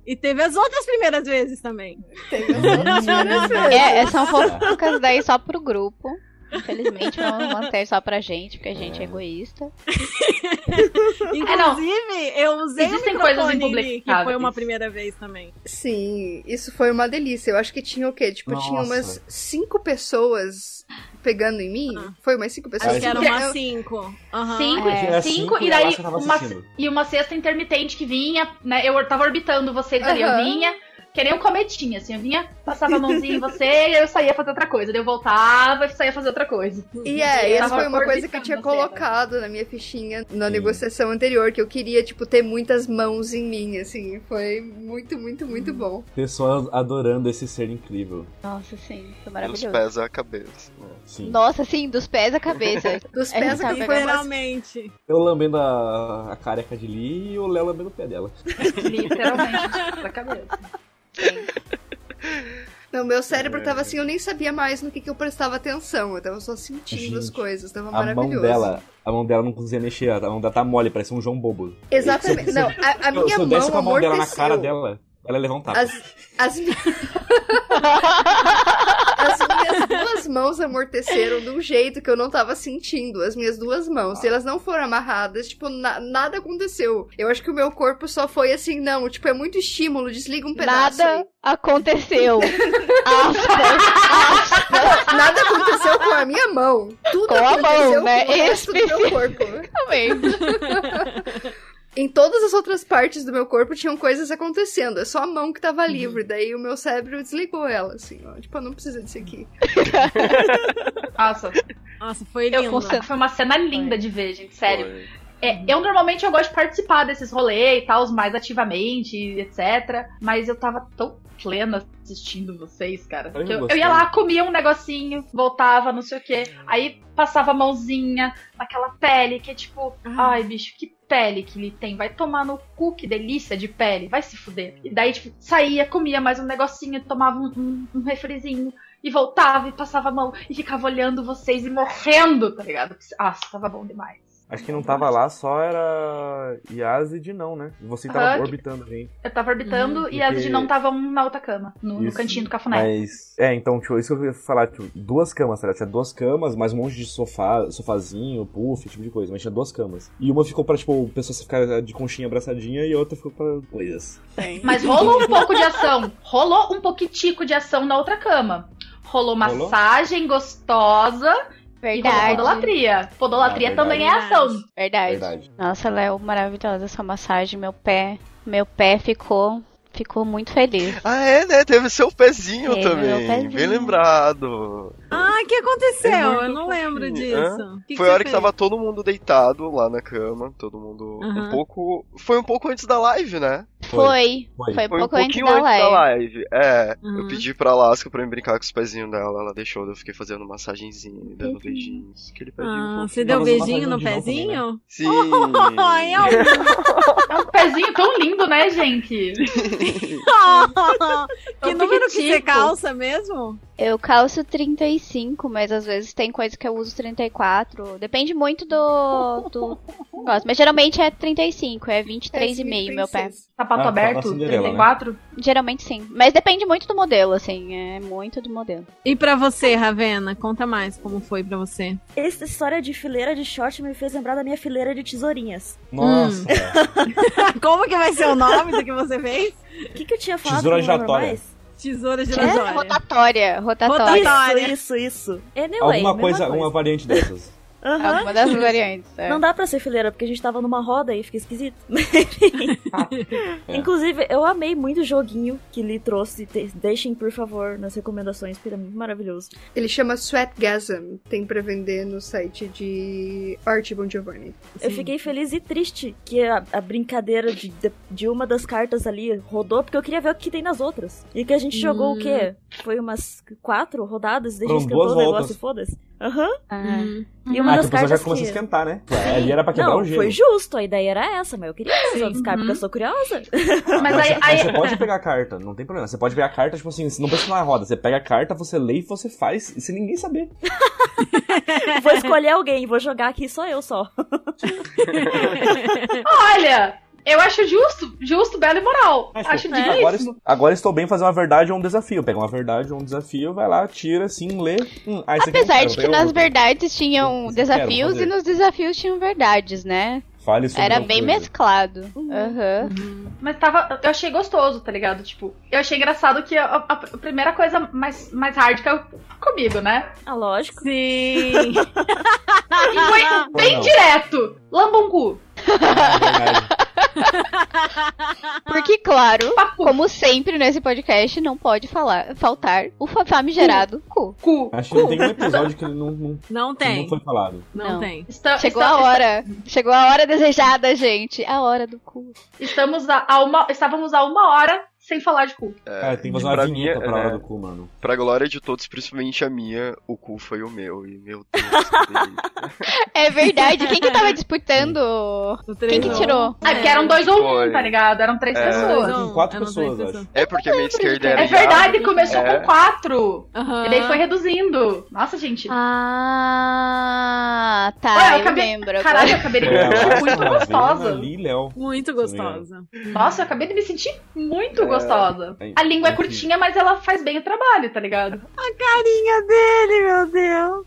E teve as outras primeiras vezes também. Teve as outras várias vezes. É, são fofocas daí só pro grupo. Infelizmente, vamos manter só pra gente, porque a gente é egoísta. Inclusive, eu usei Existem o coisas que foi uma primeira vez também. Sim, isso foi uma delícia. Eu acho que tinha o quê? Tipo, tinha Nossa. umas cinco pessoas pegando em mim. Foi umas cinco pessoas. Acho que eram umas eu- cinco. Aham. Cinco, É, era cinco, cinco e daí uma, e uma cesta intermitente que vinha, né? Eu tava orbitando vocês ali, eu vinha, que nem um cometinha, assim, eu vinha, passava a mãozinha em você e eu saía fazer outra coisa. Daí eu voltava e saía fazer outra coisa. E é, tava foi uma coisa que eu tinha você, colocado na minha fichinha na Sim. negociação anterior, que eu queria, tipo, ter muitas mãos em mim, assim. Foi muito, muito, muito bom. Pessoas adorando esse ser incrível. Nossa, sim, foi Dos maravilhoso. pés à cabeça. Sim. Nossa, sim, dos pés à cabeça. Dos É, pés aqui pegando foi uma... Literalmente. Eu lambendo a, a careca de Lee e o Léo lambendo o pé dela. Literalmente, da cabeça. Não, meu cérebro tava assim, eu nem sabia mais no que, que eu prestava atenção. Eu tava só sentindo as Gente, coisas, tava A maravilhoso. mão dela, a mão dela não conseguia mexer, a mão dela tá mole, parece um João Bobo. Exatamente. Não, a, a minha se eu mão desse com a mão dela na cara dela, ela um tapa. As, as, as minhas duas mãos amorteceram de um jeito que eu não tava sentindo. As minhas duas mãos. Se elas não foram amarradas, tipo, na- nada aconteceu. Eu acho que o meu corpo só foi assim, não, tipo, é muito estímulo, desliga um pedaço. Nada aí. aconteceu. Nada aconteceu com a minha mão. Tudo Com a aconteceu mão, né? com o resto do meu corpo. Também. Em todas as outras partes do meu corpo tinham coisas acontecendo. É só a mão que tava livre. Daí o meu cérebro desligou ela, assim, ó. Tipo, não precisa disso aqui. Nossa, Nossa, foi eu, lindo. foi uma cena linda de ver, gente, sério. Foi. É, eu normalmente eu gosto de participar desses rolês e tal, mais ativamente, etc. Mas eu tava tão plena assistindo vocês, cara. Eu que eu, eu ia lá, comia um negocinho, voltava, não sei o quê. Aí passava a mãozinha naquela pele que é tipo, ai, bicho, que pele que ele tem. Vai tomar no cu, que delícia de pele. Vai se fuder. E daí, tipo, saía, comia mais um negocinho, tomava um, um, um refrizinho. E voltava e passava a mão e ficava olhando vocês e morrendo, tá ligado? Nossa, tava bom demais. Acho que não tava lá, só era Yazid não, né? Você tava Aham. orbitando a gente. Eu tava orbitando e Porque- as de não estavam na outra cama, no, no cantinho do cafuné. Mas, é, então, tipo, isso que eu ia falar, tipo, duas camas, tá ligado? Tinha duas camas, mais um monte de sofá, sofazinho, puff, tipo de coisa, mas tinha duas camas. E uma ficou pra, tipo, pessoas ficar de conchinha abraçadinha e a outra ficou pra coisas. Mas rolou um pouco de ação. Rolou um pouquitico de ação na outra cama. Rolou Rolou? massagem gostosa e Verdade. podolatria. Podolatria Ah, também é verdade. ação. Verdade. Verdade. Nossa, Léo, maravilhosa essa massagem. Meu pé, meu pé ficou, ficou muito feliz. Ah, é, né? Teve seu pezinho Teve também. meu pezinho. Bem lembrado. Ah, o que aconteceu? É eu não lembro disso. Que Foi que a hora que fez? tava todo mundo deitado lá na cama. Todo mundo um pouco. Foi um pouco antes da live, né? Foi. Foi. Foi, um Foi um pouco antes da antes live. da live. É, Uhum. eu pedi pra Alaska pra eu brincar com os pezinhos dela. Ela deixou, eu fiquei fazendo massagenzinha, dando beijinhos. Aquele pezinho Ah, você deu beijinho no novo pezinho? Sim! Ai, eu... É um pezinho tão lindo, né, gente? que número que você pequitico. calça mesmo? Eu calço 35, mas às vezes tem coisa que eu uso 34. Depende muito do, do. Mas geralmente é 35, é 23,5 meu pé. Sapato Ah, aberto, fala Cinderela, né? 34. Geralmente sim. Mas depende muito do modelo, assim. É muito do modelo. E pra você, Ravena, conta mais como foi pra você. Essa história de fileira de short me fez lembrar da minha fileira de tesourinhas. Nossa. como que vai ser o nome do que você fez? O que, que eu tinha falado? Tesoura giratória. mais? Tesoura É, giratória. rotatória. Rotatória. Rotatória. Isso, isso, isso. Anyway, Alguma mesma coisa, uma variante dessas. Aham. Alguma das variantes. é. Não dá pra ser fileira, porque a gente tava numa roda e fica esquisito. É. Inclusive, eu amei muito o joguinho que Lee trouxe. Deixem, por favor, nas recomendações, porque é muito maravilhoso. Ele chama Sweatgasm. Tem pra vender no site de Art Bon Giovanni. Eu fiquei feliz e triste que a, a brincadeira de, de, de uma das cartas ali rodou, porque eu queria ver o que tem nas outras. E que a gente jogou o quê? Foi umas quatro rodadas, desde Foram esquentou duas o negócio e foda-se. Aham. Ah. E uma ah, das que o pessoal já cartas começa a que... esquentar, né? Ali era pra quebrar Não, o gelo. foi justo, a ideia era essa, mas eu queria ver as Sim. outras cartas, porque eu sou curiosa. Mas Mas, aí, você, aí- você pode pegar a carta, não tem problema. Você pode pegar a carta, tipo assim, você não precisa na roda. Você pega a carta, você lê e você faz, e sem ninguém saber. vou escolher alguém, vou jogar aqui só eu só. Olha, eu acho justo, justo, belo e moral. Mas, acho pô, digníssimo. agora, estou, agora estou bem fazer uma verdade ou um desafio. Pega uma verdade ou um desafio, vai lá, tira, assim, lê. Hum, ah, Apesar quero, de que nas outro. verdades tinham eu desafios e nos desafios tinham verdades, né? Fale sobre Era bem coisa. mesclado. Aham. Mas tava. Eu achei gostoso, tá ligado? Tipo, eu achei engraçado que a, a- a primeira coisa mais, mais hard caiu comigo, né? Ah, lógico. Sim. E foi bem direto. Lamba um cu. É verdade. Porque, claro, como sempre nesse podcast, não pode falar, faltar o fa- famigerado cu. Cu. Acho que não tem um episódio que não, não, Não que não tem. foi falado. Não, Não. tem. Está- Chegou está- a hora. Chegou a hora desejada, gente. A hora do cu. Estamos a, a uma, estávamos a uma hora sem falar de cu. Cara, tem que fazer uma pra vinheta mim, pra hora é, do cu, mano. Pra glória de todos, principalmente a minha, o cu foi o meu. E meu Deus, que delícia. É verdade. Quem que tava disputando? Quem que tirou? Ah, porque eram dois ou um, tá ligado? Eram três É. pessoas. Com quatro eram pessoas, acho. É porque a minha esquerda era É verdade, começou É. com quatro. Aham. E daí foi reduzindo. Nossa, gente. Ah, tá. Olha, eu eu acabei- lembro. Caralho, eu acabei de me sentir muito gostosa. Ali. Muito gostosa. Nossa, eu acabei de me sentir muito É. gostosa. Aí, A língua é enfim. curtinha, mas ela faz bem o trabalho, tá ligado? Carinha dele, meu Deus.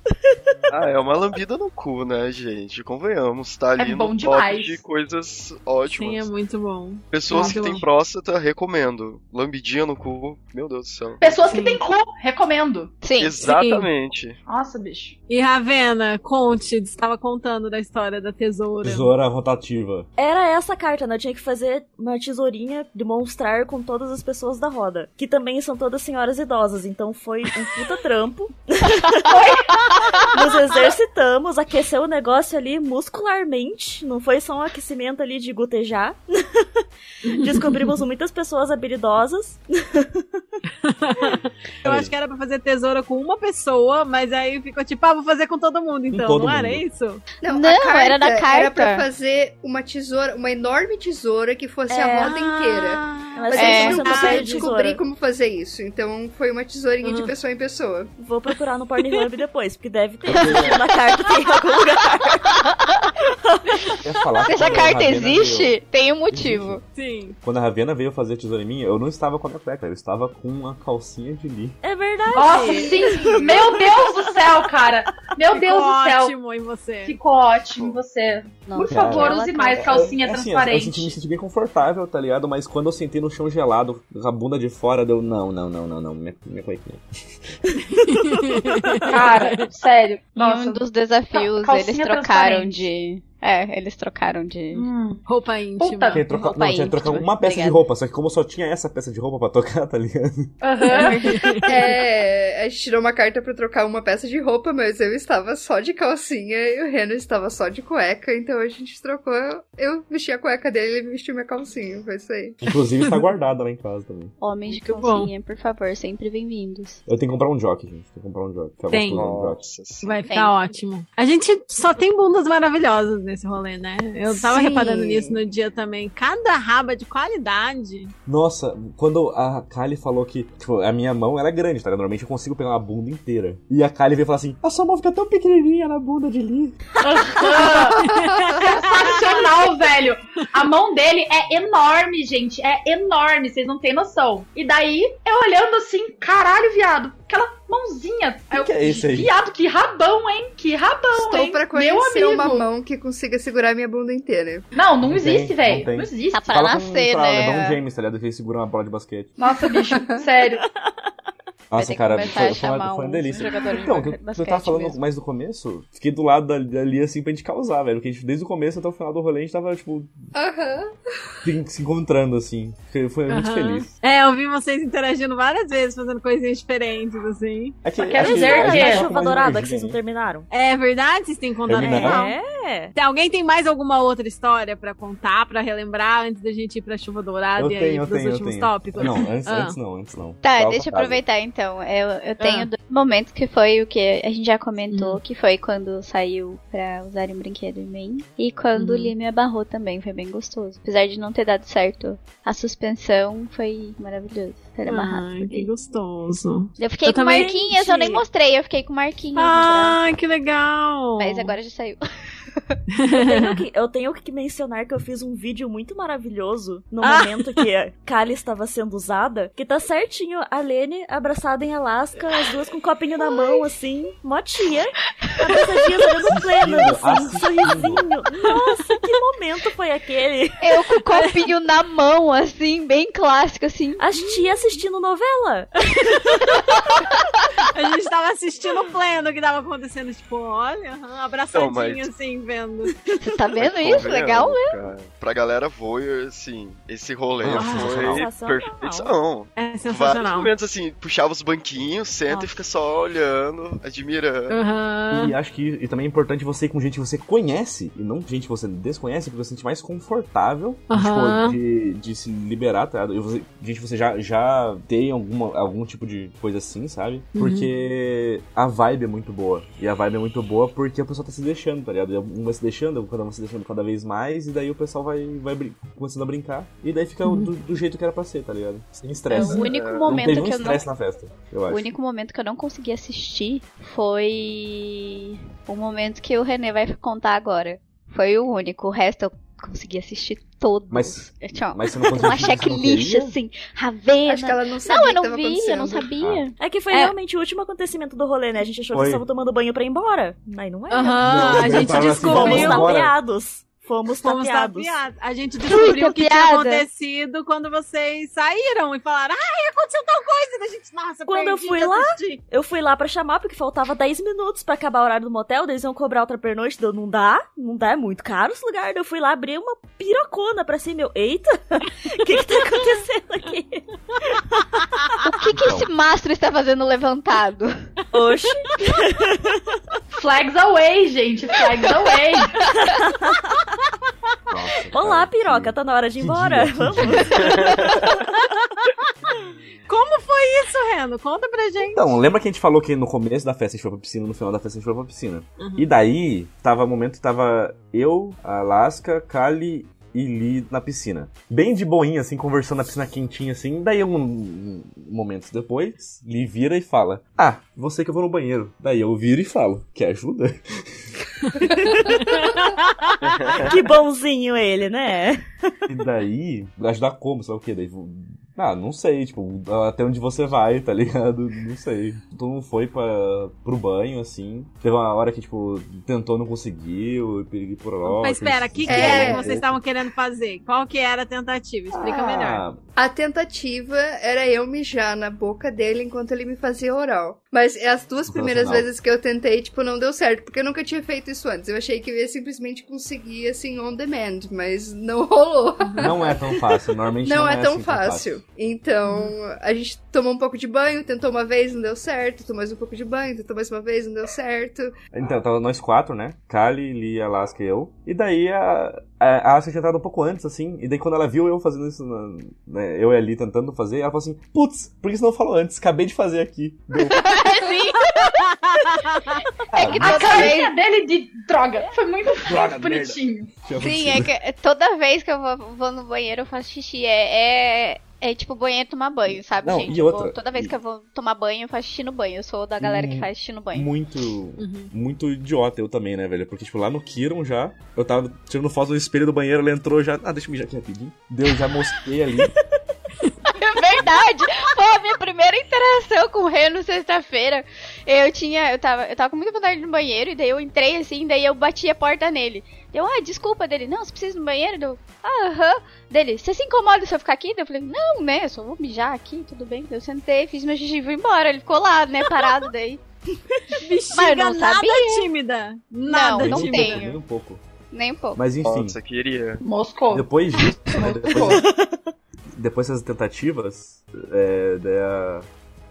Ah, é uma lambida no cu, né, gente? Convenhamos, tá ali É bom no demais. top de coisas Sim, ótimas. é muito bom. Pessoas muito que têm próstata, recomendo. Lambidinha no cu, meu Deus do céu. Pessoas que têm cu, recomendo. Sim. Exatamente. Nossa, bicho. E Ravena, conte, estava contando da história da tesoura. Tesoura rotativa. Era essa carta, né? Eu tinha que fazer uma tesourinha demonstrar com todas as pessoas da roda. Que também são todas senhoras idosas. Então foi um puta trampo. Nos exercitamos, aqueceu o negócio ali muscularmente. Não foi só um aquecimento ali de gotejar. Descobrimos muitas pessoas habilidosas. Eu acho que era pra fazer tesoura com uma pessoa, mas aí ficou tipo, ah, vou fazer com todo mundo, então. todo não era mundo. isso? Não, Não, carta era da carta. Era pra fazer uma tesoura, uma enorme tesoura que fosse É. a roda inteira. Mas É. a não não conseguiu perde descobrir tesoura. como fazer isso. Então foi uma tesourinha de pessoa em pessoa. Vou procurar no Pornhub depois, porque deve ter na carta tem em algum lugar. Eu Se essa carta existe, veio- tem um motivo. Sim. Quando a Ravena veio fazer a tesoura em mim, eu não estava com a minha cueca, eu estava com uma calcinha de li. É verdade. Nossa, sim. Meu Deus do céu, cara. Meu Ficou Deus do céu. ótimo em você. Ficou ótimo em você. Nossa, Por favor, ela use tá- mais calcinha É, assim, eu, eu transparente. senti, me senti bem confortável, tá ligado? Mas quando eu sentei no chão gelado, a bunda de fora, deu não, não, não, não, não, minha, minha cuequinha. Cara, sério. Em Nossa. um dos desafios, Cal- eles trocaram de. É, eles trocaram de. Hum. Roupa íntima. Puta. Tinha troca... Roupa Não, tinha que íntima, trocar uma peça de obrigada. roupa, só que como só tinha essa peça de roupa pra tocar, tá ligado? Aham. É, a gente tirou uma carta pra trocar uma peça de roupa, mas eu estava só de calcinha e o Reno estava só de cueca, então a gente trocou. Eu vesti a cueca dele e ele vestiu minha calcinha, foi isso aí. Inclusive tá guardada lá em casa também. Homens de bom. calcinha, por favor, sempre bem-vindos. Eu tenho que comprar um jockey, gente. Tenho que comprar um jockey. Fica Tem. um jockey. Vai Tem. ficar ótimo. A gente só tem bundas maravilhosas nesse rolê, né? Eu tava Sim. reparando nisso no dia também. Cada raba de qualidade. Nossa, quando a Kali falou que, tipo, a minha mão era grande, tá? Normalmente eu consigo pegar uma bunda inteira. E a Kali veio falar assim: a sua mão fica tão pequenininha na bunda de Lee. Sensacional, velho. A mão dele é enorme, gente. É enorme, vocês não têm noção. E daí, eu olhando assim, caralho, viado. Aquela mãozinha. Aí eu, que é esse aí? Viado, que rabão, hein? Que rabão, Estou hein? pra Meu conhecer amigo. uma mão que consiga segurar minha bunda inteira. Não, não, Não existe, velho. não. Não, existe. Tá pra Fala com, nascer, lá, né? LeBron James, tá ligado? Que ele segura uma bola de basquete. Nossa, bicho, sério. Nossa, cara, foi, a foi, uma, foi uma delícia. Então, basquete eu tava falando mesmo. mais no começo, fiquei do lado da- dali, assim, pra gente causar, velho. Porque a gente, desde o começo até o final do rolê, a gente tava, tipo, Aham. se, se encontrando, assim. Foi, muito feliz. É, eu vi vocês interagindo várias vezes, fazendo coisinhas diferentes, assim. É que, quero dizer a que gente é tá com chuva dourada que vocês não terminaram. É verdade? Vocês têm contado Terminaram? final? É. Tem- Alguém tem mais alguma outra história pra contar, pra relembrar, antes da gente ir pra chuva dourada Eu e aí tenho, eu pros tenho, eu últimos tenho. tópicos? Não, antes, Ah. antes não, antes não. Tá, deixa eu aproveitar então. Eu, eu tenho Ah. dois momentos que foi o que a gente já comentou, Hum. que foi quando saiu pra usar um brinquedo em mim. E quando o Uhum. Lee me abarrou também, foi bem gostoso. Apesar de não ter dado certo, a suspensão foi maravilhoso. Ter amarrado. Ai, que gostoso. Eu fiquei Eu com também- marquinhas, eu nem mostrei, eu fiquei com marquinhas. Ai, que legal! Mas agora já saiu. Eu tenho, que, eu tenho que mencionar que eu fiz um vídeo muito maravilhoso no Ah. momento que a Kali estava sendo usada, que tá certinho a Lene abraçada em Alaska, as duas com um copinho na mão, assim, mó tia, abraçadinhas olhando plena, assim, um sorrisinho. Nossa, que momento foi aquele? Eu com o copinho na mão, assim, bem clássico, assim. As tia assistindo novela. A gente tava assistindo o pleno que tava acontecendo, tipo, olha, mas- assim, vendo. Você tá vendo Mas isso? Legal, né? cara. Pra galera voyeur, assim, esse rolê Ah, foi sensacional. perfeição. É Vários sensacional. momentos assim, puxava os banquinhos, senta Nossa. e fica só olhando, admirando. Aham. E acho que e também é importante você ir com gente que você conhece e não gente que você desconhece, porque você se sente mais confortável tipo, de, de se liberar, tá? ligado? E você- gente que você já, já tem alguma, algum tipo de coisa assim, sabe? Uhum. Porque a vibe é muito boa. E a vibe é muito boa porque a pessoa tá se deixando, tá ligado? Um vai se deixando, cada um vai se deixando cada vez mais, e daí o pessoal vai, vai começando a brincar. E daí fica do, do jeito que era pra ser, tá ligado? Sem estresse. É, o único não momento um que eu não na festa, eu acho. O único momento que eu não consegui assistir foi o momento que o René vai contar agora. Foi o único. O resto eu consegui assistir todos. Mas- Eu tinha Mas você não conseguiu uma checklist assim, Ravena. Acho que ela não sabia Não, eu que não vi, eu não sabia. É que foi É. realmente o último acontecimento do rolê, né? A gente achou que Foi. eles estavam tomando banho pra ir embora. Mas não é. Aham, Não, a eu gente tava assim, vamos descobriu. Fomos Fomos tapeados. tapeados. A gente descobriu o que tinha acontecido quando vocês saíram e falaram: Ai, aconteceu tal coisa. E a gente, nossa, Quando eu fui lá, assistir." Eu fui lá pra chamar, porque faltava 10 minutos pra acabar o horário do motel, eles iam cobrar outra pernoite, deu, não dá, não dá, é muito caro esse lugar. Eu fui lá abrir uma pirocona pra cima, eu, eita, o que que tá acontecendo aqui? O que, que esse mastro está fazendo levantado? Oxi, Flags away, gente. Flags away. Nossa, olá cara, piroca, tá na hora de ir que embora, dia, que vamos. Como foi isso, Reno? Conta pra gente. Então, lembra que a gente falou que no começo da festa a gente foi pra piscina, no final da festa a gente foi pra piscina. Uhum. E daí, tava o momento que tava eu, a Alaska, Kali e Lee na piscina. Bem de boinha, assim, conversando na piscina quentinha, assim. Daí, um, um momentos depois, Lee vira e fala: Ah, você que eu vou no banheiro. Daí eu viro e falo: Quer ajuda? que bonzinho ele, né? E daí, ajudar como? Lá o quê? Daí, ah, não sei, tipo, até onde você vai, tá ligado? Não sei. Todo mundo foi pra, pro banho, assim. Teve uma hora que, tipo, tentou, não conseguiu, e pirigui pororó. Mas espera, o que, que É. era que vocês estavam querendo fazer? Qual que era a tentativa? Explica melhor. Ah, A tentativa era eu mijar na boca dele enquanto ele me fazia oral. Mas as duas primeiras vezes que eu tentei, tipo, não deu certo, porque eu nunca tinha feito isso antes. Eu achei que eu ia simplesmente conseguir, assim, on demand, mas não rolou. Não é tão fácil, normalmente Não, não, é, tão assim fácil. Então, a gente tomou um pouco de banho, tentou uma vez, não deu certo, tentou mais um pouco de banho, tentou mais uma vez, não deu certo. Então, tava nós quatro, né? Kali, Lia, Alaska e eu. E daí a, a, Alaska tinha entrado um pouco antes, assim. E daí quando ela viu eu fazendo isso, na- né, eu e a Lia tentando fazer, ela falou assim: Putz, por que você não falou antes? Acabei de fazer aqui. Deu. É que A carinha vez. dele de droga foi muito Droga, bonitinho. Sim, é que toda vez que eu vou, vou no banheiro eu faço xixi. É, é, é tipo banheiro tomar banho, sabe, Não, gente? e outra, Tipo, toda vez e- que eu vou tomar banho, eu faço xixi no banho. Eu sou da galera que Hum, faz xixi no banho. Muito, muito idiota eu também, né, velho? Porque, tipo, lá no Kiron já, eu tava tirando foto do espelho do banheiro, ela entrou já. Ah, deixa eu mijar aqui rapidinho. Deu, já mosquei ali. É verdade! Foi a minha primeira interação com o Reno sexta-feira. Eu tinha. Eu tava, eu tava com muita vontade de ir no banheiro, e daí eu entrei assim, daí eu bati a porta nele. Eu, ah, desculpa dele. Não, você precisa ir no banheiro? Deu, ah, aham. Dele, você se incomoda se eu ficar aqui? Daí Eu falei, não, né? Eu só vou mijar aqui, tudo bem. Daí Eu sentei, fiz meu xixi e fui embora. Ele ficou lá, né, parado daí. Bexiga Mas eu não nada sabia. tímida. Nada Não, não tímida. tenho. Nem um pouco. Nem um pouco. Mas enfim. Nossa, queria. Moscou. Depois disso, né, depois, depois dessas tentativas, é, daí a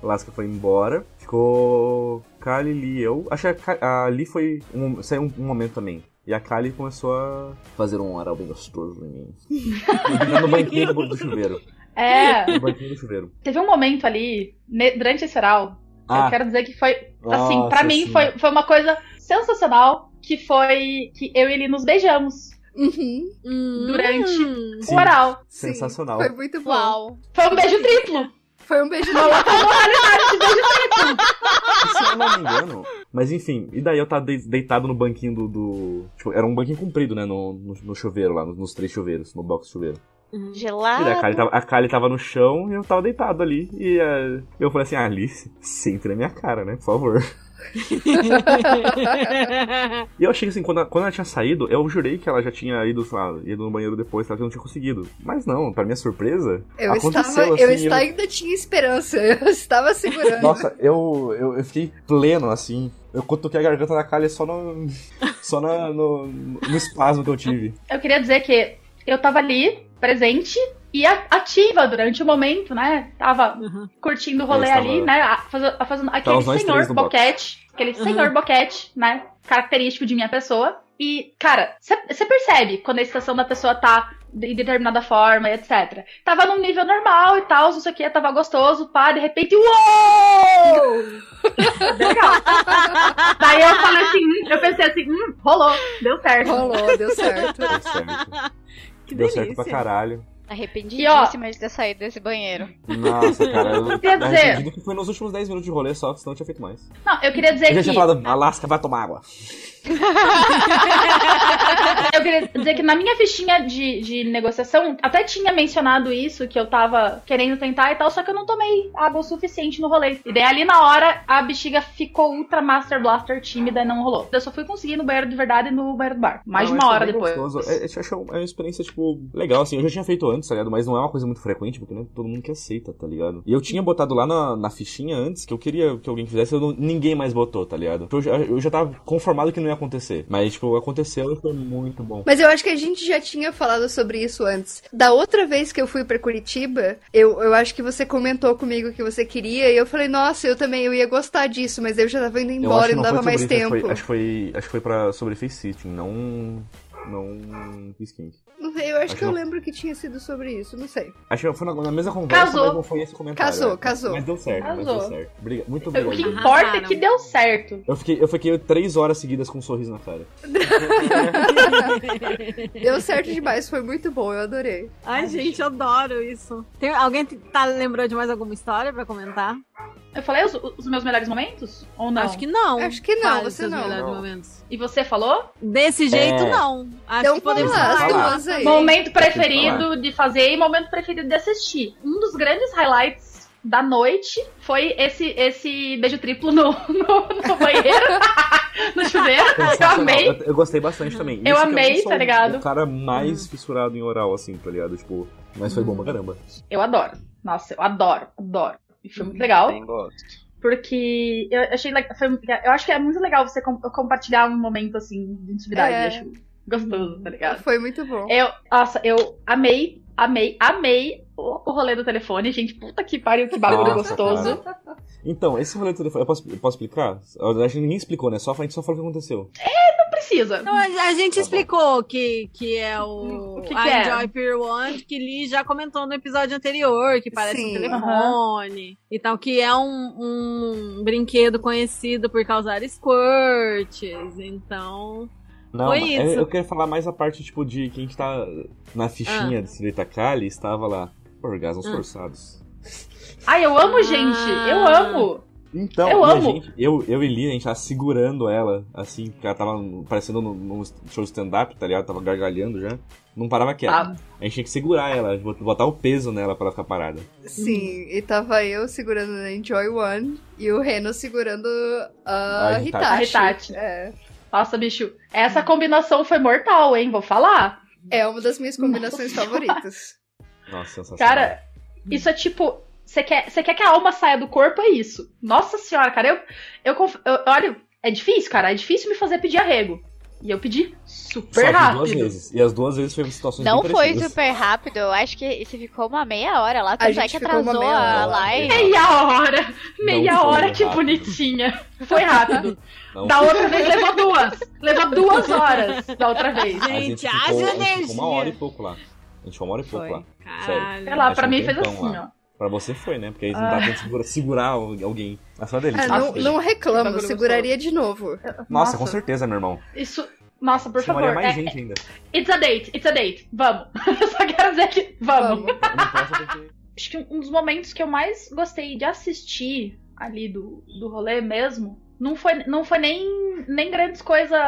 Alaska foi embora, ficou Kali, Lee e eu. Acho que a, a Lee foi. Um, saiu um, um momento também. E a Kali começou a fazer um oral bem gostoso em mim. no banquinho do, chuveiro. É, No banquinho do chuveiro. teve um momento ali, durante esse oral, que eu Ah. quero dizer que foi, assim, pra mim sim. foi, foi uma coisa sensacional, que foi que eu e ele nos beijamos Uhum. durante Hum. o oral. Sim, Sensacional. Foi muito bom. Uau. Foi um beijo triplo. Foi um beijo de triplo. Se eu não me engano. Mas enfim, e daí eu tava de- deitado no banquinho do. do- tipo, era um banquinho comprido, né? No, no, no chuveiro lá, nos, nos três chuveiros, no box chuveiro. E daí a Gelado. Kali, tava, a Kali tava no chão e eu tava deitado ali. E eh, eu falei assim, ah, Alice, senta na minha cara, né? Por favor. E eu achei que assim, quando ela, quando ela tinha saído, eu jurei que ela já tinha ido, lá, ido no banheiro depois, que ela não tinha conseguido. Mas não, pra minha surpresa, Eu aconteceu estava, assim. eu e estava, ainda tinha esperança. Eu estava segurando. Nossa, eu, eu, eu fiquei pleno, assim. Eu cutuquei a garganta da Kali só no. só na- no, no espasmo que eu tive. Eu queria dizer que eu tava ali, presente e ativa durante o momento, né? Tava curtindo o rolê ali, né? a- faz- a- Fazendo aquele senhor boquete. Aquele senhor boquete, né? Característico de minha pessoa. E, cara, você percebe quando a excitação da pessoa tá de determinada forma e etc. Tava num nível normal e tal, não sei o que, tava gostoso, pá, de repente, uou! Legal. Daí eu falei assim, hum, eu pensei assim, hum, rolou, deu certo. Rolou, deu certo. Deu certo. Que Deu delícia. certo pra caralho. Arrependidíssima de ter saído desse banheiro. Nossa, cara, eu Quer dizer- arrependido que foi nos últimos 10 minutos de rolê só, senão eu tinha feito mais. Não, eu queria dizer Eu já que. tinha falado, Alaska, vai tomar água. Eu queria dizer que na minha fichinha de, de negociação, até tinha mencionado isso, que eu tava querendo tentar e tal, só que eu não tomei água o suficiente no rolê. E daí ali na hora, a bexiga ficou ultra master blaster tímida e não rolou. Eu só fui conseguir no banheiro de verdade no banheiro do bar. Mais de uma mas hora depois. É, eu acho é uma experiência, tipo, legal, assim. Eu já tinha feito antes, tá ligado? Mas não é uma coisa muito frequente, porque não é todo mundo que aceita, tá ligado? E eu tinha botado lá na, na fichinha antes, que eu queria que alguém fizesse, eu não- ninguém mais botou, tá ligado? Eu já, eu já tava conformado que não ia acontecer. Mas, tipo, aconteceu e foi muito bom. Mas eu acho que a gente já tinha falado sobre isso antes. Da outra vez que eu fui pra Curitiba, eu, eu acho que você comentou comigo que você queria, e eu falei, nossa, eu também eu ia gostar disso, mas eu já tava indo acho embora que e não não dava mais isso, tempo. Foi, acho, que foi, acho que foi pra, sobre face sitting, não. Não. Kiss Kink. Não sei, eu acho, Acho que eu não. lembro que tinha sido sobre isso, não sei. Acho que foi na, na mesma conversa, Casou. mas não foi esse comentário. Casou, é. casou. Mas deu certo, mas Casou. deu certo. Muito O que obrigado. importa é que deu certo. Eu fiquei, eu fiquei três horas seguidas com um sorriso na cara. Deu certo demais, foi muito bom, eu adorei. Ai, gente, eu adoro isso. Tem, alguém tá, lembrou de mais alguma história pra comentar? Eu falei os, os meus melhores momentos? Ou não? Acho que não. Acho que não, Fale você seus não. melhores Não. momentos. E você falou? Desse jeito, É. não. Acho Então que podemos falar. as duas aí. Momento preferido de fazer e momento preferido de assistir. Um dos grandes highlights da noite foi esse, esse beijo triplo no, no, no banheiro, no chuveiro. Eu amei. Eu, eu gostei bastante também. Eu Isso amei, sou tá ligado? O cara mais fissurado em oral, assim, tá ligado? Tipo, mas foi bom pra caramba. Eu adoro. Nossa, eu adoro, adoro. E foi muito legal. Nem gosto. Porque eu achei foi, eu acho que é muito legal você com- compartilhar um momento assim de intimidade. É. Eu acho gostoso, tá ligado? Foi muito bom. Eu, nossa, eu amei, amei, amei o, rolê do telefone, gente. Puta que pariu, que bagulho Nossa, gostoso. cara. Então, esse rolê do telefone, eu posso, eu posso explicar? Eu acho que ninguém explicou, né? Só, a gente só falou o que aconteceu. Não precisa. Então, a, gente explicou que, que é o, O que que é? Enjoy Peer One, que Lee já comentou no episódio anterior, que parece Sim. um telefone. Então, que é um, um brinquedo conhecido por causar squirts. Então. Não, Foi mas isso. Eu, eu quero falar mais a parte, tipo, de quem tá na fichinha Ah. de Senhorita Kali, estava lá. Orgasmos Ah. forçados. Ai, eu amo, gente. Eu Ah. amo. Então, Eu e amo. gente, eu, eu e Lia, a gente tava segurando ela, assim, porque ela tava parecendo num, num show stand-up, tá ligado? Tava gargalhando já. Não parava quieto. Tá. A gente tinha que segurar ela, bot- botar o peso nela pra ela ficar parada. Sim, e tava eu segurando a Enjoy One e o Reno segurando a A Hitachi. A Hitachi. É. Nossa, bicho. Essa combinação foi mortal, hein? Vou falar. É uma das minhas combinações favoritas. Nossa, sensacional. Cara, isso é tipo. Você quer, você quer que a alma saia do corpo? É isso. Nossa senhora, cara, eu, eu, conf- eu. Olha, é difícil, cara. É difícil me fazer pedir arrego. E eu pedi Só super que rápido. duas vezes. E as duas vezes foi situações Não foi super rápido, eu acho que você ficou uma meia hora lá, A tanto é gente que atrasou meia a hora. live. Meia hora! Meia foi hora, que rápido. bonitinha. Foi rápido. Não, Da outra vez levou duas. Levou duas horas da outra vez. a gente Gente, ficou, a gente ficou energia. uma hora e pouco lá. A gente ficou uma hora e pouco Foi. lá. Caralho. Sei lá, pra um mim fez assim, lá. ó. Pra você foi, né? Porque aí não Ah. dá pra segurar, segurar alguém. Mas foi uma delícia. É, não, Nossa, não reclamo, Bagulho seguraria de novo. Nossa, com certeza, meu irmão. Isso. Nossa, por Chamaria favor. mais é- gente ainda. It's a date, it's a date. Vamos. Eu só quero dizer que vamos. Vamos. Eu posso. Acho que um dos momentos que eu mais gostei de assistir ali do, do rolê mesmo, não foi, não foi nem, nem grandes coisas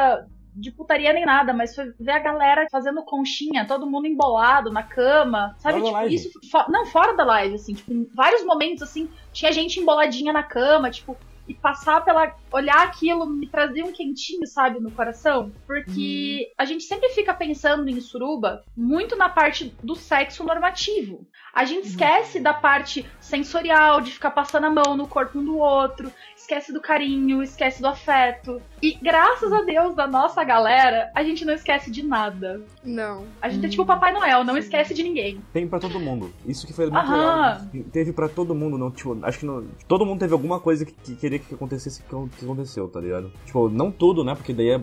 de putaria nem nada, mas foi ver a galera fazendo conchinha, todo mundo embolado na cama, sabe? Fora Tipo, isso. fo- não, fora da live, assim, tipo, em vários momentos, assim, tinha gente emboladinha na cama, tipo, e passar pela. olhar aquilo me trazia um quentinho, sabe, no coração. Porque a gente sempre fica pensando em suruba muito na parte do sexo normativo. A gente esquece da parte sensorial, de ficar passando a mão no corpo um do outro, esquece do carinho, esquece do afeto. E graças a Deus da nossa galera, a gente não esquece de nada. Não. A gente é tipo o Papai Noel, não esquece de ninguém. Tem pra todo mundo. Isso que foi muito Aham. legal. Teve pra todo mundo, não, tipo, acho que não, todo mundo teve alguma coisa que, que queria que acontecesse que, que aconteceu, tá ligado? Tipo, não tudo, né? Porque daí é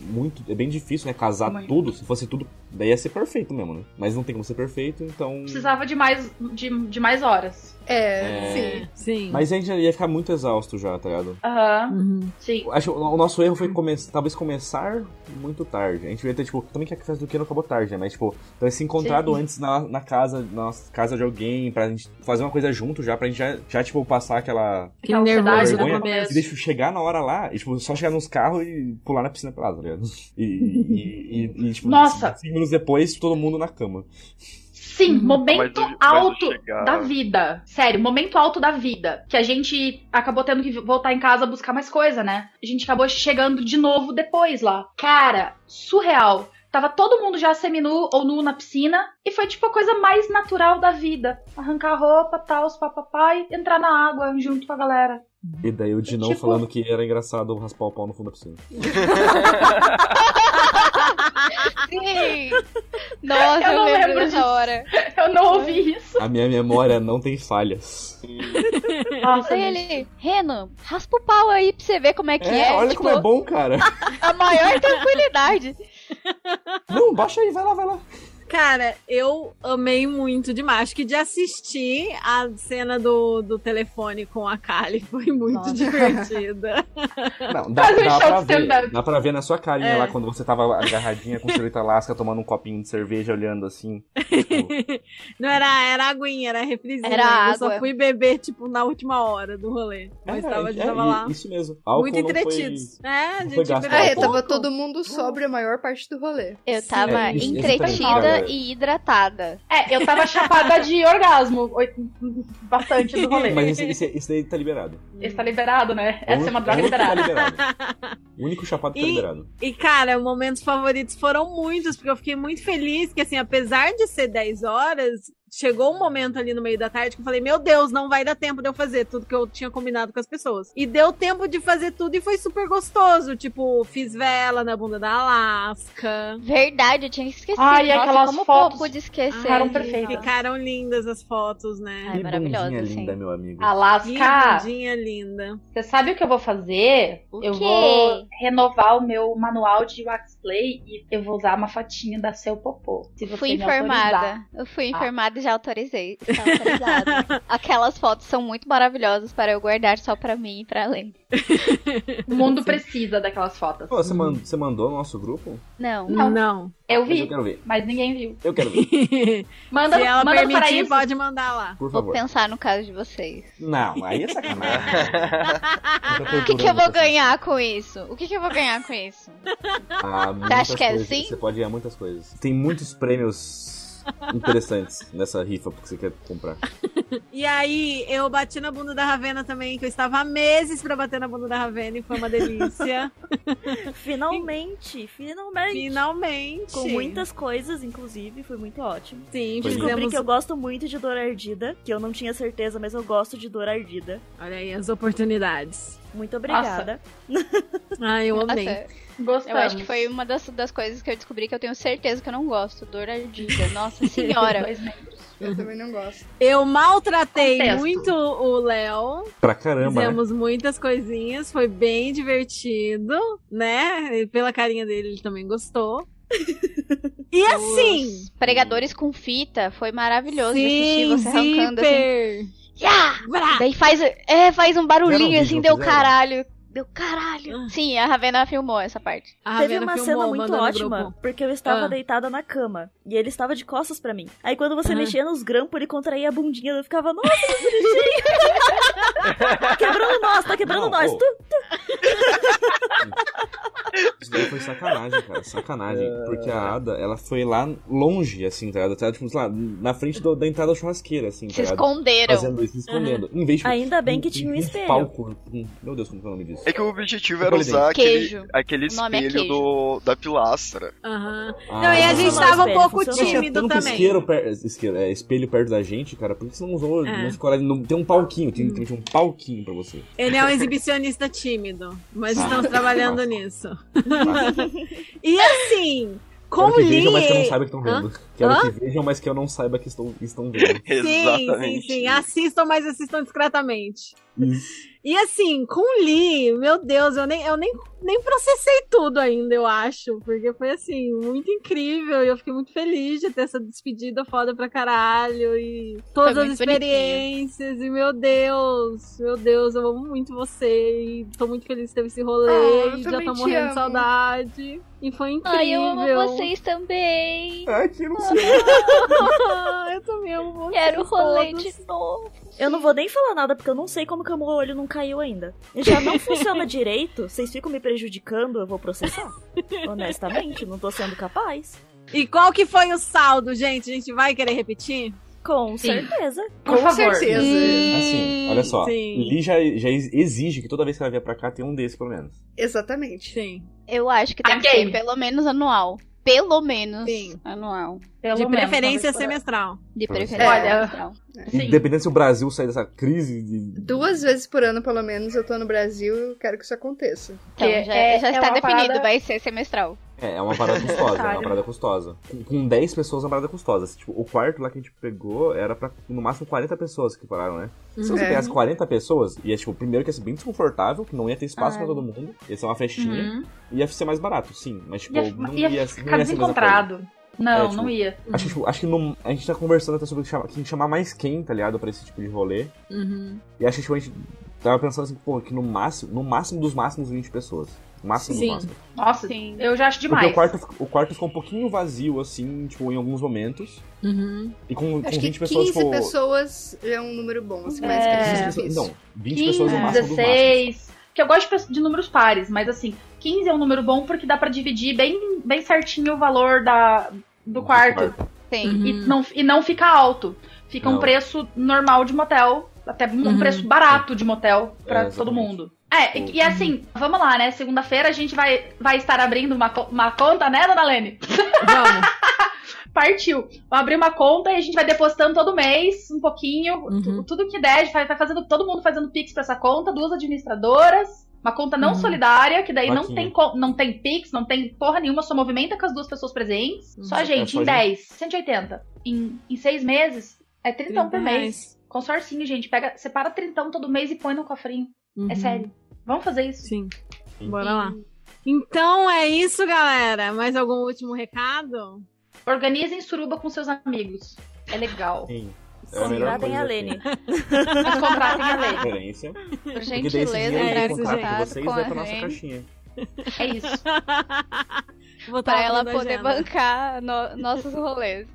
muito, é bem difícil, né? Casar Muito. tudo. Se fosse tudo, daí ia ser perfeito mesmo, né? Mas não tem como ser perfeito, então. Precisava de mais, de, de mais horas. É, É. sim. Sim. Mas a gente ia ficar muito exausto já, tá ligado? Aham, Uhum. sim. Acho que o nosso erro foi come talvez começar muito tarde. A gente devia ter, tipo, também que a festa do que não acabou tarde, né? Mas, tipo, ter se encontrado Sim. antes na, na casa, na casa de alguém, pra gente fazer uma coisa junto já, pra gente já, já tipo, passar aquela Que ansiedade no começo. E deixa chegar na hora lá, e, tipo, só chegar nos carros e pular na piscina pelada, tá ligado? E, e, e, e, tipo, Nossa! cinco minutos depois, todo mundo na cama. Sim, Mas momento mas o alto chegar- da vida. Sério, momento alto da vida. Que a gente acabou tendo que voltar em casa buscar mais coisa, né? A gente acabou chegando de novo depois lá. Cara, surreal. Tava todo mundo já seminu ou nu na piscina. E foi tipo a coisa mais natural da vida. Arrancar a roupa, tal, os papapai, entrar na água junto com a galera. E daí o Dinão Tipo- falando que era engraçado raspar o pau no fundo da piscina. Sim! Nossa, Eu eu, não lembro lembro dessa hora. Eu não ouvi isso. A minha memória não tem falhas. Nossa, Aí ele, Renan, raspa o pau aí pra você ver como é que é. É, olha tipo, como é bom, cara. a maior tranquilidade. Não, baixa aí, vai lá, vai lá. Cara, eu amei muito demais. Acho que de assistir a cena do, do telefone com a Kali foi muito Nossa. divertida. Não, dá, um show pra ver, dá pra ver na sua carinha É. lá quando você tava agarradinha com senhorita Lasca tomando um copinho de cerveja olhando assim. Tipo, Não era, era aguinha, era refrizinho. Era Eu só água. fui beber, tipo, na última hora do rolê. Mas é, tava, é, tava é, lá. Isso mesmo. Álcool Muito não foi- entretidos. É, a gente foi gasto bebeu Ah, é, tava todo mundo sobre a maior parte do rolê. Eu Sim. tava É, entretida cara. e hidratada. É, eu tava chapada de orgasmo bastante do rolê. Mas esse, esse, esse daí tá liberado. Esse tá liberado, né? É o Essa é uma droga é tá liberada. liberado. O único chapado que tá E- liberado. E, cara, momentos favoritos foram muitos, porque eu fiquei muito feliz que, assim, apesar de ser 10 horas, chegou um momento ali no meio da tarde que eu falei, meu Deus, não vai dar tempo de eu fazer tudo que eu tinha combinado com as pessoas. E deu tempo de fazer tudo e foi super gostoso. Tipo, fiz vela na bunda da Alaska. Verdade, eu tinha esquecido. Ai, Nossa, aquelas como fotos pude esquecer. ficaram perfeitas. Ficaram lindas as fotos, né? Ai, Que maravilhosa, bundinha sim. linda, meu amigo. Que Alaska, bundinha linda. você sabe o que eu vou fazer? O eu quê? vou renovar o meu manual de waxplay e eu vou usar uma fotinha da seu popô. Se você Fui me autorizar. informada. Eu fui Ah. informada e já autorizei. Está autorizado. Aquelas fotos são muito maravilhosas para eu guardar só pra mim e pra Lene. O mundo precisa daquelas fotos. Pô, você, man- você mandou no nosso grupo? Não. Não. Eu Mas eu vi, quero ver. mas ninguém viu. Eu quero ver, Manda, Se ela manda para permitir, isso. pode mandar lá. por Vou favor. pensar no caso de vocês. Não, aí é sacanagem. O que, que eu vou ganhar com isso? O que, que eu vou ganhar com isso? Ah, Você acha muitas que é coisas. assim? Você pode ganhar muitas coisas. Tem muitos prêmios interessantes nessa rifa que você quer comprar. E aí, eu bati na bunda da Ravena também, que eu estava há meses pra bater na bunda da Ravena e foi uma delícia. Finalmente, finalmente. Finalmente. Com muitas coisas, inclusive, foi muito ótimo. Sim, Foi Descobri fizemos. que eu gosto muito de dor ardida, que eu não tinha certeza, mas eu gosto de dor ardida. Olha aí as oportunidades. Muito obrigada. Ai, eu amei. Nossa, Gostamos. eu acho que foi uma das, das coisas que eu descobri que eu tenho certeza que eu não gosto. Dor ardida. Nossa senhora. Eu também não gosto. Eu maltratei Contesto. muito o Léo. Pra caramba, né? Fizemos muitas coisinhas, foi bem divertido, né? E pela carinha dele, ele também gostou. E assim, Os pregadores com fita foi maravilhoso de sim, assistir você arrancando assim. zíper. Yeah! Daí faz, é, faz um barulhinho um assim, deu fizeram? caralho. Deu caralho. Ah. Sim, a Ravena filmou essa parte. A Teve Ravena uma filmou, cena muito ótima, porque eu estava Ah. deitada na cama e ele estava de costas pra mim. Aí quando você Ah. mexia nos grampos, ele contraía a bundinha, eu ficava, nossa, bonitinho. quebrando nós, tá quebrando Não, nós. Tu- Isso daí foi sacanagem, cara. Sacanagem. Porque a Ada, ela foi lá longe, assim, tá ligado? Tipo, lá, na frente do- da entrada da churrasqueira, assim, Se tá ligado? esconderam. Fazendo isso, se escondendo. Em vez de, Ainda bem que um- tinha um espelho. palco. um- Meu Deus, como é o nome disso? É que o objetivo era usar aquele, Queijo. aquele é espelho queijo. do, da pilastra. Aham. Ah, Não, e a mas gente tava um pouco tímido tanto também. isqueiro, per... isqueiro, é, espelho perto da gente, cara, por que você não usou? É. Não ficou lá, não, tem um palquinho, tem, tem um palquinho pra você. Ele é um exibicionista tímido, mas Ah. estamos trabalhando nisso. e assim, com Quero que vejam, mas que eu não saiba que estão Hã? vendo. Quero Hã? que vejam, mas que eu não saiba que estão, estão vendo. Sim, sim, sim. Assistam, mas assistam discretamente. Isso. E assim, com o Lee, meu Deus, eu nem, eu nem, nem processei tudo ainda, eu acho. Porque foi assim, muito incrível. E eu fiquei muito feliz de ter essa despedida foda pra caralho. E todas as experiências. E meu Deus, meu Deus, eu amo muito você. E tô muito feliz de ter esse rolê. Ah, e já tô morrendo amo. de saudade. E foi incrível. Ai, eu amo vocês também. Ai, que não sei. Ah, eu também amo vocês. Quero rolê todos. de novo. Eu não vou nem falar nada, porque eu não sei como que o meu olho não caiu ainda. Já não funciona direito, vocês ficam me prejudicando, eu vou processar. Honestamente, não tô sendo capaz. E qual que foi o saldo, gente? A gente vai querer repetir? Com Sim. certeza. Por Com favor. certeza. Assim, olha só. Sim. Li já, já exige que toda vez que ela vier pra cá tem um desse, pelo menos. Exatamente. Sim. Eu acho que tem A que ser pelo menos anual. Pelo menos Sim. anual. Pelo de menos preferência semestral. De preferência. Olha, Sim. Independente se o Brasil sair dessa crise de. Duas vezes por ano, pelo menos, eu tô no Brasil e eu quero que isso aconteça. Então, Que já, é- já é está uma definido, parada- vai ser semestral. É, é uma parada custosa, é uma parada custosa. Com, com 10 pessoas é uma parada custosa. Tipo, o quarto lá que a gente pegou era pra no máximo 40 pessoas que pararam, né? Se você É. pegasse 40 pessoas, ia, tipo, primeiro que ia ser bem desconfortável, que não ia ter espaço Ah. pra todo mundo, ia ser uma festinha, Uhum. ia ser mais barato, sim, mas, tipo, Ia, não ia ia, ficar não ia desencontrado. Não, É, tipo, não ia. Acho, que, tipo, acho que não- a gente tá conversando até sobre quem chamar mais quem, tá ligado? Pra esse tipo de rolê. Uhum. E acho que tipo, a gente tava pensando assim, pô, que no máximo, no máximo dos máximos 20 pessoas. Máximo Sim. dos máximos. Nossa, Sim. eu já acho demais. Porque o quarto, o quarto ficou um pouquinho vazio, assim, tipo, em alguns momentos. Uhum. E com, com Acho que 20 15 pessoas, tipo. pessoas é um número bom, assim, É. mais que 15 é pessoas, não, 20 15, pessoas no máximo dos máximos. 16. Porque eu gosto de números pares, mas assim, 15 é um número bom porque dá pra dividir bem, bem certinho o valor da, do quarto. Sim. Uhum. E, não, e não fica alto. Fica um Não. preço normal de motel. Até um Uhum. preço barato de motel pra É, todo mundo. É, e, e assim, vamos lá, né? Segunda-feira a gente vai, vai estar abrindo uma, uma conta, né, dona Lene? Vamos. partiu. Vamos abrir uma conta e a gente vai depositando todo mês um pouquinho, Uhum. tu- tudo que der, a gente vai, vai fazendo, todo mundo fazendo Pix pra essa conta, duas administradoras. Uma conta não Uhum. solidária, que daí não tem, não tem Pix, não tem porra nenhuma, só movimenta com as duas pessoas presentes. Só a É gente, só em a gente. 10, 180. Em, em seis meses, é 30 por 30 mês. Consórcio, gente, pega, separa 30 todo mês e põe no cofrinho. Uhum. É sério. Vamos fazer isso. Sim. Bora lá. Então é isso, galera. Mais algum último recado? Organizem suruba com seus amigos. É legal. Sim. É Contratem a Lene. Mas contratem a. Referência. Por gentileza, é de isso, gente. vocês com vai a pra nossa Lene. caixinha. É isso. Vou pra ela poder agenda. bancar no- nossos rolês.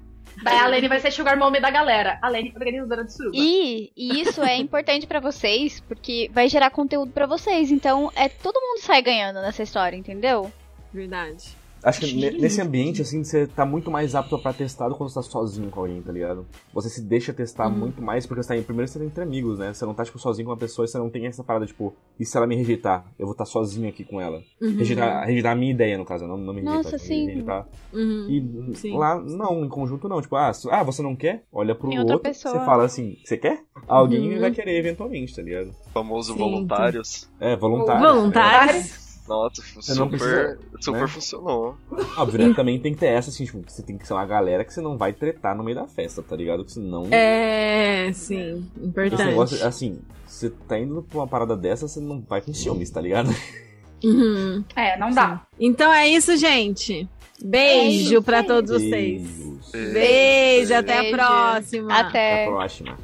Daí a Lene vai ser sugar mommy da galera. A Lene organizadora de suruba. E, e isso é importante pra vocês, porque vai gerar conteúdo pra vocês. Então, é todo mundo sai ganhando nessa história, entendeu? Verdade. Acho que ne- nesse ambiente, assim, você tá muito mais apto pra testar do que quando você tá sozinho com alguém, tá ligado? Você se deixa testar Uhum. muito mais, porque você tá em, primeiro você tá entre amigos, né? Você não tá, tipo, sozinho com uma pessoa e você não tem essa parada, tipo, e se ela me rejeitar? Eu vou estar sozinho aqui com ela. Uhum. Rejeitar, rejeitar a minha ideia, no caso, não, não me rejeitar. Nossa, tipo, sim. Rejeitar. Uhum. E Sim. lá, não, em conjunto não. Tipo, ah, ah, você não quer? Olha pro outro, pessoa. você fala assim, você quer? Alguém Uhum. vai querer eventualmente, tá ligado? Famoso Sim, voluntários. É, voluntário. Voluntários. Nossa, super, precisa, super né? funcionou. Óbvio, né? Também tem que ter essa, assim, tipo, você tem que ser uma galera que você não vai tretar no meio da festa, tá ligado? Que senão. É, sim. Esse Importante. negócio, assim, você tá indo pra uma parada dessa, você não vai com ciúmes, tá ligado? Uhum. É, não dá. Então é isso, gente. Beijo É pra isso, todos vocês. Beijos. Beijo, até a Beijo. próxima. Até. Até a próxima.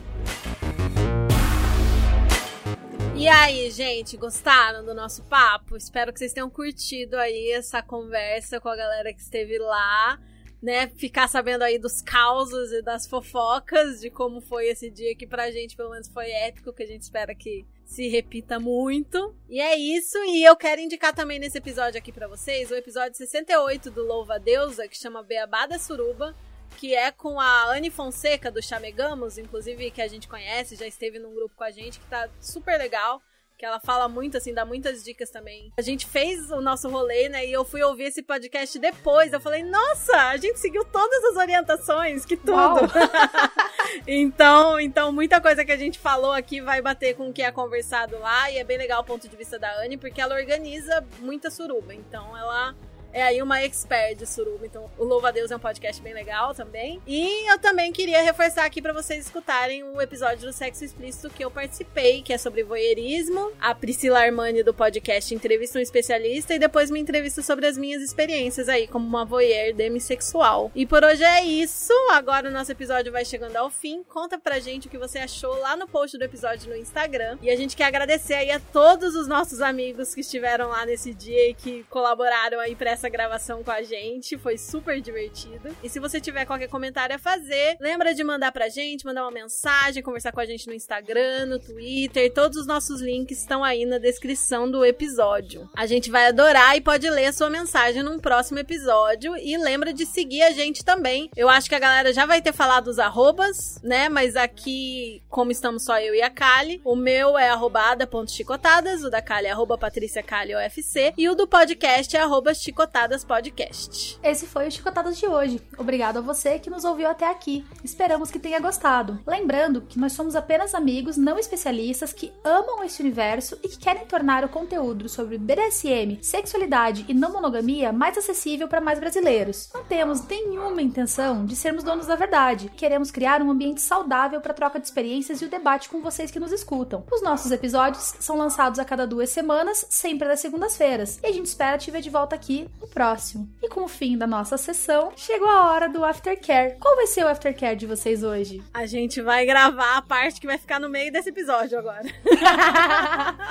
E aí, gente, gostaram do nosso papo? Espero que vocês tenham curtido aí essa conversa com a galera que esteve lá, né? Ficar sabendo aí dos causos e das fofocas de como foi esse dia que pra gente, pelo menos, foi épico, que a gente espera que se repita muito. E é isso, e eu quero indicar também nesse episódio aqui pra vocês o episódio 68 do Louva Deusa, que chama Beabá da Suruba que é com a Anne Fonseca do Chamegamos, inclusive que a gente conhece, já esteve num grupo com a gente, que tá super legal. Que ela fala muito, assim, dá muitas dicas também. A gente fez o nosso rolê, né? E eu fui ouvir esse podcast depois. Eu falei, nossa, a gente seguiu todas as orientações, que tudo. Então, então, muita coisa que a gente falou aqui vai bater com o que é conversado lá. E é bem legal o ponto de vista da Anne, porque ela organiza muita suruba. Então, ela é aí uma expert de suruba. Então, o Louva a Deus é um podcast bem legal também. E eu também queria reforçar aqui pra vocês escutarem o episódio do Sexo Explícito que eu participei, que é sobre voyeurismo. A Priscila Armani do podcast entrevista um especialista e depois me entrevista sobre as minhas experiências aí como uma voyeur demissexual. E por hoje é isso. Agora o nosso episódio vai chegando ao fim. Conta pra gente o que você achou lá no post do episódio no Instagram. E a gente quer agradecer aí a todos os nossos amigos que estiveram lá nesse dia e que colaboraram aí pra essa gravação com a gente. Foi super divertido. E se você tiver qualquer comentário a fazer, lembra de mandar pra gente, mandar uma mensagem, conversar com a gente no Instagram, no Twitter. Todos os nossos links estão aí na descrição do episódio. A gente vai adorar e pode ler a sua mensagem num próximo episódio. E lembra de seguir a gente também. Eu acho que a galera já vai ter falado os arrobas, né? Mas aqui, como estamos só eu e a Kali, o meu é arrobada.chicotadas, o da Kali é arroba Patrícia Kali OFC e o do podcast é arroba Chicotadas Podcast. Esse foi o Chicotadas de hoje. Obrigado a você que nos ouviu até aqui. Esperamos que tenha gostado. Lembrando que nós somos apenas amigos não especialistas que amam esse universo e que querem tornar o conteúdo sobre BDSM, sexualidade e não monogamia mais acessível para mais brasileiros. Não temos nenhuma intenção de sermos donos da verdade. Queremos criar um ambiente saudável para troca de experiências e o debate com vocês que nos escutam. Os nossos episódios são lançados a cada duas semanas, sempre das segundas-feiras. E a gente espera te ver de volta aqui no próximo. E com o fim da nossa sessão, chegou a hora do aftercare. Qual vai ser o aftercare de vocês hoje? A gente vai gravar a parte que vai ficar no meio desse episódio agora.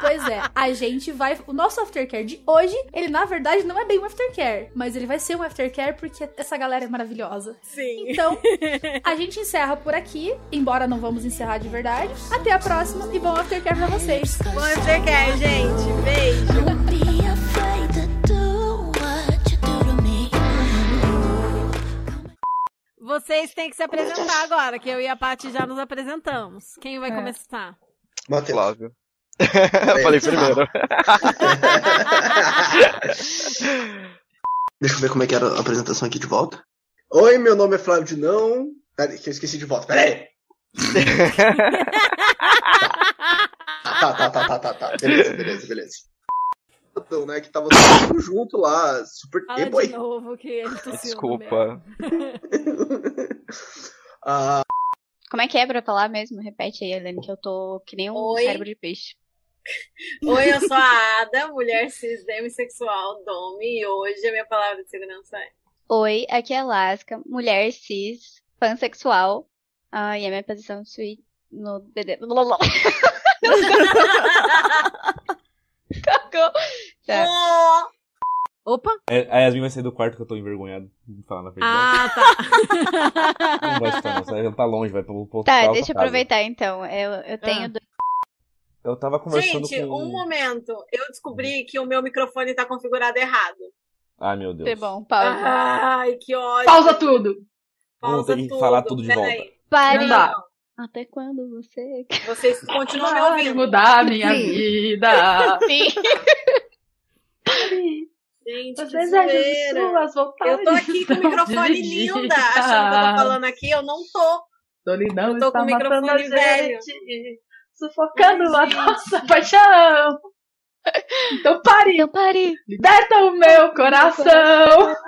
Pois é, a gente vai. O nosso aftercare de hoje, ele na verdade não é bem um aftercare, mas ele vai ser um aftercare porque essa galera é maravilhosa. Sim. Então, a gente encerra por aqui, embora não vamos encerrar de verdade. Até a próxima e bom aftercare pra vocês. Bom aftercare, gente. Beijo. Vocês têm que se apresentar agora, que eu e a Paty já nos apresentamos. Quem vai É. começar? Matheus. Flávio. eu falei primeiro. Deixa eu ver como é que era a apresentação aqui de volta. Oi, meu nome é Flávio de Não. Peraí, que eu esqueci de volta. Peraí. tá, tá, tá, tá, tá, tá. Beleza, beleza, beleza. Né, que tava todo mundo junto lá, super Fala boy. de novo que ele Desculpa. Ah, Como é que é pra falar mesmo? Repete aí, Helene, que eu tô que nem um Oi. cérebro de peixe. Oi, eu sou a Ada, mulher cis demissexual, Domi, e hoje a minha palavra de segurança é. Oi, aqui é a Lasca, mulher cis, pansexual. Ah, e a minha posição no BD. Cagou. Tá. Opa! É, A Yasmin vai sair do quarto que eu tô envergonhado de falar na verdade. Ah, tá. Não vai não. Ela tá longe, vai pro, pro Tá, deixa eu casa. aproveitar então. Eu, eu tenho. Ah. dois- Eu tava conversando Gente, com. um momento. Eu descobri que o meu microfone tá configurado errado. Ai, meu Deus. Tá bom, pausa. Ai, que ódio. Pausa tudo. Vamos Pausa ter que tudo. falar tudo de Peraí. volta. Pare. Não dá. Até quando você. Vocês continuam me ouvindo. mudar a minha Sim. vida. Sim. Gente, de zoeira. suas vontades. Eu tô aqui com o microfone divididas. linda, achando que eu tô falando aqui, eu não tô. Solidão Eu tô com o microfone velho. gente, sufocando Ai, a gente. nossa paixão. Então pare, Então pare. liberta o meu coração.